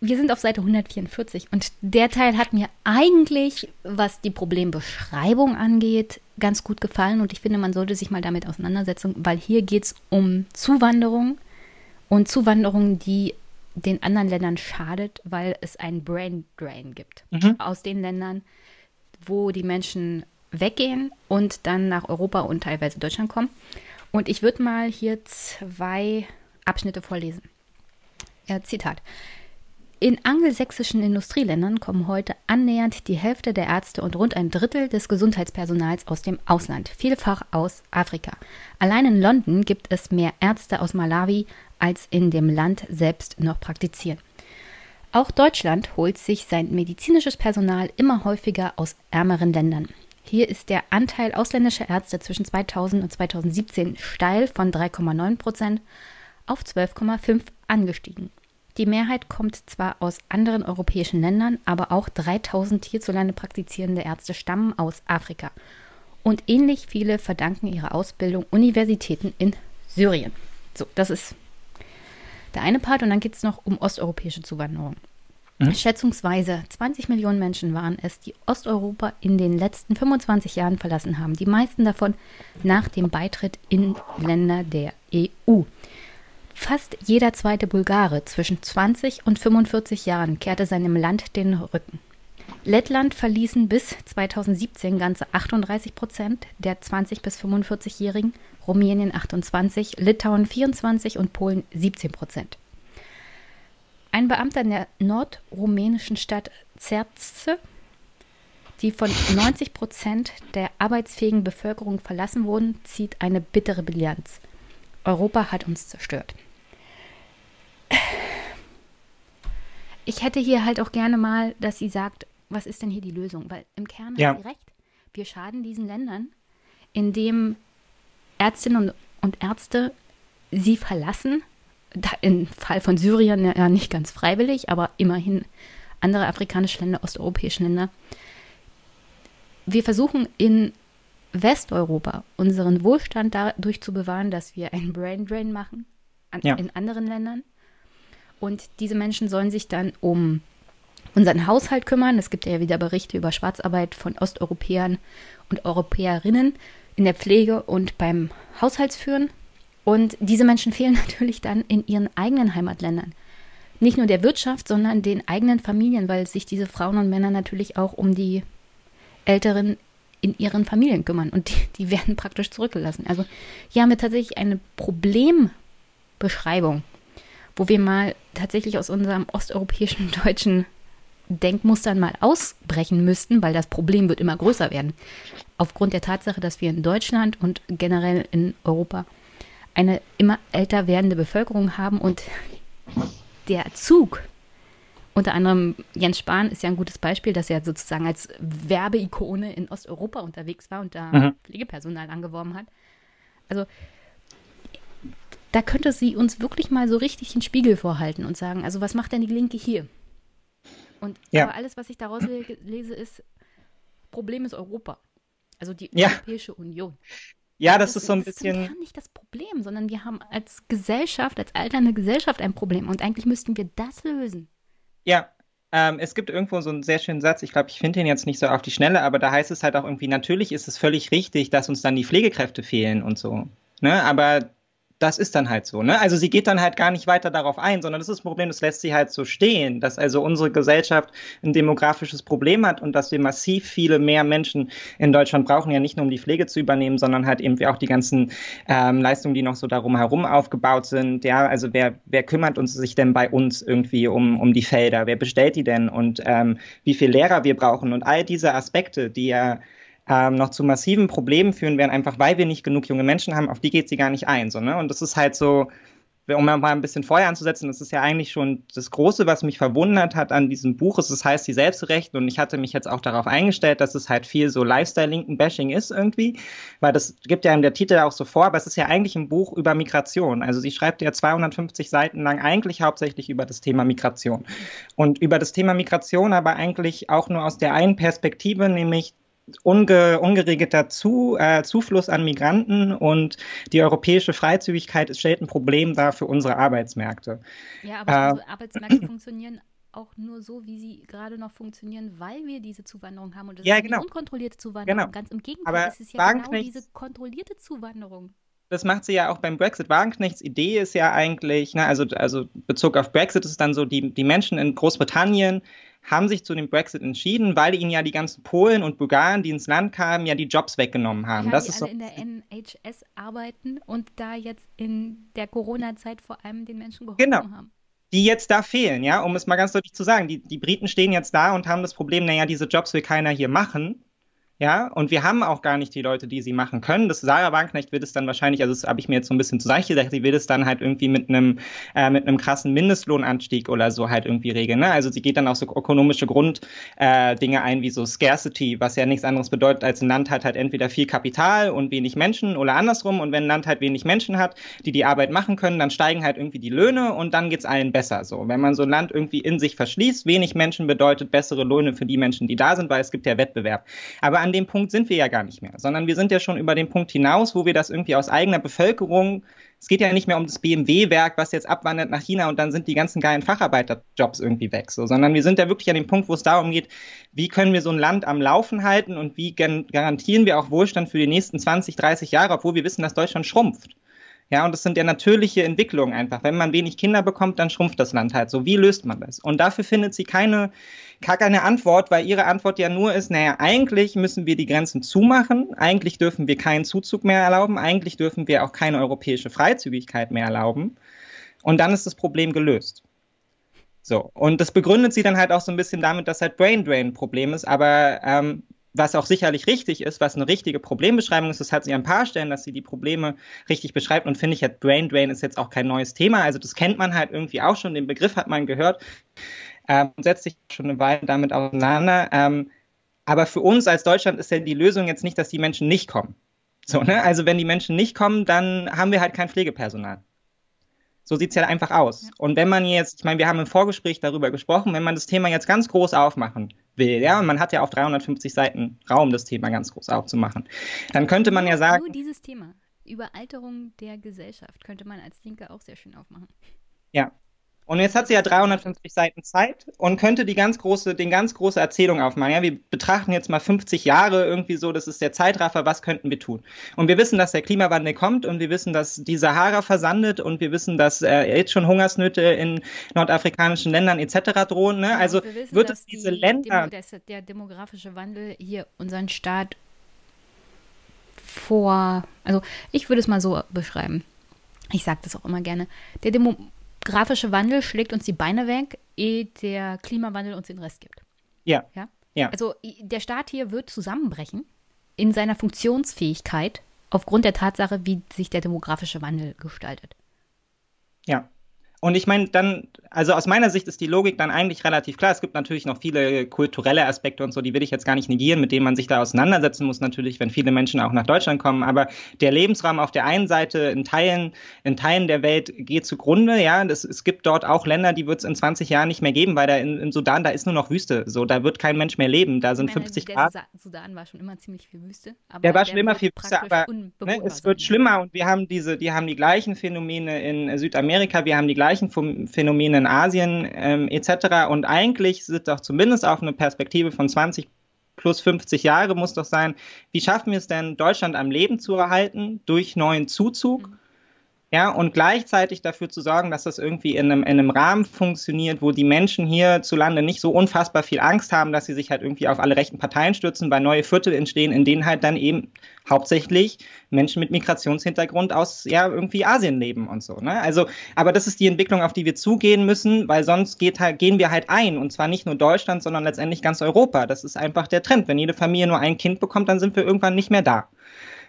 Wir sind auf Seite 144 und der Teil hat mir eigentlich, was die Problembeschreibung angeht, ganz gut gefallen und ich finde, man sollte sich mal damit auseinandersetzen, weil hier geht es um Zuwanderung und Zuwanderung, die den anderen Ländern schadet, weil es einen Brain Drain gibt Mhm. aus den Ländern, wo die Menschen weggehen und dann nach Europa und teilweise Deutschland kommen. Und ich würde mal hier zwei Abschnitte vorlesen. Ja, Zitat. In angelsächsischen Industrieländern kommen heute annähernd die Hälfte der Ärzte und rund ein Drittel des Gesundheitspersonals aus dem Ausland, vielfach aus Afrika. Allein in London gibt es mehr Ärzte aus Malawi, als in dem Land selbst noch praktizieren. Auch Deutschland holt sich sein medizinisches Personal immer häufiger aus ärmeren Ländern. Hier ist der Anteil ausländischer Ärzte zwischen 2000 und 2017 steil von 3,9 Prozent auf 12,5 angestiegen. Die Mehrheit kommt zwar aus anderen europäischen Ländern, aber auch 3000 hierzulande praktizierende Ärzte stammen aus Afrika. Und ähnlich viele verdanken ihre Ausbildung Universitäten in Syrien. So, das ist der eine Part. Und dann geht es noch um osteuropäische Zuwanderung. Mhm. Schätzungsweise 20 Millionen Menschen waren es, die Osteuropa in den letzten 25 Jahren verlassen haben. Die meisten davon nach dem Beitritt in Länder der EU. Fast jeder zweite Bulgare zwischen 20 und 45 Jahren kehrte seinem Land den Rücken. Lettland verließen bis 2017 ganze 38 Prozent der 20 bis 45-Jährigen, Rumänien 28, Litauen 24 und Polen 17 Prozent. Ein Beamter in der nordrumänischen Stadt Zerze, die von 90 Prozent der arbeitsfähigen Bevölkerung verlassen wurden, zieht eine bittere Bilanz. Europa hat uns zerstört. Ich hätte hier halt auch gerne mal, dass sie sagt, was ist denn hier die Lösung? Weil im Kern ja. hat sie recht. Wir schaden diesen Ländern, indem Ärztinnen und Ärzte sie verlassen. Im Fall von Syrien ja nicht ganz freiwillig, aber immerhin andere afrikanische Länder, osteuropäische Länder. Wir versuchen in Westeuropa unseren Wohlstand dadurch zu bewahren, dass wir einen Brain Drain machen an, ja. in anderen Ländern. Und diese Menschen sollen sich dann um unseren Haushalt kümmern. Es gibt ja wieder Berichte über Schwarzarbeit von Osteuropäern und Europäerinnen in der Pflege und beim Haushaltsführen. Und diese Menschen fehlen natürlich dann in ihren eigenen Heimatländern. Nicht nur der Wirtschaft, sondern den eigenen Familien, weil sich diese Frauen und Männer natürlich auch um die Älteren in ihren Familien kümmern und die, die werden praktisch zurückgelassen. Also hier haben wir tatsächlich eine Problembeschreibung wo wir mal tatsächlich aus unserem osteuropäischen deutschen Denkmustern mal ausbrechen müssten, weil das Problem wird immer größer werden. Aufgrund der Tatsache, dass wir in Deutschland und generell in Europa eine immer älter werdende Bevölkerung haben und der Zug, unter anderem Jens Spahn ist ja ein gutes Beispiel, dass er sozusagen als Werbeikone in Osteuropa unterwegs war und da mhm. Pflegepersonal angeworben hat. Also da könnte sie uns wirklich mal so richtig den Spiegel vorhalten und sagen, also was macht denn die Linke hier? Und ja. aber alles, was ich daraus lese, ist, Problem ist Europa. Also die ja. Europäische Union. Ja, das, das ist so ein das bisschen. Das ist nicht das Problem, sondern wir haben als Gesellschaft, als alternde Gesellschaft ein Problem. Und eigentlich müssten wir das lösen. Ja, ähm, es gibt irgendwo so einen sehr schönen Satz, ich glaube, ich finde den jetzt nicht so auf die Schnelle, aber da heißt es halt auch irgendwie, natürlich ist es völlig richtig, dass uns dann die Pflegekräfte fehlen und so. Ne? Aber das ist dann halt so. Ne? Also sie geht dann halt gar nicht weiter darauf ein, sondern das ist das Problem, das lässt sie halt so stehen, dass also unsere Gesellschaft ein demografisches Problem hat und dass wir massiv viele mehr Menschen in Deutschland brauchen, ja nicht nur um die Pflege zu übernehmen, sondern halt eben auch die ganzen ähm, Leistungen, die noch so darum herum aufgebaut sind. Ja, also wer, wer kümmert uns sich denn bei uns irgendwie um, um die Felder? Wer bestellt die denn und ähm, wie viele Lehrer wir brauchen und all diese Aspekte, die ja ähm, noch zu massiven Problemen führen werden, einfach weil wir nicht genug junge Menschen haben, auf die geht sie gar nicht ein. So, ne? Und das ist halt so, um mal ein bisschen Feuer anzusetzen, das ist ja eigentlich schon das Große, was mich verwundert hat an diesem Buch. Es heißt die Selbstrechten und ich hatte mich jetzt auch darauf eingestellt, dass es halt viel so Lifestyle-Linken-Bashing ist irgendwie, weil das gibt ja in der Titel auch so vor, aber es ist ja eigentlich ein Buch über Migration. Also sie schreibt ja 250 Seiten lang eigentlich hauptsächlich über das Thema Migration. Und über das Thema Migration aber eigentlich auch nur aus der einen Perspektive, nämlich unge, ungeregelter Zu, äh, Zufluss an Migranten und die europäische Freizügigkeit stellt ein Problem dar für unsere Arbeitsmärkte. Ja, aber äh, unsere Arbeitsmärkte funktionieren auch nur so, wie sie gerade noch funktionieren, weil wir diese Zuwanderung haben. Und das ja, ist genau. die unkontrollierte Zuwanderung. Genau. Ganz im Gegenteil, aber es ist ja genau diese kontrollierte Zuwanderung das macht sie ja auch beim Brexit. Wagenknechts Idee ist ja eigentlich, ne, also, also Bezug auf Brexit ist dann so, die, die Menschen in Großbritannien haben sich zu dem Brexit entschieden, weil ihnen ja die ganzen Polen und Bulgaren, die ins Land kamen, ja die Jobs weggenommen haben. Ja, das die ist alle so in der NHS arbeiten und da jetzt in der Corona-Zeit vor allem den Menschen geholfen genau. haben. die jetzt da fehlen, ja, um es mal ganz deutlich zu sagen. Die, die Briten stehen jetzt da und haben das Problem, naja, diese Jobs will keiner hier machen. Ja, und wir haben auch gar nicht die Leute, die sie machen können. Das Sarah Wagenknecht wird es dann wahrscheinlich, also das habe ich mir jetzt so ein bisschen zu seicht gesagt, sie wird es dann halt irgendwie mit einem äh, mit einem krassen Mindestlohnanstieg oder so halt irgendwie regeln. Ne? Also sie geht dann auch so ökonomische Grunddinge äh, ein wie so Scarcity, was ja nichts anderes bedeutet, als ein Land hat halt entweder viel Kapital und wenig Menschen oder andersrum. Und wenn ein Land halt wenig Menschen hat, die die Arbeit machen können, dann steigen halt irgendwie die Löhne und dann geht's allen besser. So, wenn man so ein Land irgendwie in sich verschließt, wenig Menschen bedeutet bessere Löhne für die Menschen, die da sind, weil es gibt ja Wettbewerb. Aber an dem Punkt sind wir ja gar nicht mehr, sondern wir sind ja schon über den Punkt hinaus, wo wir das irgendwie aus eigener Bevölkerung, es geht ja nicht mehr um das BMW-Werk, was jetzt abwandert nach China und dann sind die ganzen geilen Facharbeiterjobs irgendwie weg, so, sondern wir sind ja wirklich an dem Punkt, wo es darum geht, wie können wir so ein Land am Laufen halten und wie garantieren wir auch Wohlstand für die nächsten 20, 30 Jahre, obwohl wir wissen, dass Deutschland schrumpft. Ja, und das sind ja natürliche Entwicklungen einfach. Wenn man wenig Kinder bekommt, dann schrumpft das Land halt so. Wie löst man das? Und dafür findet sie keine, gar keine Antwort, weil ihre Antwort ja nur ist, naja, eigentlich müssen wir die Grenzen zumachen, eigentlich dürfen wir keinen Zuzug mehr erlauben, eigentlich dürfen wir auch keine europäische Freizügigkeit mehr erlauben. Und dann ist das Problem gelöst. So, und das begründet sie dann halt auch so ein bisschen damit, dass halt Brain Drain ein Problem ist, aber ähm, was auch sicherlich richtig ist, was eine richtige Problembeschreibung ist, das hat sie an ein paar Stellen, dass sie die Probleme richtig beschreibt und finde ich, halt Brain Drain ist jetzt auch kein neues Thema, also das kennt man halt irgendwie auch schon, den Begriff hat man gehört ähm, und setzt sich schon eine Weile damit auseinander, ähm, aber für uns als Deutschland ist ja die Lösung jetzt nicht, dass die Menschen nicht kommen. So, ne? Also wenn die Menschen nicht kommen, dann haben wir halt kein Pflegepersonal. So sieht es ja einfach aus. Ja. Und wenn man jetzt, ich meine, wir haben im Vorgespräch darüber gesprochen, wenn man das Thema jetzt ganz groß aufmachen will, ja, und man hat ja auf 350 Seiten Raum, das Thema ganz groß aufzumachen, dann könnte man ja sagen. Nur dieses Thema, Überalterung der Gesellschaft, könnte man als Linke auch sehr schön aufmachen. Ja, und jetzt hat sie ja 350 Seiten Zeit und könnte die ganz große, den ganz große Erzählung aufmachen. Ja, wir betrachten jetzt mal 50 Jahre irgendwie so, das ist der Zeitraffer, was könnten wir tun? Und wir wissen, dass der Klimawandel kommt und wir wissen, dass die Sahara versandet und wir wissen, dass äh, jetzt schon Hungersnöte in nordafrikanischen Ländern etc. drohen. Ne? Also wissen, wird es diese die Länder. Demo, der demografische Wandel hier unseren Staat vor, also ich würde es mal so beschreiben. Ich sage das auch immer gerne. Der Demo grafische Wandel schlägt uns die Beine weg, ehe der Klimawandel uns den Rest gibt. Ja. ja. ja. Also der Staat hier wird zusammenbrechen in seiner Funktionsfähigkeit aufgrund der Tatsache, wie sich der demografische Wandel gestaltet. Ja. Und ich meine, dann, also aus meiner Sicht ist die Logik dann eigentlich relativ klar. Es gibt natürlich noch viele kulturelle Aspekte und so, die will ich jetzt gar nicht negieren, mit denen man sich da auseinandersetzen muss, natürlich, wenn viele Menschen auch nach Deutschland kommen. Aber der Lebensraum auf der einen Seite in Teilen, in Teilen der Welt geht zugrunde, ja. Das, es gibt dort auch Länder, die wird es in 20 Jahren nicht mehr geben, weil da in, in, Sudan, da ist nur noch Wüste. So, da wird kein Mensch mehr leben. Da sind meine, 50 der Grad. Sudan war schon immer ziemlich viel Wüste. der war schon immer viel Wüste, aber ne, es wird schlimmer und wir haben diese, die haben die gleichen Phänomene in Südamerika, wir haben die gleichen Phänomene Phänomene in Asien ähm, etc. Und eigentlich sind doch zumindest auf eine Perspektive von 20 plus 50 Jahre muss doch sein, wie schaffen wir es denn, Deutschland am Leben zu erhalten durch neuen Zuzug? Mhm ja, und gleichzeitig dafür zu sorgen, dass das irgendwie in einem, in einem Rahmen funktioniert, wo die Menschen hierzulande nicht so unfassbar viel Angst haben, dass sie sich halt irgendwie auf alle rechten Parteien stürzen, weil neue Viertel entstehen, in denen halt dann eben hauptsächlich Menschen mit Migrationshintergrund aus ja irgendwie Asien leben und so. Ne? Also, aber das ist die Entwicklung, auf die wir zugehen müssen, weil sonst geht halt, gehen wir halt ein und zwar nicht nur Deutschland, sondern letztendlich ganz Europa. Das ist einfach der Trend. Wenn jede Familie nur ein Kind bekommt, dann sind wir irgendwann nicht mehr da.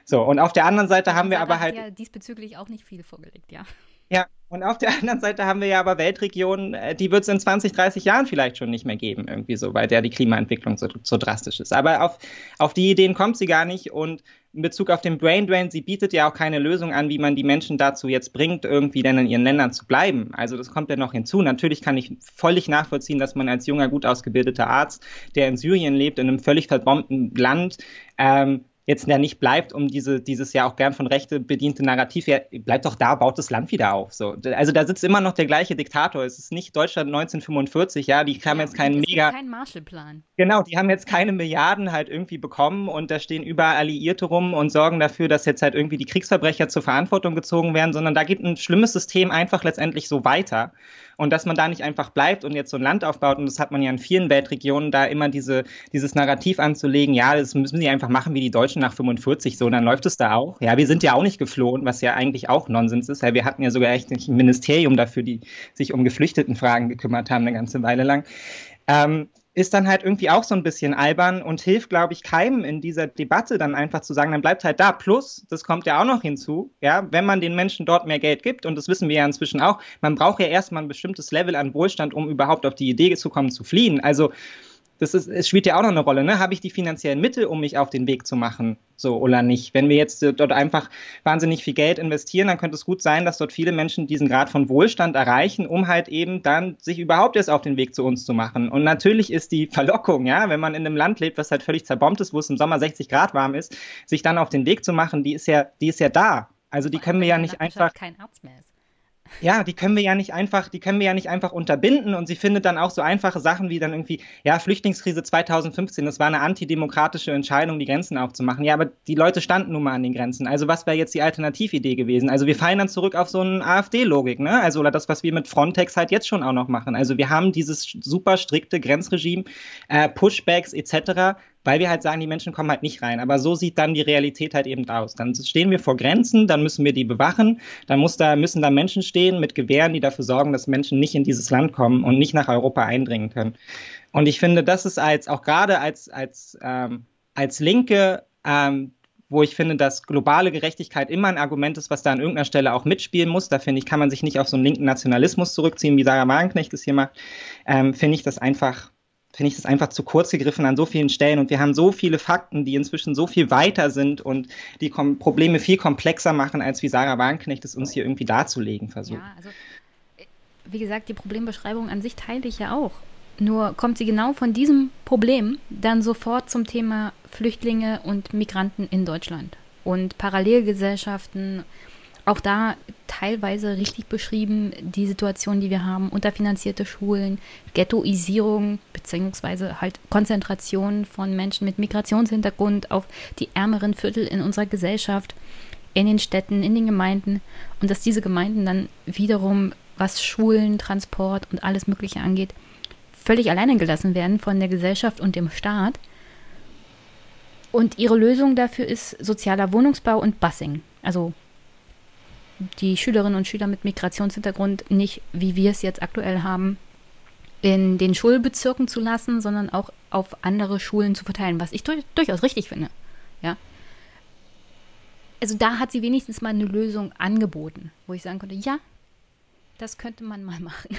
So, und auf der anderen Seite haben wir aber halt. Ja, diesbezüglich auch nicht viel vorgelegt, ja. Ja, und auf der anderen Seite haben wir ja aber Weltregionen, äh, die wird es in 20, 30 Jahren vielleicht schon nicht mehr geben, irgendwie so, weil der die Klimaentwicklung so, so drastisch ist. Aber auf, auf die Ideen kommt sie gar nicht und in Bezug auf den Brain Drain, sie bietet ja auch keine Lösung an, wie man die Menschen dazu jetzt bringt, irgendwie dann in ihren Ländern zu bleiben. Also das kommt ja noch hinzu. Natürlich kann ich völlig nachvollziehen, dass man als junger, gut ausgebildeter Arzt, der in Syrien lebt, in einem völlig verbombten Land, ähm, jetzt ja nicht bleibt, um diese, dieses ja auch gern von Rechte bediente Narrativ, ja, bleibt doch da, baut das Land wieder auf. So. Also da sitzt immer noch der gleiche Diktator. Es ist nicht Deutschland 1945, ja, die haben ja, jetzt keinen mega. Kein Marshallplan. Genau, die haben jetzt keine Milliarden halt irgendwie bekommen und da stehen überall Alliierte rum und sorgen dafür, dass jetzt halt irgendwie die Kriegsverbrecher zur Verantwortung gezogen werden, sondern da geht ein schlimmes System einfach letztendlich so weiter. Und dass man da nicht einfach bleibt und jetzt so ein Land aufbaut. Und das hat man ja in vielen Weltregionen, da immer diese, dieses Narrativ anzulegen, ja, das müssen die einfach machen wie die Deutschen nach 45, so, dann läuft es da auch. Ja, wir sind ja auch nicht geflohen, was ja eigentlich auch Nonsens ist. Ja, wir hatten ja sogar echt ein Ministerium dafür, die sich um Geflüchtetenfragen gekümmert haben, eine ganze Weile lang. Ähm, ist dann halt irgendwie auch so ein bisschen albern und hilft, glaube ich, keinem in dieser Debatte dann einfach zu sagen, dann bleibt halt da. Plus, das kommt ja auch noch hinzu, ja, wenn man den Menschen dort mehr Geld gibt, und das wissen wir ja inzwischen auch, man braucht ja erstmal ein bestimmtes Level an Wohlstand, um überhaupt auf die Idee zu kommen, zu fliehen. Also das ist, es spielt ja auch noch eine Rolle, ne? Habe ich die finanziellen Mittel, um mich auf den Weg zu machen, so oder nicht? Wenn wir jetzt äh, dort einfach wahnsinnig viel Geld investieren, dann könnte es gut sein, dass dort viele Menschen diesen Grad von Wohlstand erreichen, um halt eben dann sich überhaupt erst auf den Weg zu uns zu machen. Und natürlich ist die Verlockung, ja, wenn man in einem Land lebt, was halt völlig zerbombt ist, wo es im Sommer 60 Grad warm ist, sich dann auf den Weg zu machen, die ist ja, die ist ja da. Also die können wir ja nicht einfach. Kein Arzt mehr ist ja, die können wir ja nicht einfach, die können wir ja nicht einfach unterbinden und sie findet dann auch so einfache Sachen wie dann irgendwie, ja, Flüchtlingskrise 2015, das war eine antidemokratische Entscheidung, die Grenzen aufzumachen. Ja, aber die Leute standen nun mal an den Grenzen. Also was wäre jetzt die Alternatividee gewesen? Also wir fallen dann zurück auf so eine AfD-Logik, ne? Also oder das, was wir mit Frontex halt jetzt schon auch noch machen. Also wir haben dieses super strikte Grenzregime, äh, Pushbacks etc weil wir halt sagen, die Menschen kommen halt nicht rein. Aber so sieht dann die Realität halt eben aus. Dann stehen wir vor Grenzen, dann müssen wir die bewachen, dann muss da, müssen da Menschen stehen mit Gewehren, die dafür sorgen, dass Menschen nicht in dieses Land kommen und nicht nach Europa eindringen können. Und ich finde, das ist als, auch gerade als, als, ähm, als Linke, ähm, wo ich finde, dass globale Gerechtigkeit immer ein Argument ist, was da an irgendeiner Stelle auch mitspielen muss. Da finde ich, kann man sich nicht auf so einen linken Nationalismus zurückziehen, wie Sarah Wagenknecht es hier macht. Ähm, finde ich das einfach finde ich das einfach zu kurz gegriffen an so vielen Stellen. Und wir haben so viele Fakten, die inzwischen so viel weiter sind und die Probleme viel komplexer machen, als wie Sarah Wagenknecht es uns hier irgendwie darzulegen versucht. Ja, also wie gesagt, die Problembeschreibung an sich teile ich ja auch. Nur kommt sie genau von diesem Problem dann sofort zum Thema Flüchtlinge und Migranten in Deutschland und Parallelgesellschaften auch da teilweise richtig beschrieben, die Situation, die wir haben, unterfinanzierte Schulen, Ghettoisierung, beziehungsweise halt Konzentration von Menschen mit Migrationshintergrund auf die ärmeren Viertel in unserer Gesellschaft, in den Städten, in den Gemeinden und dass diese Gemeinden dann wiederum, was Schulen, Transport und alles Mögliche angeht, völlig alleine gelassen werden von der Gesellschaft und dem Staat. Und ihre Lösung dafür ist sozialer Wohnungsbau und Bussing. Also die Schülerinnen und Schüler mit Migrationshintergrund nicht, wie wir es jetzt aktuell haben, in den Schulbezirken zu lassen, sondern auch auf andere Schulen zu verteilen, was ich durch, durchaus richtig finde. Ja. Also da hat sie wenigstens mal eine Lösung angeboten, wo ich sagen konnte, ja, das könnte man mal machen.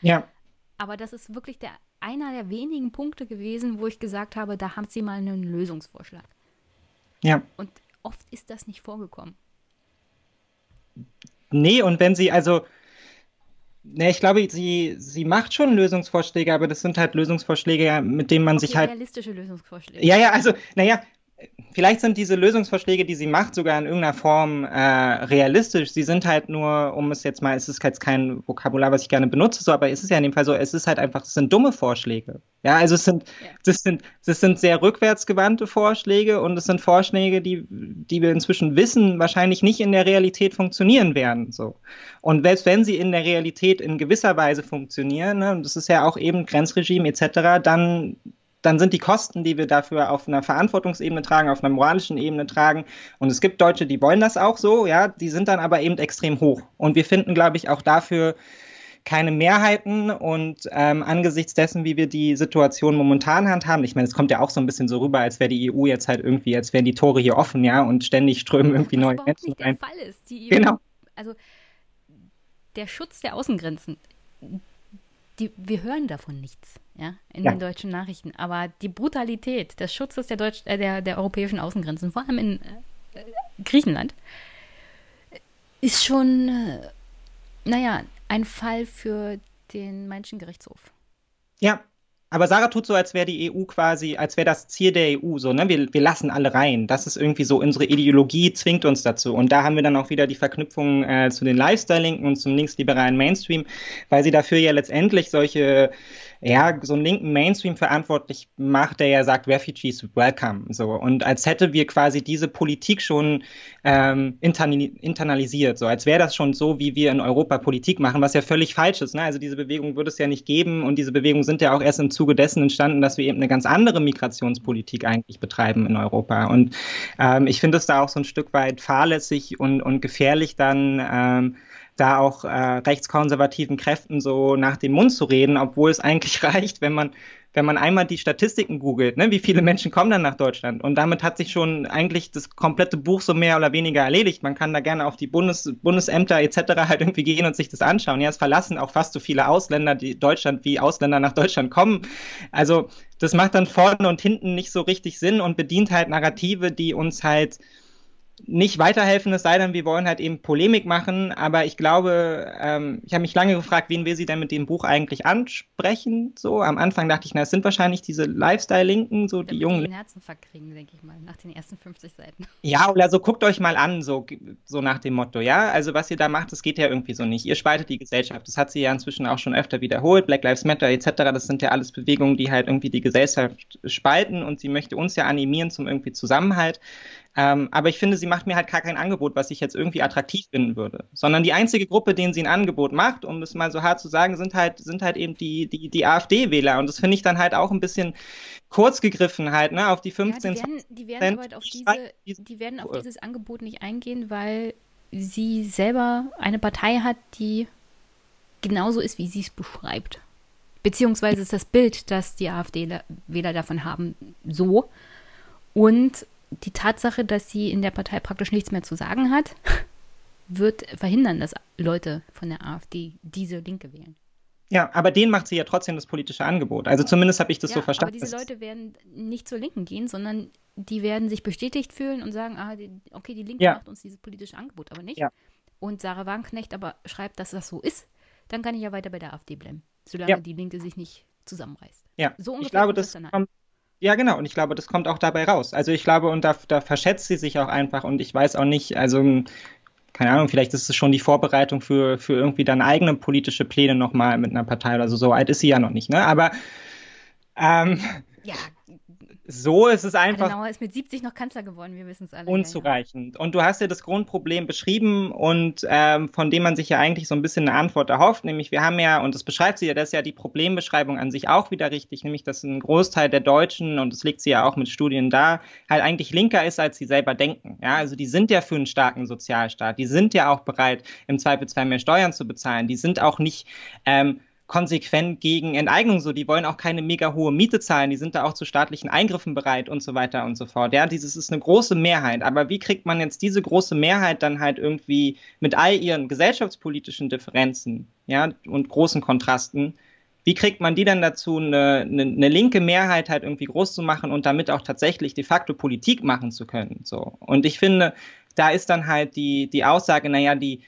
Ja. Aber das ist wirklich der, einer der wenigen Punkte gewesen, wo ich gesagt habe, da haben sie mal einen Lösungsvorschlag. Ja. Und oft ist das nicht vorgekommen. Nee, und wenn sie, also, ne, ich glaube, sie, sie macht schon Lösungsvorschläge, aber das sind halt Lösungsvorschläge, mit denen man okay, sich halt. Realistische Lösungsvorschläge. Ja, ja, also, naja, vielleicht sind diese Lösungsvorschläge, die sie macht, sogar in irgendeiner Form äh, realistisch. Sie sind halt nur, um es jetzt mal, es ist jetzt kein Vokabular, was ich gerne benutze, so, aber es ist ja in dem Fall so, es ist halt einfach, es sind dumme Vorschläge. Ja, also es sind, ja. das sind, das sind sehr rückwärtsgewandte Vorschläge und es sind Vorschläge, die, die wir inzwischen wissen, wahrscheinlich nicht in der Realität funktionieren werden. So. Und selbst wenn sie in der Realität in gewisser Weise funktionieren, ne, und das ist ja auch eben Grenzregime etc., dann dann sind die Kosten, die wir dafür auf einer Verantwortungsebene tragen, auf einer moralischen Ebene tragen. Und es gibt Deutsche, die wollen das auch so, ja, die sind dann aber eben extrem hoch. Und wir finden, glaube ich, auch dafür keine Mehrheiten und ähm, angesichts dessen, wie wir die Situation momentan handhaben, ich meine, es kommt ja auch so ein bisschen so rüber, als wäre die EU jetzt halt irgendwie, als wären die Tore hier offen, ja, und ständig strömen irgendwie neue Menschen rein. Der Fall ist. Die EU, genau. Also der Schutz der Außengrenzen, die, wir hören davon nichts, ja, in ja. den deutschen Nachrichten. Aber die Brutalität des Schutzes der, Deutsch, äh, der, der europäischen Außengrenzen, vor allem in äh, Griechenland, ist schon, äh, naja, ein Fall für den Menschengerichtshof. Ja, aber Sarah tut so, als wäre die EU quasi, als wäre das Ziel der EU so, ne? Wir, wir lassen alle rein. Das ist irgendwie so, unsere Ideologie zwingt uns dazu. Und da haben wir dann auch wieder die Verknüpfung äh, zu den Lifestyle-Linken und zum linksliberalen Mainstream, weil sie dafür ja letztendlich solche ja, so einen linken Mainstream verantwortlich macht, der ja sagt, Refugees welcome. So. Und als hätte wir quasi diese Politik schon ähm, internalisiert, so als wäre das schon so, wie wir in Europa Politik machen, was ja völlig falsch ist. Ne? Also diese Bewegung würde es ja nicht geben und diese Bewegungen sind ja auch erst im Zuge dessen entstanden, dass wir eben eine ganz andere Migrationspolitik eigentlich betreiben in Europa. Und ähm, ich finde es da auch so ein Stück weit fahrlässig und, und gefährlich dann, ähm, da auch äh, rechtskonservativen Kräften so nach dem Mund zu reden, obwohl es eigentlich reicht, wenn man wenn man einmal die Statistiken googelt, ne, wie viele Menschen kommen dann nach Deutschland? Und damit hat sich schon eigentlich das komplette Buch so mehr oder weniger erledigt. Man kann da gerne auf die Bundes Bundesämter etc. halt irgendwie gehen und sich das anschauen. Ja, es verlassen auch fast so viele Ausländer, die Deutschland wie Ausländer nach Deutschland kommen. Also das macht dann vorne und hinten nicht so richtig Sinn und bedient halt Narrative, die uns halt nicht weiterhelfen, es sei denn, wir wollen halt eben Polemik machen. Aber ich glaube, ähm, ich habe mich lange gefragt, wen will sie denn mit dem Buch eigentlich ansprechen? So am Anfang dachte ich, na, es sind wahrscheinlich diese Lifestyle-Linken, so Damit die jungen. Die Herzen verkriegen, denke ich mal, nach den ersten 50 Seiten. Ja, oder so guckt euch mal an, so, so nach dem Motto, ja. Also was ihr da macht, das geht ja irgendwie so nicht. Ihr spaltet die Gesellschaft. Das hat sie ja inzwischen auch schon öfter wiederholt. Black Lives Matter etc. Das sind ja alles Bewegungen, die halt irgendwie die Gesellschaft spalten und sie möchte uns ja animieren zum irgendwie Zusammenhalt. Ähm, aber ich finde, sie macht mir halt gar kein Angebot, was ich jetzt irgendwie attraktiv finden würde. Sondern die einzige Gruppe, denen sie ein Angebot macht, um es mal so hart zu sagen, sind halt, sind halt eben die, die, die AfD-Wähler. Und das finde ich dann halt auch ein bisschen kurz gegriffen halt, ne, auf die 15. Ja, die werden, die werden aber auf diese, die werden auf dieses Angebot nicht eingehen, weil sie selber eine Partei hat, die genauso ist, wie sie es beschreibt. Beziehungsweise ist das Bild, das die AfD-Wähler davon haben, so. Und die Tatsache, dass sie in der Partei praktisch nichts mehr zu sagen hat, wird verhindern, dass Leute von der AfD diese Linke wählen. Ja, aber denen macht sie ja trotzdem das politische Angebot. Also zumindest habe ich das ja, so verstanden. Aber diese Leute werden nicht zur Linken gehen, sondern die werden sich bestätigt fühlen und sagen, ah, okay, die Linke ja. macht uns dieses politische Angebot, aber nicht. Ja. Und Sarah Wagenknecht aber schreibt, dass das so ist, dann kann ich ja weiter bei der AfD bleiben, solange die Linke sich nicht zusammenreißt. Ja, so ich glaube, das, das kommt, ja, genau. Und ich glaube, das kommt auch dabei raus. Also ich glaube, und da, da verschätzt sie sich auch einfach. Und ich weiß auch nicht, also keine Ahnung, vielleicht ist es schon die Vorbereitung für, für irgendwie dann eigene politische Pläne nochmal mit einer Partei oder so. So alt ist sie ja noch nicht, ne? Aber ähm, ja, so ist es einfach. Adenauer ist mit 70 noch Kanzler geworden, wir wissen es alle. Unzureichend. Ja. Und du hast ja das Grundproblem beschrieben und ähm, von dem man sich ja eigentlich so ein bisschen eine Antwort erhofft, nämlich wir haben ja, und das beschreibt sie ja, das ist ja die Problembeschreibung an sich auch wieder richtig, nämlich dass ein Großteil der Deutschen, und das legt sie ja auch mit Studien da, halt eigentlich linker ist, als sie selber denken. Ja, also die sind ja für einen starken Sozialstaat, die sind ja auch bereit, im Zweifelsfall mehr Steuern zu bezahlen, die sind auch nicht ähm, konsequent gegen Enteignung so. Die wollen auch keine mega hohe Miete zahlen. Die sind da auch zu staatlichen Eingriffen bereit und so weiter und so fort. Ja, dieses ist eine große Mehrheit. Aber wie kriegt man jetzt diese große Mehrheit dann halt irgendwie mit all ihren gesellschaftspolitischen Differenzen, ja, und großen Kontrasten, wie kriegt man die dann dazu, eine, eine, eine, linke Mehrheit halt irgendwie groß zu machen und damit auch tatsächlich de facto Politik machen zu können? So. Und ich finde, da ist dann halt die, die Aussage, naja, die,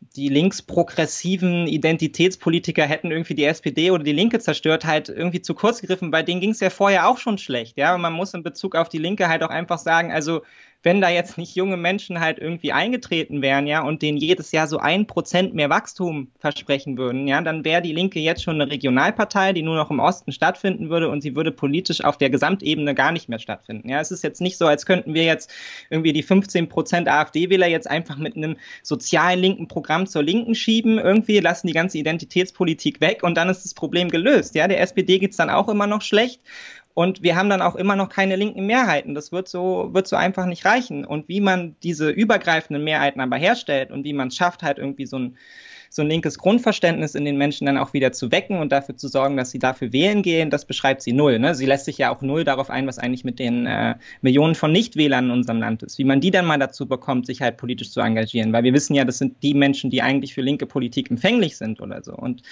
die linksprogressiven Identitätspolitiker hätten irgendwie die SPD oder die Linke zerstört, halt irgendwie zu kurz gegriffen. Bei denen ging es ja vorher auch schon schlecht, ja. Und man muss in Bezug auf die Linke halt auch einfach sagen, also wenn da jetzt nicht junge Menschen halt irgendwie eingetreten wären, ja, und denen jedes Jahr so ein Prozent mehr Wachstum versprechen würden, ja, dann wäre die Linke jetzt schon eine Regionalpartei, die nur noch im Osten stattfinden würde und sie würde politisch auf der Gesamtebene gar nicht mehr stattfinden. Ja, es ist jetzt nicht so, als könnten wir jetzt irgendwie die 15 Prozent AfD-Wähler jetzt einfach mit einem sozialen linken Programm zur Linken schieben, irgendwie lassen die ganze Identitätspolitik weg und dann ist das Problem gelöst. Ja, der SPD geht's dann auch immer noch schlecht und wir haben dann auch immer noch keine linken Mehrheiten. Das wird so, wird so einfach nicht reichen. Und wie man diese übergreifenden Mehrheiten aber herstellt und wie man es schafft, halt irgendwie so ein, so ein linkes Grundverständnis in den Menschen dann auch wieder zu wecken und dafür zu sorgen, dass sie dafür wählen gehen, das beschreibt sie null. Ne? Sie lässt sich ja auch null darauf ein, was eigentlich mit den äh, Millionen von Nichtwählern in unserem Land ist. Wie man die dann mal dazu bekommt, sich halt politisch zu engagieren. Weil wir wissen ja, das sind die Menschen, die eigentlich für linke Politik empfänglich sind oder so. Und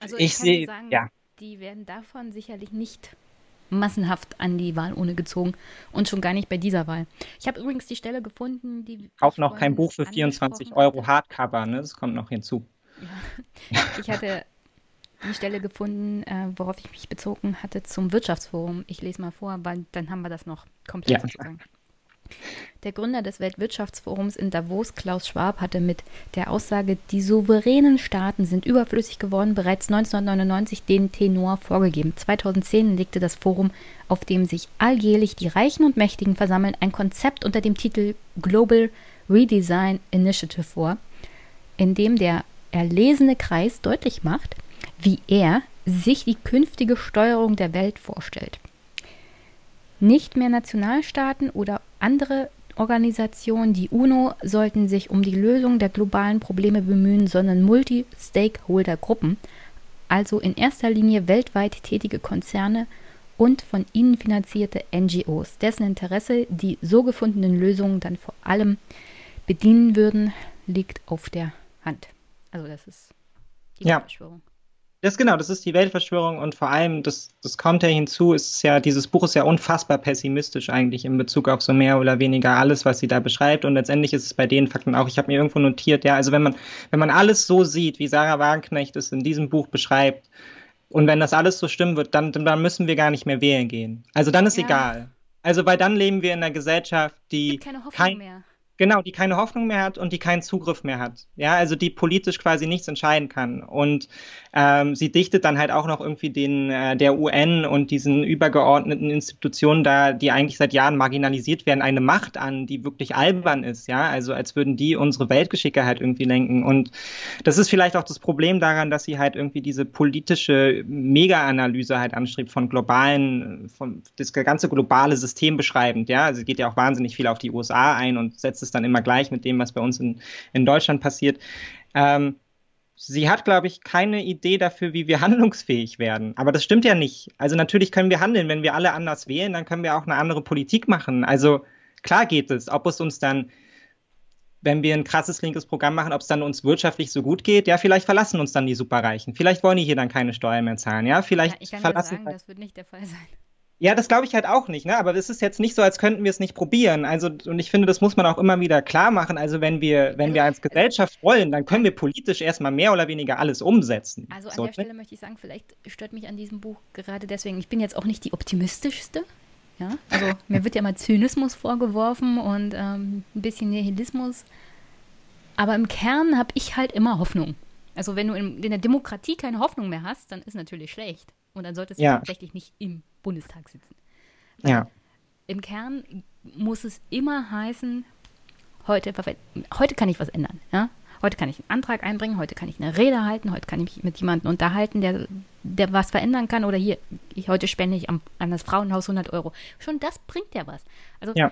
also ich, ich sehe, ja die werden davon sicherlich nicht massenhaft an die Wahlurne gezogen und schon gar nicht bei dieser Wahl. Ich habe übrigens die Stelle gefunden, die. Kauf noch kein Buch für 24 Euro hatte. Hardcover, ne? Das kommt noch hinzu. Ja. Ich hatte die Stelle gefunden, äh, worauf ich mich bezogen hatte zum Wirtschaftsforum. Ich lese mal vor, weil dann haben wir das noch komplett ja. Der Gründer des Weltwirtschaftsforums in Davos, Klaus Schwab, hatte mit der Aussage, die souveränen Staaten sind überflüssig geworden, bereits 1999 den Tenor vorgegeben. 2010 legte das Forum, auf dem sich alljährlich die Reichen und Mächtigen versammeln, ein Konzept unter dem Titel Global Redesign Initiative vor, in dem der erlesene Kreis deutlich macht, wie er sich die künftige Steuerung der Welt vorstellt. Nicht mehr Nationalstaaten oder andere Organisationen, die UNO, sollten sich um die Lösung der globalen Probleme bemühen, sondern Multi-Stakeholder-Gruppen, also in erster Linie weltweit tätige Konzerne und von ihnen finanzierte NGOs, dessen Interesse die so gefundenen Lösungen dann vor allem bedienen würden, liegt auf der Hand. Also das ist die ja. Verschwörung. Das genau, das ist die Weltverschwörung und vor allem, das, das kommt ja hinzu, ist ja, dieses Buch ist ja unfassbar pessimistisch eigentlich in Bezug auf so mehr oder weniger alles, was sie da beschreibt. Und letztendlich ist es bei den Fakten auch, ich habe mir irgendwo notiert, ja, also wenn man, wenn man alles so sieht, wie Sarah Wagenknecht es in diesem Buch beschreibt, und wenn das alles so stimmen wird, dann, dann müssen wir gar nicht mehr wählen gehen. Also dann ist ja. egal. Also weil dann leben wir in einer Gesellschaft, die keine Hoffnung kein, mehr. Genau, die keine Hoffnung mehr hat und die keinen Zugriff mehr hat. Ja, also die politisch quasi nichts entscheiden kann. Und ähm, sie dichtet dann halt auch noch irgendwie den äh, der UN und diesen übergeordneten Institutionen da, die eigentlich seit Jahren marginalisiert werden, eine Macht an, die wirklich albern ist. Ja, also als würden die unsere Weltgeschicke halt irgendwie lenken. Und das ist vielleicht auch das Problem daran, dass sie halt irgendwie diese politische Mega-Analyse halt anstrebt von globalen, von das ganze globale System beschreibend. Ja, also geht ja auch wahnsinnig viel auf die USA ein und setzt es dann immer gleich mit dem, was bei uns in, in Deutschland passiert. Ähm, sie hat, glaube ich, keine Idee dafür, wie wir handlungsfähig werden. Aber das stimmt ja nicht. Also natürlich können wir handeln. Wenn wir alle anders wählen, dann können wir auch eine andere Politik machen. Also klar geht es. Ob es uns dann, wenn wir ein krasses linkes Programm machen, ob es dann uns wirtschaftlich so gut geht, ja, vielleicht verlassen uns dann die Superreichen. Vielleicht wollen die hier dann keine Steuern mehr zahlen, ja. Vielleicht ja, ich kann verlassen. Sagen, das wird nicht der Fall sein. Ja, das glaube ich halt auch nicht, ne? Aber es ist jetzt nicht so, als könnten wir es nicht probieren. Also, und ich finde, das muss man auch immer wieder klar machen. Also, wenn wir, wenn wir als Gesellschaft wollen, dann können wir politisch erstmal mehr oder weniger alles umsetzen. Also an so, der Stelle möchte ich sagen, vielleicht stört mich an diesem Buch gerade deswegen, ich bin jetzt auch nicht die optimistischste. Ja, also mir wird ja mal Zynismus vorgeworfen und ähm, ein bisschen Nihilismus. Aber im Kern habe ich halt immer Hoffnung. Also wenn du in, in, der Demokratie keine Hoffnung mehr hast, dann ist natürlich schlecht. Und dann solltest du ja. tatsächlich nicht im Bundestag sitzen. Weil ja. Im Kern muss es immer heißen, heute, heute kann ich was ändern. Ja? Heute kann ich einen Antrag einbringen, heute kann ich eine Rede halten, heute kann ich mich mit jemandem unterhalten, der, der was verändern kann. Oder hier, ich, heute spende ich am, an das Frauenhaus 100 Euro. Schon das bringt ja was. Also ja.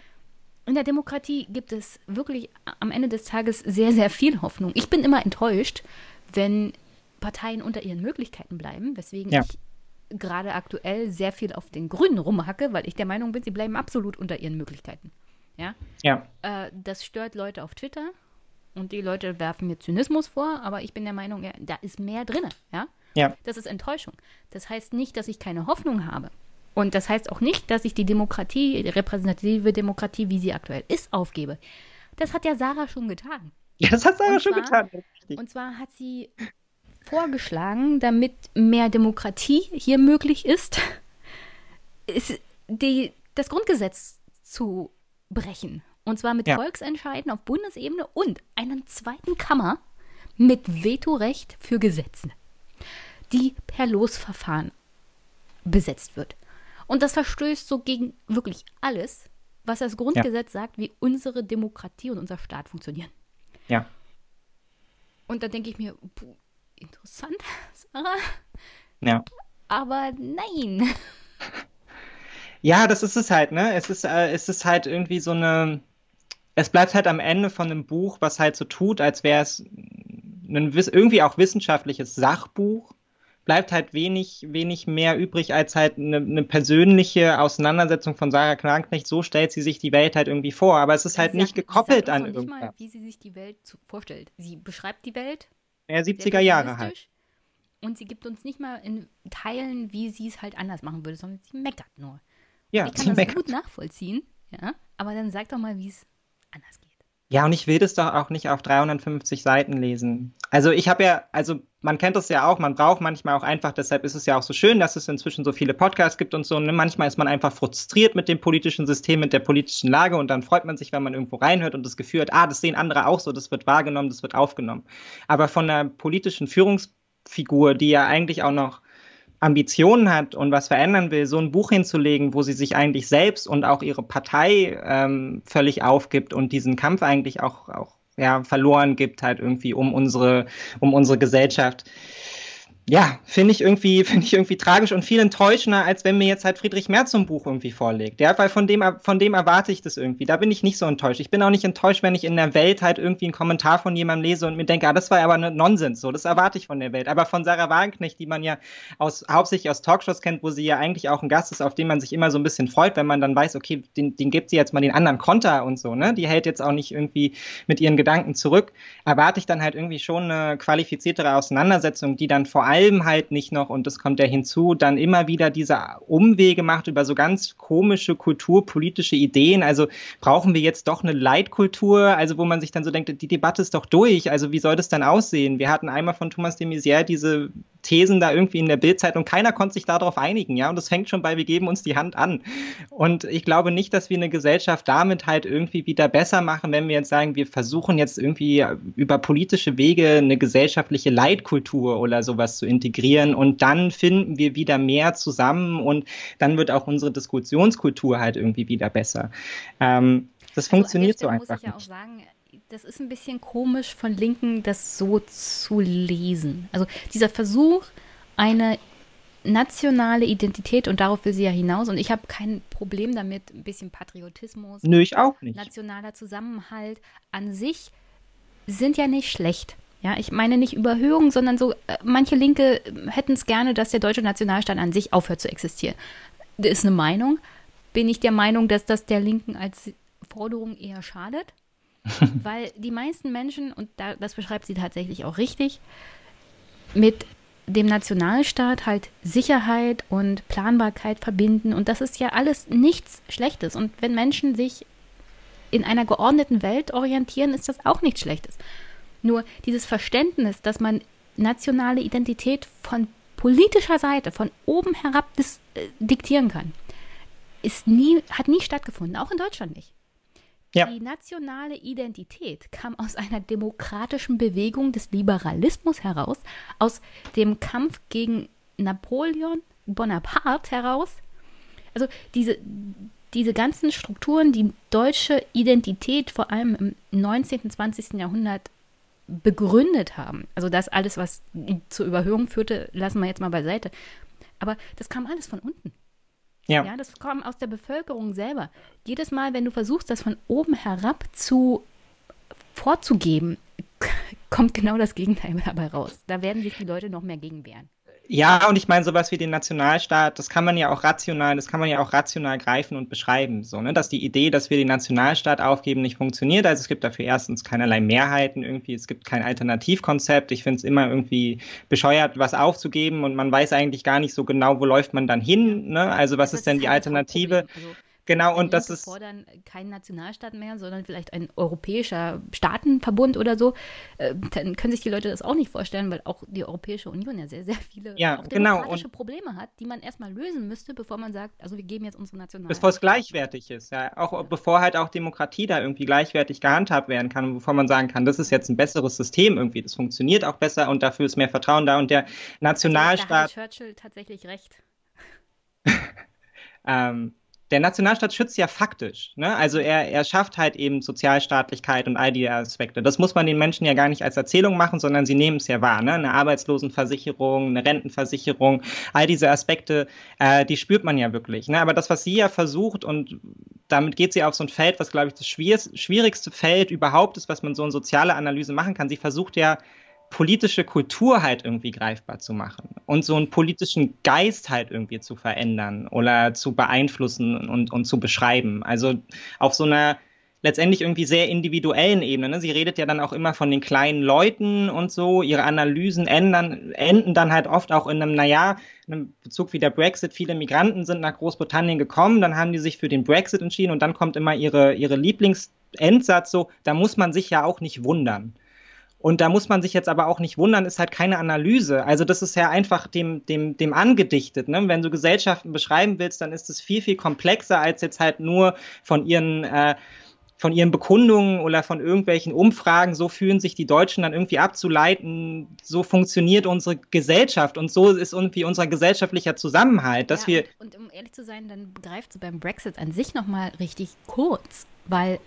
in der Demokratie gibt es wirklich am Ende des Tages sehr, sehr viel Hoffnung. Ich bin immer enttäuscht, wenn Parteien unter ihren Möglichkeiten bleiben, weswegen ja. ich gerade aktuell sehr viel auf den Grünen rumhacke, weil ich der Meinung bin, sie bleiben absolut unter ihren Möglichkeiten. Ja. ja. Äh, das stört Leute auf Twitter und die Leute werfen mir Zynismus vor, aber ich bin der Meinung, ja, da ist mehr drin. Ja. Ja. Das ist Enttäuschung. Das heißt nicht, dass ich keine Hoffnung habe. Und das heißt auch nicht, dass ich die Demokratie, die repräsentative Demokratie, wie sie aktuell ist, aufgebe. Das hat ja Sarah schon getan. Ja, das hat Sarah schon getan. Und zwar hat sie vorgeschlagen, damit mehr Demokratie hier möglich ist, ist die, das Grundgesetz zu brechen. Und zwar mit ja. Volksentscheiden auf Bundesebene und einer zweiten Kammer mit Vetorecht für Gesetze, die per Losverfahren besetzt wird. Und das verstößt so gegen wirklich alles, was das Grundgesetz ja. sagt, wie unsere Demokratie und unser Staat funktionieren. Ja. Und da denke ich mir, interessant, Sarah. Ja. Aber nein. Ja, das ist es halt, ne? Es ist, äh, es ist halt irgendwie so eine. Es bleibt halt am Ende von einem Buch, was halt so tut, als wäre es ein irgendwie auch wissenschaftliches Sachbuch. Bleibt halt wenig, wenig mehr übrig als halt eine, eine persönliche Auseinandersetzung von Sarah Knanknecht. So stellt sie sich die Welt halt irgendwie vor. Aber es ist halt nicht gekoppelt an irgendwas. Mal, wie sie sich die Welt vorstellt. Sie beschreibt die Welt ja, 70er Jahre halt. Und sie gibt uns nicht mal in Teilen, wie sie es halt anders machen würde, sondern sie meckert nur. Ja, ich kann das meckert. gut nachvollziehen, ja, aber dann sag doch mal, wie es anders geht. Ja, und ich will das doch auch nicht auf 350 Seiten lesen. Also ich habe ja, also man kennt das ja auch, man braucht manchmal auch einfach, deshalb ist es ja auch so schön, dass es inzwischen so viele Podcasts gibt und so. Ne? manchmal ist man einfach frustriert mit dem politischen System, mit der politischen Lage und dann freut man sich, wenn man irgendwo reinhört und das Gefühl hat, ah, das sehen andere auch so, das wird wahrgenommen, das wird aufgenommen. Aber von einer politischen Führungsfigur, die ja eigentlich auch noch Ambitionen hat und was verändern will, so ein Buch hinzulegen, wo sie sich eigentlich selbst und auch ihre Partei ähm, völlig aufgibt und diesen Kampf eigentlich auch, auch ja, verloren gibt, halt irgendwie um unsere, um unsere Gesellschaft ja, finde ich irgendwie, finde ich irgendwie tragisch und viel enttäuschender, als wenn mir jetzt halt Friedrich Merz so ein Buch irgendwie vorlegt. Ja, weil von dem, von dem erwarte ich das irgendwie. Da bin ich nicht so enttäuscht. Ich bin auch nicht enttäuscht, wenn ich in der Welt halt irgendwie einen Kommentar von jemandem lese und mir denke, ah, das war aber Nonsens, so. Das erwarte ich von der Welt. Aber von Sarah Wagenknecht, die man ja aus, hauptsächlich aus Talkshows kennt, wo sie ja eigentlich auch ein Gast ist, auf den man sich immer so ein bisschen freut, wenn man dann weiß, okay, den, den gibt sie jetzt mal den anderen Konter und so, ne? Die hält jetzt auch nicht irgendwie mit ihren Gedanken zurück. Erwarte ich dann halt irgendwie schon eine qualifiziertere Auseinandersetzung, die dann vor allem allem halt nicht noch, und das kommt ja hinzu, dann immer wieder diese Umwege macht über so ganz komische kulturpolitische Ideen. Also brauchen wir jetzt doch eine Leitkultur, also wo man sich dann so denkt, die Debatte ist doch durch, also wie soll das dann aussehen? Wir hatten einmal von Thomas de Maizière diese Thesen da irgendwie in der Bildzeit und keiner konnte sich darauf einigen, ja, und das fängt schon bei, wir geben uns die Hand an. Und ich glaube nicht, dass wir eine Gesellschaft damit halt irgendwie wieder besser machen, wenn wir jetzt sagen, wir versuchen jetzt irgendwie über politische Wege eine gesellschaftliche Leitkultur oder sowas zu integrieren und dann finden wir wieder mehr zusammen und dann wird auch unsere Diskussionskultur halt irgendwie wieder besser. Ähm, das also funktioniert so einfach. Muss ich ja auch sagen, das ist ein bisschen komisch von Linken, das so zu lesen. Also dieser Versuch, eine nationale Identität und darauf will sie ja hinaus und ich habe kein Problem damit, ein bisschen Patriotismus. Nö, ich auch nicht. Nationaler Zusammenhalt an sich sind ja nicht schlecht. Ja, ich meine nicht Überhöhung, sondern so, äh, manche Linke hätten es gerne, dass der deutsche Nationalstaat an sich aufhört zu existieren. Das ist eine Meinung. Bin ich der Meinung, dass das der Linken als Forderung eher schadet? Weil die meisten Menschen, und da, das beschreibt sie tatsächlich auch richtig, mit dem Nationalstaat halt Sicherheit und Planbarkeit verbinden. Und das ist ja alles nichts Schlechtes. Und wenn Menschen sich in einer geordneten Welt orientieren, ist das auch nichts Schlechtes. Nur dieses Verständnis, dass man nationale Identität von politischer Seite, von oben herab dis, äh, diktieren kann, ist nie, hat nie stattgefunden, auch in Deutschland nicht. Ja. Die nationale Identität kam aus einer demokratischen Bewegung des Liberalismus heraus, aus dem Kampf gegen Napoleon Bonaparte heraus. Also diese, diese ganzen Strukturen, die deutsche Identität vor allem im 19. und 20. Jahrhundert begründet haben. Also das alles, was zur Überhöhung führte, lassen wir jetzt mal beiseite. Aber das kam alles von unten. Ja. ja, das kommt aus der Bevölkerung selber. Jedes Mal, wenn du versuchst, das von oben herab zu vorzugeben, kommt genau das Gegenteil dabei raus. Da werden sich die Leute noch mehr gegen wehren. Ja, und ich meine, sowas wie den Nationalstaat, das kann man ja auch rational, das kann man ja auch rational greifen und beschreiben. So, ne? Dass die Idee, dass wir den Nationalstaat aufgeben, nicht funktioniert. Also es gibt dafür erstens keinerlei Mehrheiten irgendwie, es gibt kein Alternativkonzept. Ich finde es immer irgendwie bescheuert, was aufzugeben und man weiß eigentlich gar nicht so genau, wo läuft man dann hin. Ne? Also was ist denn die halt Alternative? Also Genau, und das ist. fordern keinen Nationalstaat mehr, sondern vielleicht ein europäischer Staatenverbund oder so. Äh, dann können sich die Leute das auch nicht vorstellen, weil auch die Europäische Union ja sehr, sehr viele ja, genau. und Probleme hat, die man erstmal lösen müsste, bevor man sagt, also wir geben jetzt unsere Nationalstaat. Bevor es gleichwertig ist, ja. Auch bevor halt auch Demokratie da irgendwie gleichwertig gehandhabt werden kann und bevor man sagen kann, das ist jetzt ein besseres System irgendwie, das funktioniert auch besser und dafür ist mehr Vertrauen da und der Nationalstaat. Also, da hat Churchill tatsächlich recht. ähm, der Nationalstaat schützt ja faktisch. Ne? Also er, er schafft halt eben Sozialstaatlichkeit und all die Aspekte. Das muss man den Menschen ja gar nicht als Erzählung machen, sondern sie nehmen es ja wahr. Ne? Eine Arbeitslosenversicherung, eine Rentenversicherung, all diese Aspekte, äh, die spürt man ja wirklich. Ne? Aber das, was sie ja versucht, und damit geht sie auf so ein Feld, was, glaube ich, das schwierigste Feld überhaupt ist, was man so in soziale Analyse machen kann. Sie versucht ja politische Kultur halt irgendwie greifbar zu machen und so einen politischen Geist halt irgendwie zu verändern oder zu beeinflussen und, und zu beschreiben. Also auf so einer letztendlich irgendwie sehr individuellen Ebene. Ne? Sie redet ja dann auch immer von den kleinen Leuten und so. Ihre Analysen ändern, enden dann halt oft auch in einem, naja, in einem Bezug wie der Brexit. Viele Migranten sind nach Großbritannien gekommen, dann haben die sich für den Brexit entschieden und dann kommt immer ihre, ihre Lieblings Endsatz so, da muss man sich ja auch nicht wundern. Und da muss man sich jetzt aber auch nicht wundern, ist halt keine Analyse. Also das ist ja einfach dem, dem, dem angedichtet. Ne? Wenn du Gesellschaften beschreiben willst, dann ist es viel, viel komplexer als jetzt halt nur von ihren äh, von ihren Bekundungen oder von irgendwelchen Umfragen, so fühlen sich die Deutschen dann irgendwie abzuleiten, so funktioniert unsere Gesellschaft und so ist irgendwie unser gesellschaftlicher Zusammenhalt, dass ja, wir. Und, und, um ehrlich zu sein, dann begreift es beim Brexit an sich nochmal richtig kurz, weil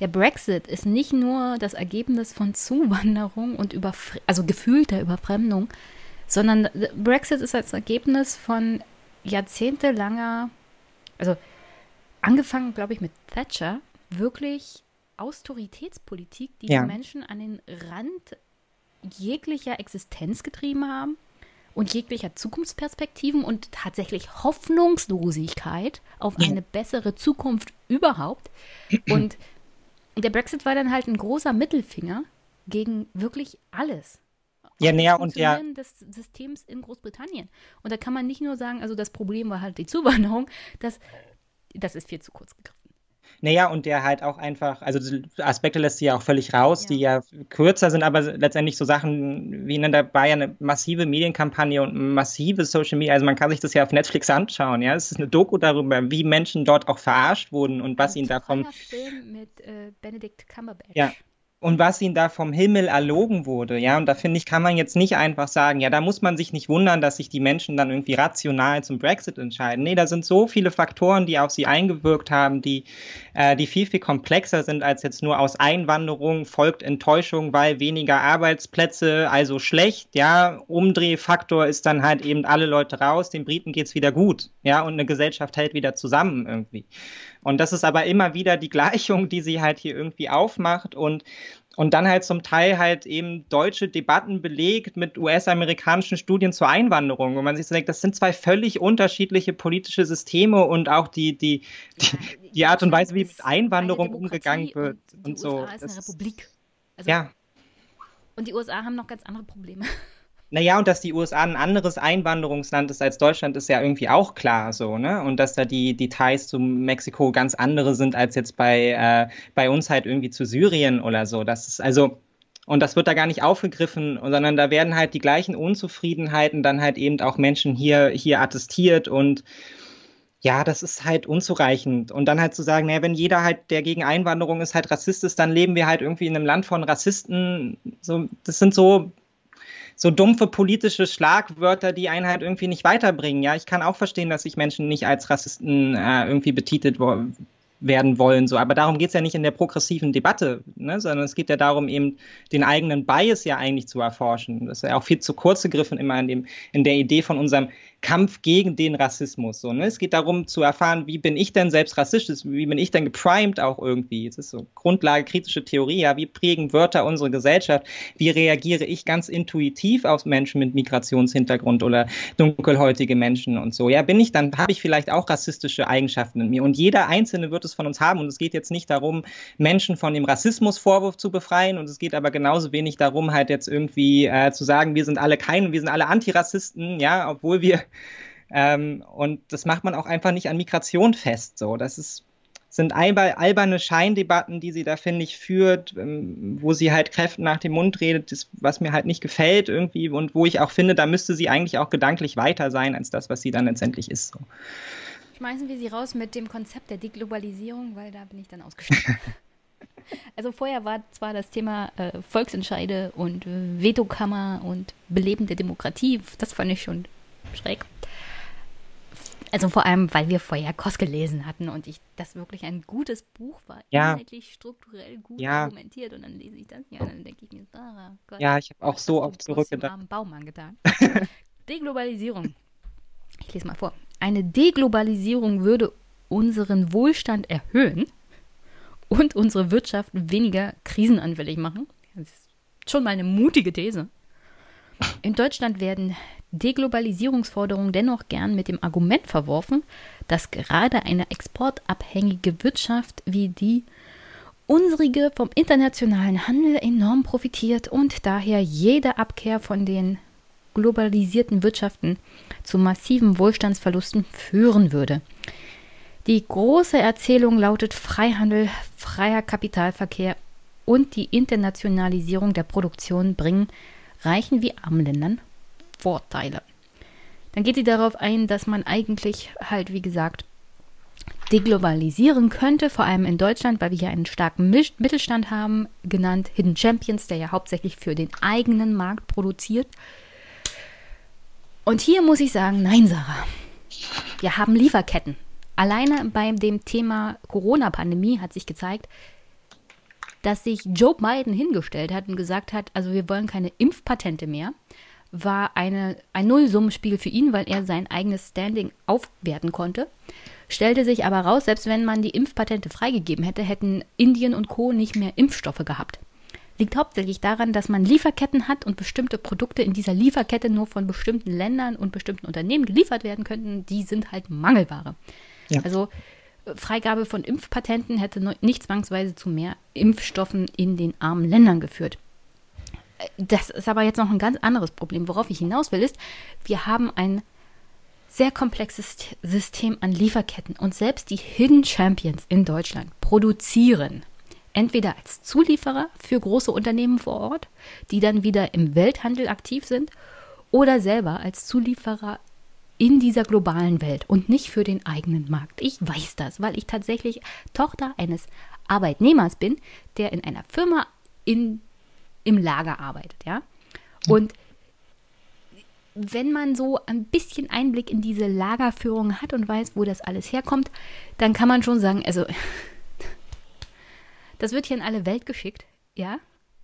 der Brexit ist nicht nur das Ergebnis von Zuwanderung und Überfre also gefühlter Überfremdung, sondern Brexit ist das Ergebnis von jahrzehntelanger, also angefangen, glaube ich, mit Thatcher, wirklich Austeritätspolitik, die ja. die Menschen an den Rand jeglicher Existenz getrieben haben und jeglicher Zukunftsperspektiven und tatsächlich Hoffnungslosigkeit auf eine bessere Zukunft überhaupt. Und der Brexit war dann halt ein großer Mittelfinger gegen wirklich alles. Ja, näher und ja. des Systems in Großbritannien. Und da kann man nicht nur sagen, also das Problem war halt die Zuwanderung, das, das ist viel zu kurz gegriffen. Naja, und der halt auch einfach, also Aspekte lässt sie ja auch völlig raus, ja. die ja kürzer sind, aber letztendlich so Sachen wie ne, da war ja eine massive Medienkampagne und massive Social Media. Also man kann sich das ja auf Netflix anschauen, ja. Es ist eine Doku darüber, wie Menschen dort auch verarscht wurden und was Ein ihnen davon. Film mit äh, Benedict Cumberbatch. Ja, und was ihnen da vom Himmel erlogen wurde, ja, und da finde ich, kann man jetzt nicht einfach sagen, ja, da muss man sich nicht wundern, dass sich die Menschen dann irgendwie rational zum Brexit entscheiden. Nee, da sind so viele Faktoren, die auf sie eingewirkt haben, die, äh, die viel, viel komplexer sind als jetzt nur aus Einwanderung folgt Enttäuschung, weil weniger Arbeitsplätze, also schlecht, ja, Umdrehfaktor ist dann halt eben alle Leute raus, den Briten geht's wieder gut, ja, und eine Gesellschaft hält wieder zusammen irgendwie. Und das ist aber immer wieder die Gleichung, die sie halt hier irgendwie aufmacht und und dann halt zum Teil halt eben deutsche Debatten belegt mit US-amerikanischen Studien zur Einwanderung, wo man sich so denkt, das sind zwei völlig unterschiedliche politische Systeme und auch die, die, die, die Art und Weise, wie mit Einwanderung umgegangen wird und, und so. USA ist eine Republik. Also, ja. Und die USA haben noch ganz andere Probleme. Naja, und dass die USA ein anderes Einwanderungsland ist als Deutschland, ist ja irgendwie auch klar so, ne? Und dass da die Details zu Mexiko ganz andere sind als jetzt bei, äh, bei uns halt irgendwie zu Syrien oder so. Das ist also, und das wird da gar nicht aufgegriffen, sondern da werden halt die gleichen Unzufriedenheiten dann halt eben auch Menschen hier, hier attestiert und ja, das ist halt unzureichend. Und dann halt zu sagen, naja, wenn jeder halt, der gegen Einwanderung ist, halt Rassist ist, dann leben wir halt irgendwie in einem Land von Rassisten. So, das sind so so dumpfe politische Schlagwörter, die einen halt irgendwie nicht weiterbringen. Ja, ich kann auch verstehen, dass sich Menschen nicht als Rassisten äh, irgendwie betitelt werden wollen. So. Aber darum geht es ja nicht in der progressiven Debatte, ne? sondern es geht ja darum, eben den eigenen Bias ja eigentlich zu erforschen. Das ist ja auch viel zu kurz gegriffen immer in, dem, in der Idee von unserem Kampf gegen den Rassismus. So, ne? Es geht darum zu erfahren, wie bin ich denn selbst rassistisch, wie bin ich denn geprimed auch irgendwie. Es ist so Grundlage kritische Theorie, ja, wie prägen Wörter unsere Gesellschaft, wie reagiere ich ganz intuitiv auf Menschen mit Migrationshintergrund oder dunkelhäutige Menschen und so. Ja, bin ich dann, habe ich vielleicht auch rassistische Eigenschaften in mir und jeder Einzelne wird es von uns haben und es geht jetzt nicht darum, Menschen von dem Rassismusvorwurf zu befreien und es geht aber genauso wenig darum, halt jetzt irgendwie äh, zu sagen, wir sind alle keine, wir sind alle Antirassisten, ja, obwohl wir ähm, und das macht man auch einfach nicht an Migration fest. So, das ist sind alberne Scheindebatten, die sie da, finde ich, führt, ähm, wo sie halt Kräften nach dem Mund redet, das, was mir halt nicht gefällt irgendwie und wo ich auch finde, da müsste sie eigentlich auch gedanklich weiter sein als das, was sie dann letztendlich ist. So. Schmeißen wir sie raus mit dem Konzept der Deglobalisierung, weil da bin ich dann ausgestiegen. also vorher war zwar das Thema äh, Volksentscheide und äh, Vetokammer und belebende Demokratie, das fand ich schon schräg. Also vor allem, weil wir vorher Kost gelesen hatten und ich das wirklich ein gutes Buch war, ja. inhaltlich strukturell gut ja. argumentiert und dann lese ich das ja und dann denke ich mir, ah Gott, ja, ich habe auch so oft zurückgedacht. Am Baumann getan. Deglobalisierung. Ich lese mal vor. Eine Deglobalisierung würde unseren Wohlstand erhöhen und unsere Wirtschaft weniger krisenanfällig machen. Das ist schon mal eine mutige These. In Deutschland werden Deglobalisierungsforderungen dennoch gern mit dem Argument verworfen, dass gerade eine exportabhängige Wirtschaft wie die unsrige vom internationalen Handel enorm profitiert und daher jede Abkehr von den globalisierten Wirtschaften zu massiven Wohlstandsverlusten führen würde. Die große Erzählung lautet Freihandel, freier Kapitalverkehr und die Internationalisierung der Produktion bringen reichen wie armen Ländern Vorteile. Dann geht sie darauf ein, dass man eigentlich halt, wie gesagt, deglobalisieren könnte, vor allem in Deutschland, weil wir hier einen starken Mittelstand haben, genannt Hidden Champions, der ja hauptsächlich für den eigenen Markt produziert. Und hier muss ich sagen, nein, Sarah. Wir haben Lieferketten. Alleine bei dem Thema Corona-Pandemie hat sich gezeigt, dass sich Joe Biden hingestellt hat und gesagt hat, also wir wollen keine Impfpatente mehr, war eine, ein Nullsummenspiel für ihn, weil er sein eigenes Standing aufwerten konnte. Stellte sich aber raus, selbst wenn man die Impfpatente freigegeben hätte, hätten Indien und Co. nicht mehr Impfstoffe gehabt. Liegt hauptsächlich daran, dass man Lieferketten hat und bestimmte Produkte in dieser Lieferkette nur von bestimmten Ländern und bestimmten Unternehmen geliefert werden könnten. Die sind halt Mangelware. Ja. Also äh, Freigabe von Impfpatenten hätte nicht zwangsweise zu mehr Impfstoffen in den armen Ländern geführt. Das ist aber jetzt noch ein ganz anderes Problem. Worauf ich hinaus will, ist, wir haben ein sehr komplexes System an Lieferketten und selbst die Hidden Champions in Deutschland produzieren entweder als Zulieferer für große Unternehmen vor Ort, die dann wieder im Welthandel aktiv sind, oder selber als Zulieferer in dieser globalen Welt und nicht für den eigenen Markt. Ich weiß das, weil ich tatsächlich Tochter eines Arbeitnehmers bin, der in einer Firma in, im Lager arbeitet, ja. Und wenn man so ein bisschen Einblick in diese Lagerführung hat und weiß, wo das alles herkommt, dann kann man schon sagen, also das wird hier in alle Welt geschickt, ja.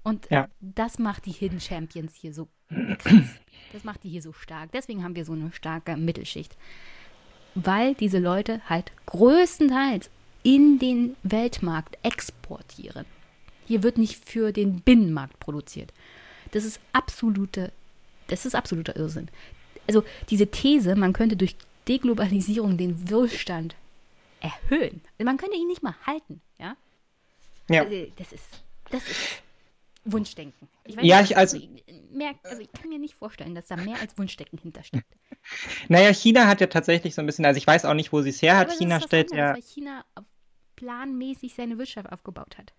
Und ja. das macht die Hidden Champions hier so krass. Das macht die hier so stark. Deswegen haben wir so eine starke Mittelschicht. Weil diese Leute halt größtenteils in den Weltmarkt exportieren. Hier wird nicht für den Binnenmarkt produziert. Das ist absolute das ist absoluter Irrsinn. Also diese These, man könnte durch Deglobalisierung den Wohlstand erhöhen. Man könnte ihn nicht mal halten, ja? Ja. Also, das ist, das ist Wunschdenken. Ich ja, nicht, ich also, mehr, also ich kann mir nicht vorstellen, dass da mehr als Wunschdenken hintersteckt. Naja, China hat ja tatsächlich so ein bisschen, also ich weiß auch nicht, wo sie es her hat. China stellt anderes, ja. Weil China planmäßig seine Wirtschaft aufgebaut hat.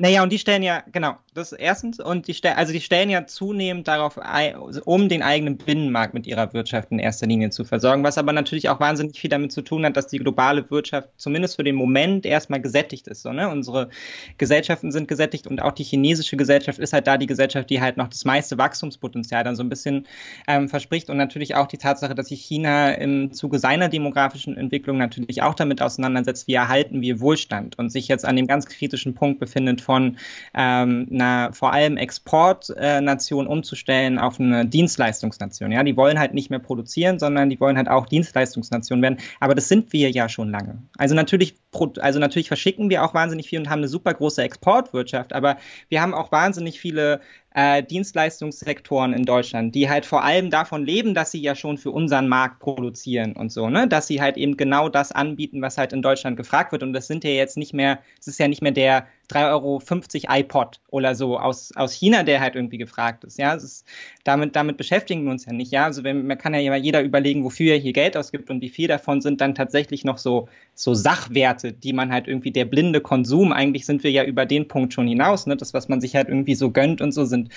Naja, und die stellen ja, genau, das erstens, und die stellen, also die stellen ja zunehmend darauf ein, um den eigenen Binnenmarkt mit ihrer Wirtschaft in erster Linie zu versorgen, was aber natürlich auch wahnsinnig viel damit zu tun hat, dass die globale Wirtschaft zumindest für den Moment erstmal gesättigt ist. So, ne? Unsere Gesellschaften sind gesättigt und auch die chinesische Gesellschaft ist halt da die Gesellschaft, die halt noch das meiste Wachstumspotenzial dann so ein bisschen ähm, verspricht und natürlich auch die Tatsache, dass sich China im Zuge seiner demografischen Entwicklung natürlich auch damit auseinandersetzt, wie erhalten wir Wohlstand und sich jetzt an dem ganz kritischen Punkt befindet, von ähm, einer vor allem Exportnation umzustellen auf eine Dienstleistungsnation. Ja, die wollen halt nicht mehr produzieren, sondern die wollen halt auch Dienstleistungsnation werden. Aber das sind wir ja schon lange. Also natürlich, also natürlich verschicken wir auch wahnsinnig viel und haben eine super große Exportwirtschaft, aber wir haben auch wahnsinnig viele äh, Dienstleistungssektoren in Deutschland, die halt vor allem davon leben, dass sie ja schon für unseren Markt produzieren und so, ne? Dass sie halt eben genau das anbieten, was halt in Deutschland gefragt wird. Und das sind ja jetzt nicht mehr, es ist ja nicht mehr der 3,50 Euro iPod oder so aus, aus China, der halt irgendwie gefragt ist. Ja, ist, damit, damit beschäftigen wir uns ja nicht. Ja, also wenn, man kann ja jeder überlegen, wofür er hier Geld ausgibt und wie viel davon sind dann tatsächlich noch so, so Sachwerte, die man halt irgendwie der blinde Konsum, eigentlich sind wir ja über den Punkt schon hinaus, ne? Das, was man sich halt irgendwie so gönnt und so sind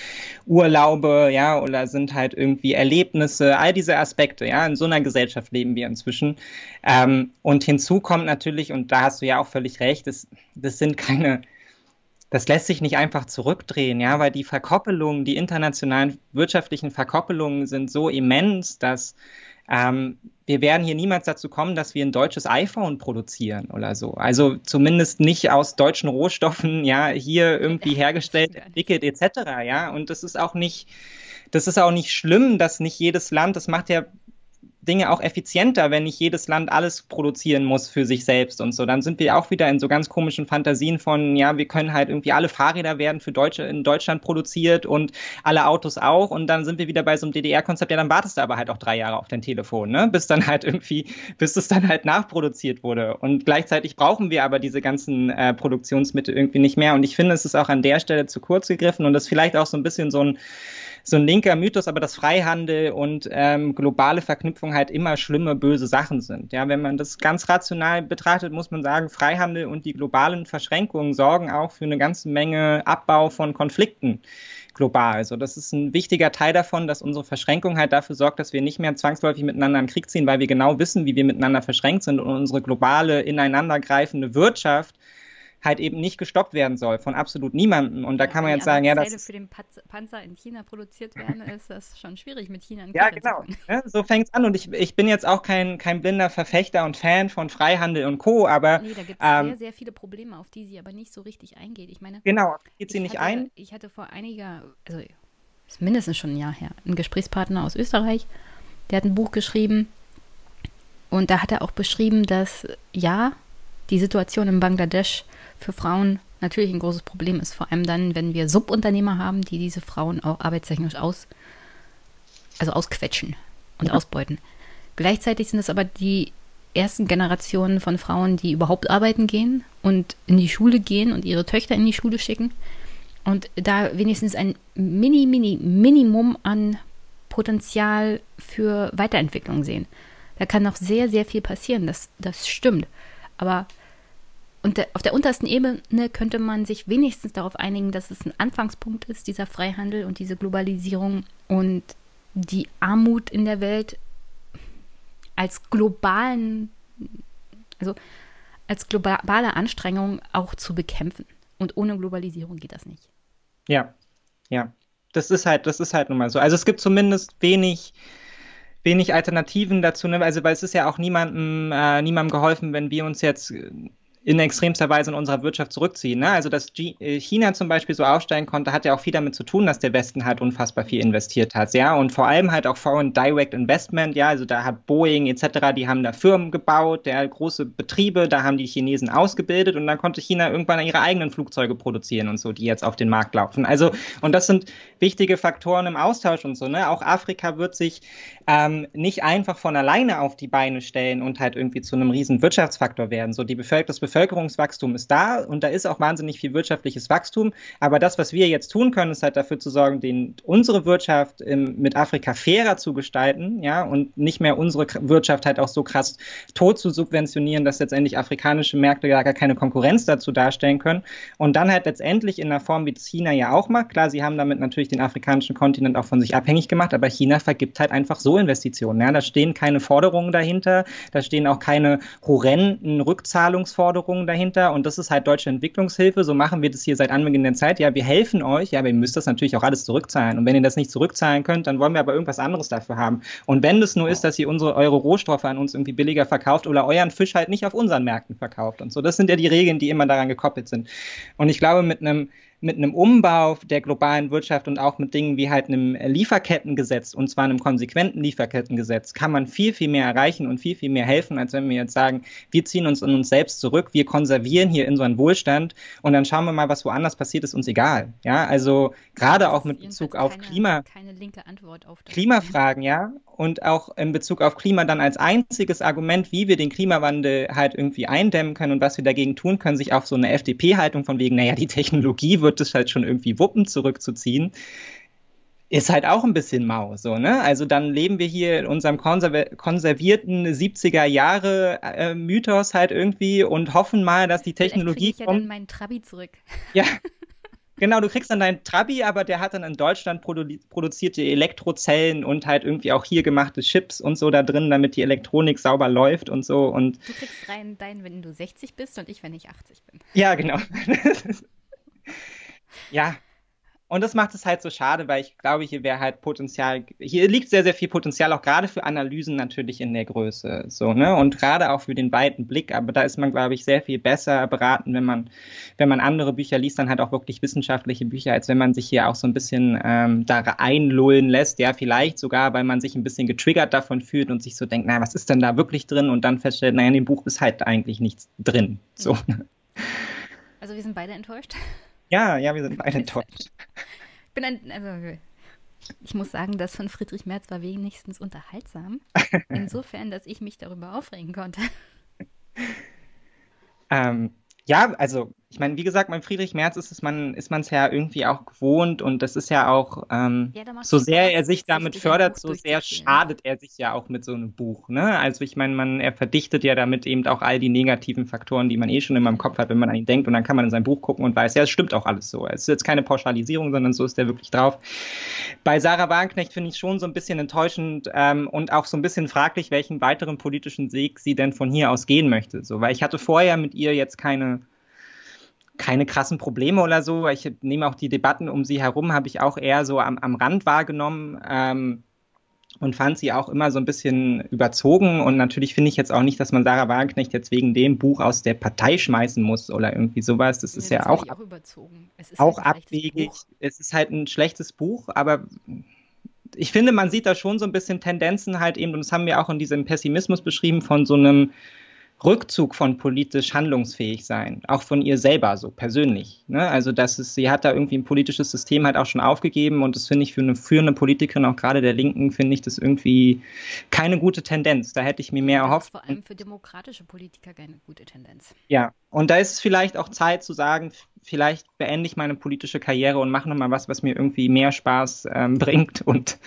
Urlaube, ja, oder sind halt irgendwie Erlebnisse, all diese Aspekte, ja, in so einer Gesellschaft leben wir inzwischen. Ähm, und hinzu kommt natürlich, und da hast du ja auch völlig recht, das, das sind keine das lässt sich nicht einfach zurückdrehen, ja, weil die Verkoppelungen, die internationalen wirtschaftlichen Verkoppelungen sind so immens, dass ähm, wir werden hier niemals dazu kommen, dass wir ein deutsches iPhone produzieren oder so. Also zumindest nicht aus deutschen Rohstoffen, ja, hier irgendwie hergestellt, entwickelt etc. Ja, und das ist auch nicht, das ist auch nicht schlimm, dass nicht jedes Land, das macht ja Dinge auch effizienter, wenn nicht jedes Land alles produzieren muss für sich selbst und so. Dann sind wir auch wieder in so ganz komischen Fantasien von, ja, wir können halt irgendwie alle Fahrräder werden für Deutsche in Deutschland produziert und alle Autos auch. Und dann sind wir wieder bei so einem DDR-Konzept, ja, dann wartest du aber halt auch drei Jahre auf dein Telefon, ne? Bis dann halt irgendwie, bis es dann halt nachproduziert wurde. Und gleichzeitig brauchen wir aber diese ganzen äh, Produktionsmittel irgendwie nicht mehr. Und ich finde, es ist auch an der Stelle zu kurz gegriffen und das vielleicht auch so ein bisschen so ein so ein linker Mythos, aber dass Freihandel und ähm, globale Verknüpfung halt immer schlimme, böse Sachen sind. Ja, wenn man das ganz rational betrachtet, muss man sagen, Freihandel und die globalen Verschränkungen sorgen auch für eine ganze Menge Abbau von Konflikten global. Also das ist ein wichtiger Teil davon, dass unsere Verschränkung halt dafür sorgt, dass wir nicht mehr zwangsläufig miteinander in Krieg ziehen, weil wir genau wissen, wie wir miteinander verschränkt sind und unsere globale ineinandergreifende Wirtschaft halt eben nicht gestoppt werden soll von absolut niemandem. Und da ja, kann man jetzt sagen, ja, das. für den Panzer in China produziert werden, ist das schon schwierig mit China in Ja, genau. Ja, so fängt es an. Und ich, ich bin jetzt auch kein, kein blinder Verfechter und Fan von Freihandel und Co., aber. Nee, da gibt es ähm, sehr, sehr viele Probleme, auf die sie aber nicht so richtig eingeht. Ich meine. Genau, geht sie nicht hatte, ein? Ich hatte vor einiger, also ist mindestens schon ein Jahr her, einen Gesprächspartner aus Österreich, der hat ein Buch geschrieben. Und da hat er auch beschrieben, dass ja, die Situation in Bangladesch für Frauen natürlich ein großes Problem ist, vor allem dann, wenn wir Subunternehmer haben, die diese Frauen auch arbeitstechnisch aus, also ausquetschen und ja. ausbeuten. Gleichzeitig sind es aber die ersten Generationen von Frauen, die überhaupt arbeiten gehen und in die Schule gehen und ihre Töchter in die Schule schicken und da wenigstens ein mini, mini, Minimum an Potenzial für Weiterentwicklung sehen. Da kann noch sehr, sehr viel passieren, das, das stimmt. Aber und der, auf der untersten Ebene könnte man sich wenigstens darauf einigen, dass es ein Anfangspunkt ist, dieser Freihandel und diese Globalisierung und die Armut in der Welt als globalen, also als globale Anstrengung auch zu bekämpfen. Und ohne Globalisierung geht das nicht. Ja, ja. Das ist halt, das ist halt nun mal so. Also es gibt zumindest wenig, wenig Alternativen dazu, ne? Also weil es ist ja auch niemandem, äh, niemandem geholfen, wenn wir uns jetzt in extremster Weise in unserer Wirtschaft zurückziehen. Ne? Also, dass äh, China zum Beispiel so aufsteigen konnte, hat ja auch viel damit zu tun, dass der Westen halt unfassbar viel investiert hat. Ja, und vor allem halt auch Foreign Direct Investment. Ja, also da hat Boeing etc., die haben da Firmen gebaut, der große Betriebe, da haben die Chinesen ausgebildet und dann konnte China irgendwann ihre eigenen Flugzeuge produzieren und so, die jetzt auf den Markt laufen. Also, und das sind wichtige Faktoren im Austausch und so. Ne? Auch Afrika wird sich ähm, nicht einfach von alleine auf die Beine stellen und halt irgendwie zu einem riesen Wirtschaftsfaktor werden. So, die Bevölkerung, Bevölkerungswachstum ist da und da ist auch wahnsinnig viel wirtschaftliches Wachstum. Aber das, was wir jetzt tun können, ist halt dafür zu sorgen, den, unsere Wirtschaft im, mit Afrika fairer zu gestalten, ja, und nicht mehr unsere Wirtschaft halt auch so krass tot zu subventionieren, dass letztendlich afrikanische Märkte gar keine Konkurrenz dazu darstellen können. Und dann halt letztendlich in der Form, wie China ja auch macht. Klar, sie haben damit natürlich den afrikanischen Kontinent auch von sich abhängig gemacht, aber China vergibt halt einfach so Investitionen. Ja, da stehen keine Forderungen dahinter, da stehen auch keine horrenden Rückzahlungsforderungen Forderungen dahinter und das ist halt deutsche Entwicklungshilfe. So machen wir das hier seit Anbeginn der Zeit. Ja, wir helfen euch, ja, aber ihr müsst das natürlich auch alles zurückzahlen. Und wenn ihr das nicht zurückzahlen könnt, dann wollen wir aber irgendwas anderes dafür haben. Und wenn das nur ist, dass ihr unsere eure Rohstoffe an uns irgendwie billiger verkauft oder euren Fisch halt nicht auf unseren Märkten verkauft und so, das sind ja die Regeln, die immer daran gekoppelt sind. Und ich glaube, mit einem mit einem Umbau der globalen Wirtschaft und auch mit Dingen wie halt einem Lieferkettengesetz und zwar einem konsequenten Lieferkettengesetz kann man viel, viel mehr erreichen und viel, viel mehr helfen, als wenn wir jetzt sagen, wir ziehen uns in uns selbst zurück, wir konservieren hier in so einen Wohlstand und dann schauen wir mal, was woanders passiert, ist uns egal. Ja, also gerade auch mit Bezug auf keine, Klima. Keine linke Antwort auf Klimafragen, ja. Und auch in Bezug auf Klima dann als einziges Argument, wie wir den Klimawandel halt irgendwie eindämmen können und was wir dagegen tun können, sich auf so eine FDP-Haltung von wegen, naja, die Technologie wird wird es halt schon irgendwie wuppen, zurückzuziehen, ist halt auch ein bisschen mau, so, ne? Also dann leben wir hier in unserem konserv konservierten 70er Jahre äh, Mythos halt irgendwie und hoffen mal, dass die Technologie ich ja dann meinen Trabi zurück. Ja. Genau, du kriegst dann deinen Trabi, aber der hat dann in Deutschland produ produzierte Elektrozellen und halt irgendwie auch hier gemachte Chips und so da drin, damit die Elektronik sauber läuft und so. Und du kriegst rein deinen, wenn du 60 bist und ich, wenn ich 80 bin. Ja, genau. ja. Und das macht es halt so schade, weil ich glaube, hier wäre halt Potenzial, hier liegt sehr, sehr viel Potenzial, auch gerade für Analysen natürlich in der Größe, so, ne, und gerade auch für den weiten Blick, aber da ist man, glaube ich, sehr viel besser beraten, wenn man, wenn man andere Bücher liest, dann halt auch wirklich wissenschaftliche Bücher, als wenn man sich hier auch so ein bisschen ähm, da einlullen lässt, ja, vielleicht sogar, weil man sich ein bisschen getriggert davon fühlt und sich so denkt, na, was ist denn da wirklich drin? Und dann feststellt, naja, in dem Buch ist halt eigentlich nichts drin, so. Also wir sind beide enttäuscht. Ja, ja, wir sind beide enttäuscht. Ich bin ein, also, ich muss sagen, das von Friedrich Merz war wenigstens unterhaltsam. Insofern, dass ich mich darüber aufregen konnte. Ähm, ja, also ich meine, wie gesagt, beim Friedrich Merz ist es man, ist man es ja irgendwie auch gewohnt und das ist ja auch, ähm, Ja, so sehr er sich damit fördert, so sehr schadet er sich ja auch mit so einem Buch, ne? Also ich meine, man, er verdichtet ja damit eben auch all die negativen Faktoren, die man eh schon immer im Kopf hat, wenn man an ihn denkt und dann kann man in sein Buch gucken und weiß, ja, es stimmt auch alles so. Es ist jetzt keine Pauschalisierung, sondern so ist er wirklich drauf. Bei Sarah Wagenknecht finde ich schon so ein bisschen enttäuschend ähm, und auch so ein bisschen fraglich, welchen weiteren politischen Weg sie denn von hier aus gehen möchte. So, weil ich hatte vorher mit ihr jetzt keine keine krassen Probleme oder so. Ich nehme auch die Debatten um sie herum, habe ich auch eher so am, am Rand wahrgenommen ähm, und fand sie auch immer so ein bisschen überzogen. Und natürlich finde ich jetzt auch nicht, dass man Sarah Wagenknecht jetzt wegen dem Buch aus der Partei schmeißen muss oder irgendwie sowas. Das ist Nee, ja das auch auch überzogen. Es ist auch halt abwegig. Buch. Es ist halt ein schlechtes Buch, aber ich finde, man sieht da schon so ein bisschen Tendenzen halt eben, und das haben wir auch in diesem Pessimismus beschrieben, von so einem Rückzug von politisch handlungsfähig sein, auch von ihr selber so persönlich. Ne? Also das ist, sie hat da irgendwie ein politisches System halt auch schon aufgegeben und das finde ich für eine führende Politikerin, auch gerade der Linken, finde ich das irgendwie keine gute Tendenz. Da hätte ich mir mehr Das erhofft. vor allem für demokratische Politiker keine gute Tendenz. Ja, und da ist es vielleicht auch Zeit zu sagen, vielleicht beende ich meine politische Karriere und mache nochmal was, was mir irgendwie mehr Spaß ähm, bringt und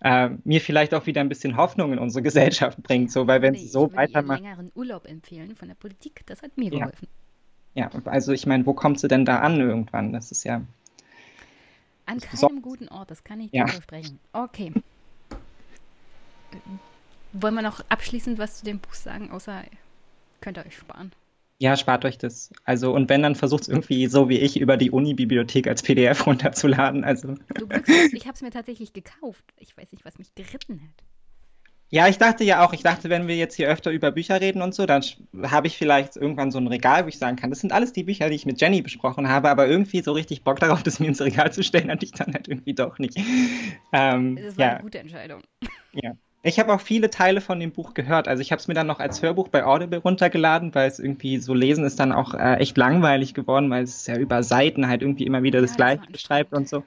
äh, mir vielleicht auch wieder ein bisschen Hoffnung in unsere Gesellschaft bringt. So, weil wenn Nee, sie ich so weitermacht, längeren Urlaub empfehlen von der Politik. Das hat mir Ja. geholfen. ja, also ich meine, wo kommt sie denn da an irgendwann? Das ist ja, An So- keinem guten Ort, das kann ich Ja. dir versprechen. Okay. Wollen wir noch abschließend was zu dem Buch sagen, außer könnt ihr euch sparen? Ja, spart euch das. Also, und wenn, dann versucht es irgendwie so wie ich über die Uni-Bibliothek als PDF runterzuladen. Also, Du Glücksfuß, ich habe es mir tatsächlich gekauft. Ich weiß nicht, was mich geritten hat. Ja, ich dachte ja auch, ich dachte, wenn wir jetzt hier öfter über Bücher reden und so, dann habe ich vielleicht irgendwann so ein Regal, wo ich sagen kann, das sind alles die Bücher, die ich mit Jenny besprochen habe, aber irgendwie so richtig Bock darauf, das mir ins Regal zu stellen, hatte ich dann halt irgendwie doch nicht. Ähm, Das war ja, eine gute Entscheidung. ja. Ich habe auch viele Teile von dem Buch gehört. Also ich habe es mir dann noch als Hörbuch bei Audible runtergeladen, weil es irgendwie so lesen ist dann auch äh, echt langweilig geworden, weil es ja über Seiten halt irgendwie immer wieder das Gleiche beschreibt und so.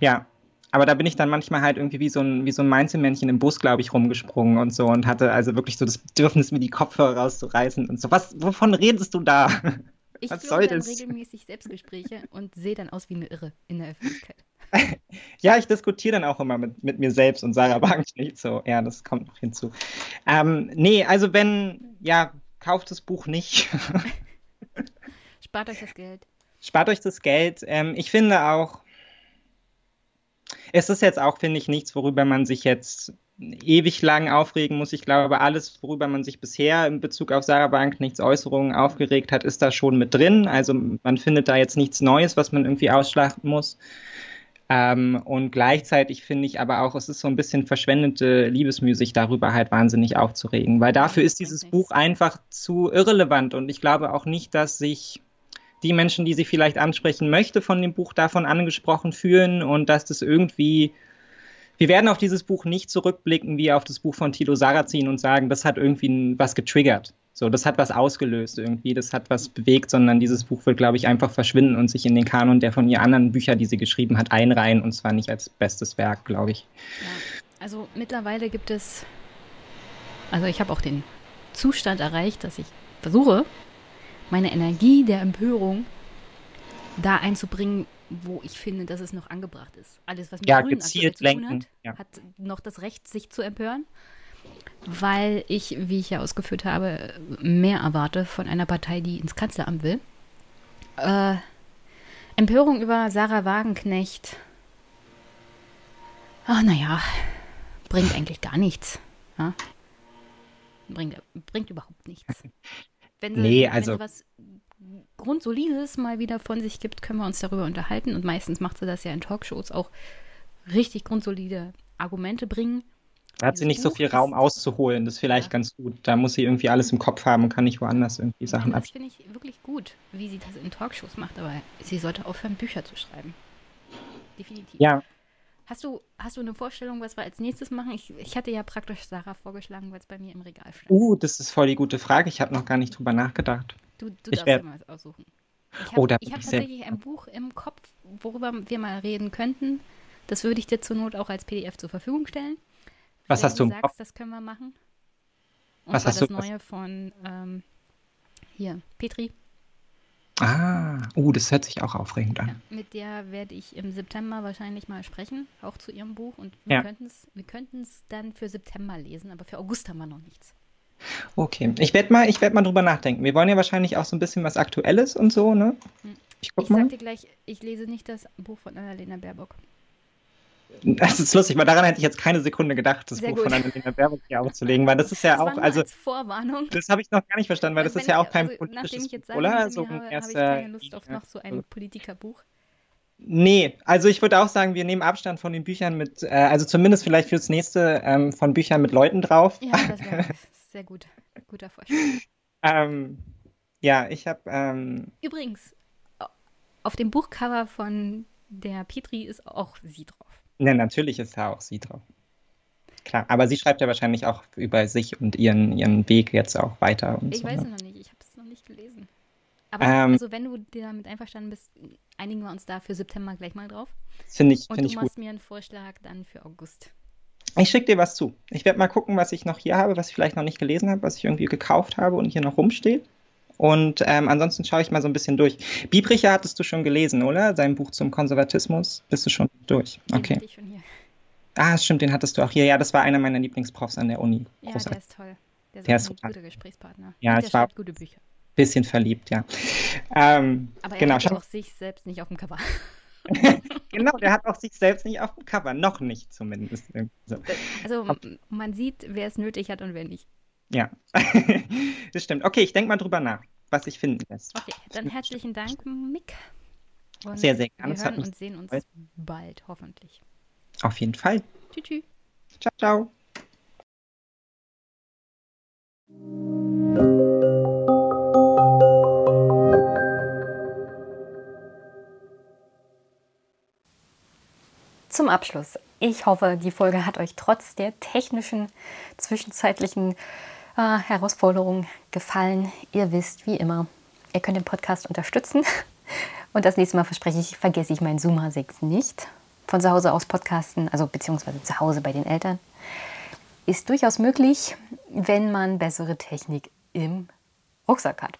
Ja, aber da bin ich dann manchmal halt irgendwie wie so ein, wie so ein Mainzelmännchen im Bus, glaube ich, rumgesprungen und so und hatte also wirklich so das Bedürfnis, mir die Kopfhörer rauszureißen und so. Was, wovon redest du da? Ich Was soll dann das? regelmäßig Selbstgespräche und sehe dann aus wie eine Irre in der Öffentlichkeit. Ja, ich diskutiere dann auch immer mit, mit mir selbst und Sarah Wagenknecht so. Ja, das kommt noch hinzu. Ähm, nee, also wenn, ja, kauft das Buch nicht. Spart euch das Geld. Spart euch das Geld. Ähm, ich finde auch, es ist jetzt auch, finde ich, nichts, worüber man sich jetzt ewig lang aufregen muss. Ich glaube, alles, worüber man sich bisher in Bezug auf Sarah Wagenknechts Äußerungen aufgeregt hat, ist da schon mit drin. Also man findet da jetzt nichts Neues, was man irgendwie ausschlachten muss. Ähm, und gleichzeitig finde ich aber auch, es ist so ein bisschen verschwendete Liebesmühe, sich darüber halt wahnsinnig aufzuregen, weil dafür ist dieses. Buch einfach zu irrelevant und ich glaube auch nicht, dass sich die Menschen, die sie vielleicht ansprechen möchte, von dem Buch davon angesprochen fühlen und dass das irgendwie wir werden auf dieses Buch nicht zurückblicken wie auf das Buch von Tilo Sarrazin und sagen, das hat irgendwie was getriggert. So, das hat was ausgelöst irgendwie, das hat was bewegt, sondern dieses Buch wird, glaube ich, einfach verschwinden und sich in den Kanon der von ihr anderen Bücher, die sie geschrieben hat, einreihen und zwar nicht als bestes Werk, glaube ich. Ja, also mittlerweile gibt es, also ich habe auch den Zustand erreicht, dass ich versuche, meine Energie der Empörung da einzubringen, wo ich finde, dass es noch angebracht ist. Alles, was mit Ja, Grünen gezielt aktuell zu tun lenken, hat, ja. hat noch das Recht, sich zu empören, weil ich, wie ich ja ausgeführt habe, mehr erwarte von einer Partei, die ins Kanzleramt will. Äh, Empörung über Sarah Wagenknecht. Ach, naja, bringt eigentlich gar nichts. Ja? Bringt, bringt überhaupt nichts. Wenn sie, Nee, wenn also- sie was Grundsolides mal wieder von sich gibt, können wir uns darüber unterhalten. Und meistens macht sie das ja in Talkshows auch richtig grundsolide Argumente bringen. Da hat sie nicht so viel Raum auszuholen, das ist vielleicht Ja. ganz gut. Da muss sie irgendwie alles im Kopf haben und kann nicht woanders irgendwie Sachen ab. das finde ich wirklich gut, wie sie das in Talkshows macht, aber sie sollte aufhören, Bücher zu schreiben. Definitiv. Ja, Hast du, hast du eine Vorstellung, was wir als nächstes machen? Ich, ich hatte ja praktisch Sarah vorgeschlagen, weil es bei mir im Regal stand. uh, das ist voll die gute Frage. Ich habe noch gar nicht drüber nachgedacht. Du, du ich darfst werd- mal was aussuchen. Ich Oh, habe bin hab sehr tatsächlich ein Buch im Kopf, worüber wir mal reden könnten. Das würde ich dir zur Not auch als PDF zur Verfügung stellen. Was hast du im sagst, Kopf? das können wir machen. Und Was hast das du- was- neue von ähm, hier, Petri. Ah, Uh, das hört sich auch aufregend an. Ja, mit der werde ich im September wahrscheinlich mal sprechen, auch zu ihrem Buch. Und wir ja. könnten es dann für September lesen, aber für August haben wir noch nichts. Okay, ich werde mal, werd mal drüber nachdenken. Wir wollen ja wahrscheinlich auch so ein bisschen was Aktuelles und so, ne? Hm. Ich, guck ich mal. sag dir gleich, ich lese nicht das Buch von Annalena Baerbock. Das ist lustig, weil daran hätte ich jetzt keine Sekunde gedacht, das Sehr Buch gut. von Annalena Baerbock hier aufzulegen, weil das ist ja das auch, also als Vorwarnung. Das habe ich noch gar nicht verstanden, weil das ist ja auch kein also, politisches nachdem ich jetzt Buch, oder? So habe, habe ich keine Lust auf noch so ein Politikerbuch. Nee, also ich würde auch sagen, wir nehmen Abstand von den Büchern mit, äh, also zumindest vielleicht fürs nächste ähm, von Büchern mit Leuten drauf. Ja, das wäre sehr gut. Guter Vorschlag. ähm, ja, ich habe. Ähm, Übrigens, auf dem Buchcover von der Petri ist auch sie drauf. Ne, natürlich ist da auch sie drauf. Klar, aber sie schreibt ja wahrscheinlich auch über sich und ihren, ihren Weg jetzt auch weiter. ich so, weiß ne? es noch nicht, ich habe es noch nicht gelesen. Aber ähm, also, wenn du damit einverstanden bist, einigen wir uns da für September gleich mal drauf. Finde ich, Und find du ich machst gut. mir einen Vorschlag dann für August. Ich schicke dir was zu. Ich werde mal gucken, was ich noch hier habe, was ich vielleicht noch nicht gelesen habe, was ich irgendwie gekauft habe und hier noch rumsteht. Und ähm, ansonsten schaue ich mal so ein bisschen durch. Biebricher hattest du schon gelesen, oder? Sein Buch zum Konservatismus. Bist du schon durch? Okay. Den ich schon hier. Ah, stimmt, den hattest du auch hier. Ja, das war einer meiner Lieblingsprofs an der Uni. Ja, Großartig. der ist toll. Der ist, der ist ein guter Gesprächspartner. Ja, und ich war gute Bücher. bisschen verliebt, ja. Ähm, Aber er genau, hat auch sich selbst nicht auf dem Cover. genau, der hat auch sich selbst nicht auf dem Cover. Noch nicht zumindest. So. Also man sieht, wer es nötig hat und wer nicht. Ja, das stimmt. Okay, ich denke mal drüber nach, was ich finden lässt. Okay, dann herzlichen Dank, Mick. Und sehr, sehr gerne. Wir hören und sehen uns bald, hoffentlich. Auf jeden Fall. Tschüss. tschüss. Ciao, ciao. Zum Abschluss. Ich hoffe, die Folge hat euch trotz der technischen zwischenzeitlichen äh, Herausforderungen gefallen. Ihr wisst, wie immer, ihr könnt den Podcast unterstützen. Und das nächste Mal verspreche ich, vergesse ich meinen Zoomer 6 nicht. Von zu Hause aus podcasten, also beziehungsweise zu Hause bei den Eltern, ist durchaus möglich, wenn man bessere Technik im Rucksack hat.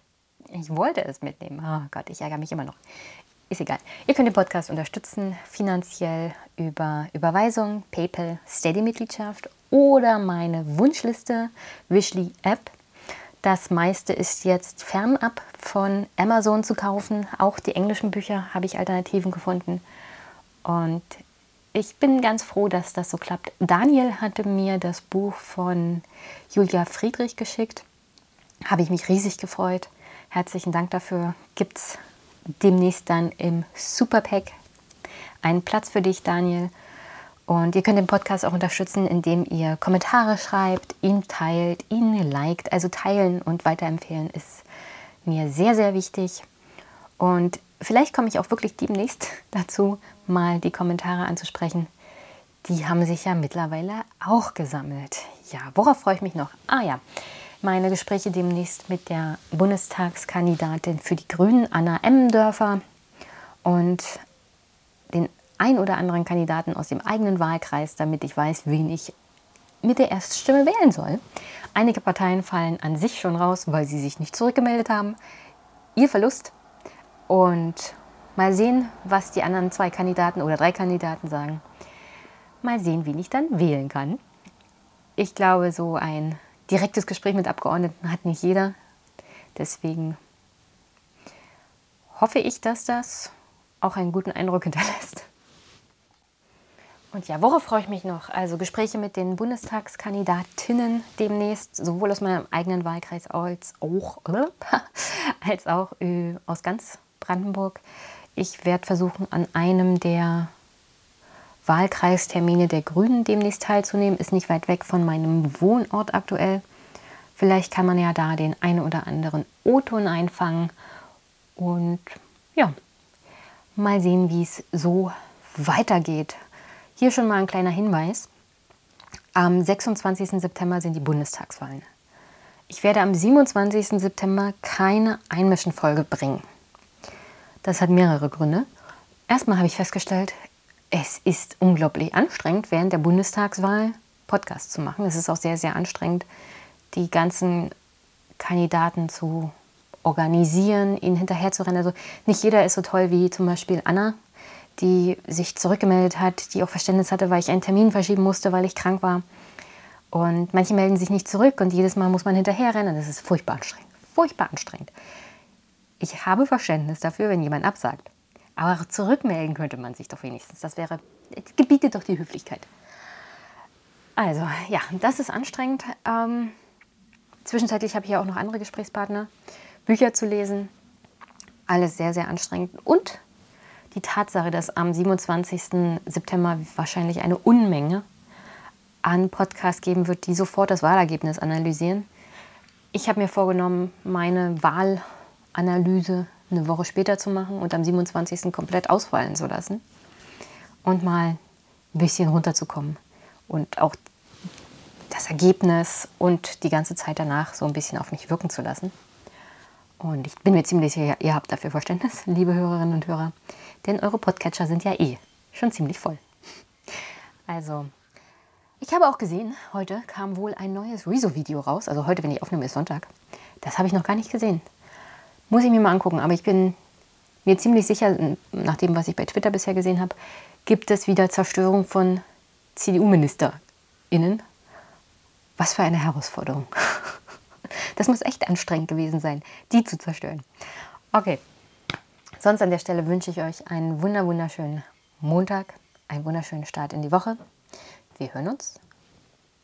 Ich wollte es mitnehmen. Oh Gott, ich ärgere mich immer noch. Ist egal. Ihr könnt den Podcast unterstützen, finanziell über Überweisung, PayPal, Steady-Mitgliedschaft oder meine Wunschliste, Wishly App. Das meiste ist jetzt fernab von Amazon zu kaufen. Auch die englischen Bücher habe ich Alternativen gefunden. Und ich bin ganz froh, dass das so klappt. Daniel hatte mir das Buch von Julia Friedrich geschickt. Habe ich mich riesig gefreut. Herzlichen Dank dafür. Gibt es demnächst dann im Superpack einen Platz für dich, Daniel. Und ihr könnt den Podcast auch unterstützen, indem ihr Kommentare schreibt, ihn teilt, ihn liked. Also teilen und weiterempfehlen ist mir sehr, sehr wichtig. Und vielleicht komme ich auch wirklich demnächst dazu, mal die Kommentare anzusprechen. Die haben sich ja mittlerweile auch gesammelt. Ja, worauf freue ich mich noch? Ah ja, meine Gespräche demnächst mit der Bundestagskandidatin für die Grünen, Anna Emmendörfer. Und den ein oder anderen Kandidaten aus dem eigenen Wahlkreis, damit ich weiß, wen ich mit der Erststimme wählen soll. Einige Parteien fallen an sich schon raus, weil sie sich nicht zurückgemeldet haben. Ihr Verlust. Und mal sehen, was die anderen zwei Kandidaten oder drei Kandidaten sagen. Mal sehen, wen ich dann wählen kann. Ich glaube, so ein direktes Gespräch mit Abgeordneten hat nicht jeder. Deswegen hoffe ich, dass das auch einen guten Eindruck hinterlässt. Und ja, worauf freue ich mich noch? Also Gespräche mit den Bundestagskandidatinnen demnächst, sowohl aus meinem eigenen Wahlkreis als auch, als auch äh, aus ganz Brandenburg. Ich werde versuchen, an einem der Wahlkreistermine der Grünen demnächst teilzunehmen. Ist nicht weit weg von meinem Wohnort aktuell. Vielleicht kann man ja da den einen oder anderen O-Ton einfangen. Und ja, mal sehen, wie es so weitergeht. Hier schon mal ein kleiner Hinweis. Am 26. September sind die Bundestagswahlen. Ich werde am 27. September keine Einmischenfolge bringen. Das hat mehrere Gründe. Erstmal habe ich festgestellt, es ist unglaublich anstrengend, während der Bundestagswahl Podcasts zu machen. Es ist auch sehr, sehr anstrengend, die ganzen Kandidaten zu organisieren, ihnen hinterher zu rennen. Also nicht jeder ist so toll wie zum Beispiel Anna, die sich zurückgemeldet hat, die auch Verständnis hatte, weil ich einen Termin verschieben musste, weil ich krank war. Und manche melden sich nicht zurück und jedes Mal muss man hinterher rennen. Das ist furchtbar anstrengend. Furchtbar anstrengend. Ich habe Verständnis dafür, wenn jemand absagt. Aber zurückmelden könnte man sich doch wenigstens. Das wäre, gebietet doch die Höflichkeit. Also, ja, das ist anstrengend. Ähm, zwischenzeitlich habe ich ja auch noch andere Gesprächspartner. Bücher zu lesen. Alles sehr, sehr anstrengend. Und die Tatsache, dass am 27. September wahrscheinlich eine Unmenge an Podcasts geben wird, die sofort das Wahlergebnis analysieren. Ich habe mir vorgenommen, meine Wahlanalyse eine Woche später zu machen und am 27. komplett ausfallen zu lassen und mal ein bisschen runterzukommen und auch das Ergebnis und die ganze Zeit danach so ein bisschen auf mich wirken zu lassen. Und ich bin mir ziemlich sicher, ihr habt dafür Verständnis, liebe Hörerinnen und Hörer, denn eure Podcatcher sind ja eh schon ziemlich voll. Also, ich habe auch gesehen, heute kam wohl ein neues Rezo-Video raus. Also heute, wenn ich aufnehme, ist Sonntag. Das habe ich noch gar nicht gesehen. Muss ich mir mal angucken. Aber ich bin mir ziemlich sicher, nach dem, was ich bei Twitter bisher gesehen habe, gibt es wieder Zerstörung von CDU-MinisterInnen. Was für eine Herausforderung. Das muss echt anstrengend gewesen sein, die zu zerstören. Okay. Sonst an der Stelle wünsche ich euch einen wunder wunderschönen Montag, einen wunderschönen Start in die Woche. Wir hören uns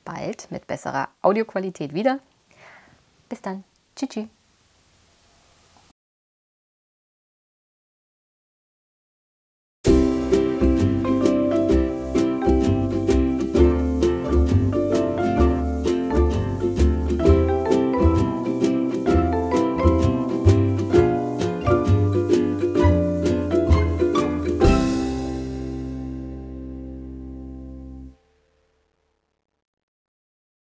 bald mit besserer Audioqualität wieder. Bis dann. Tschüss.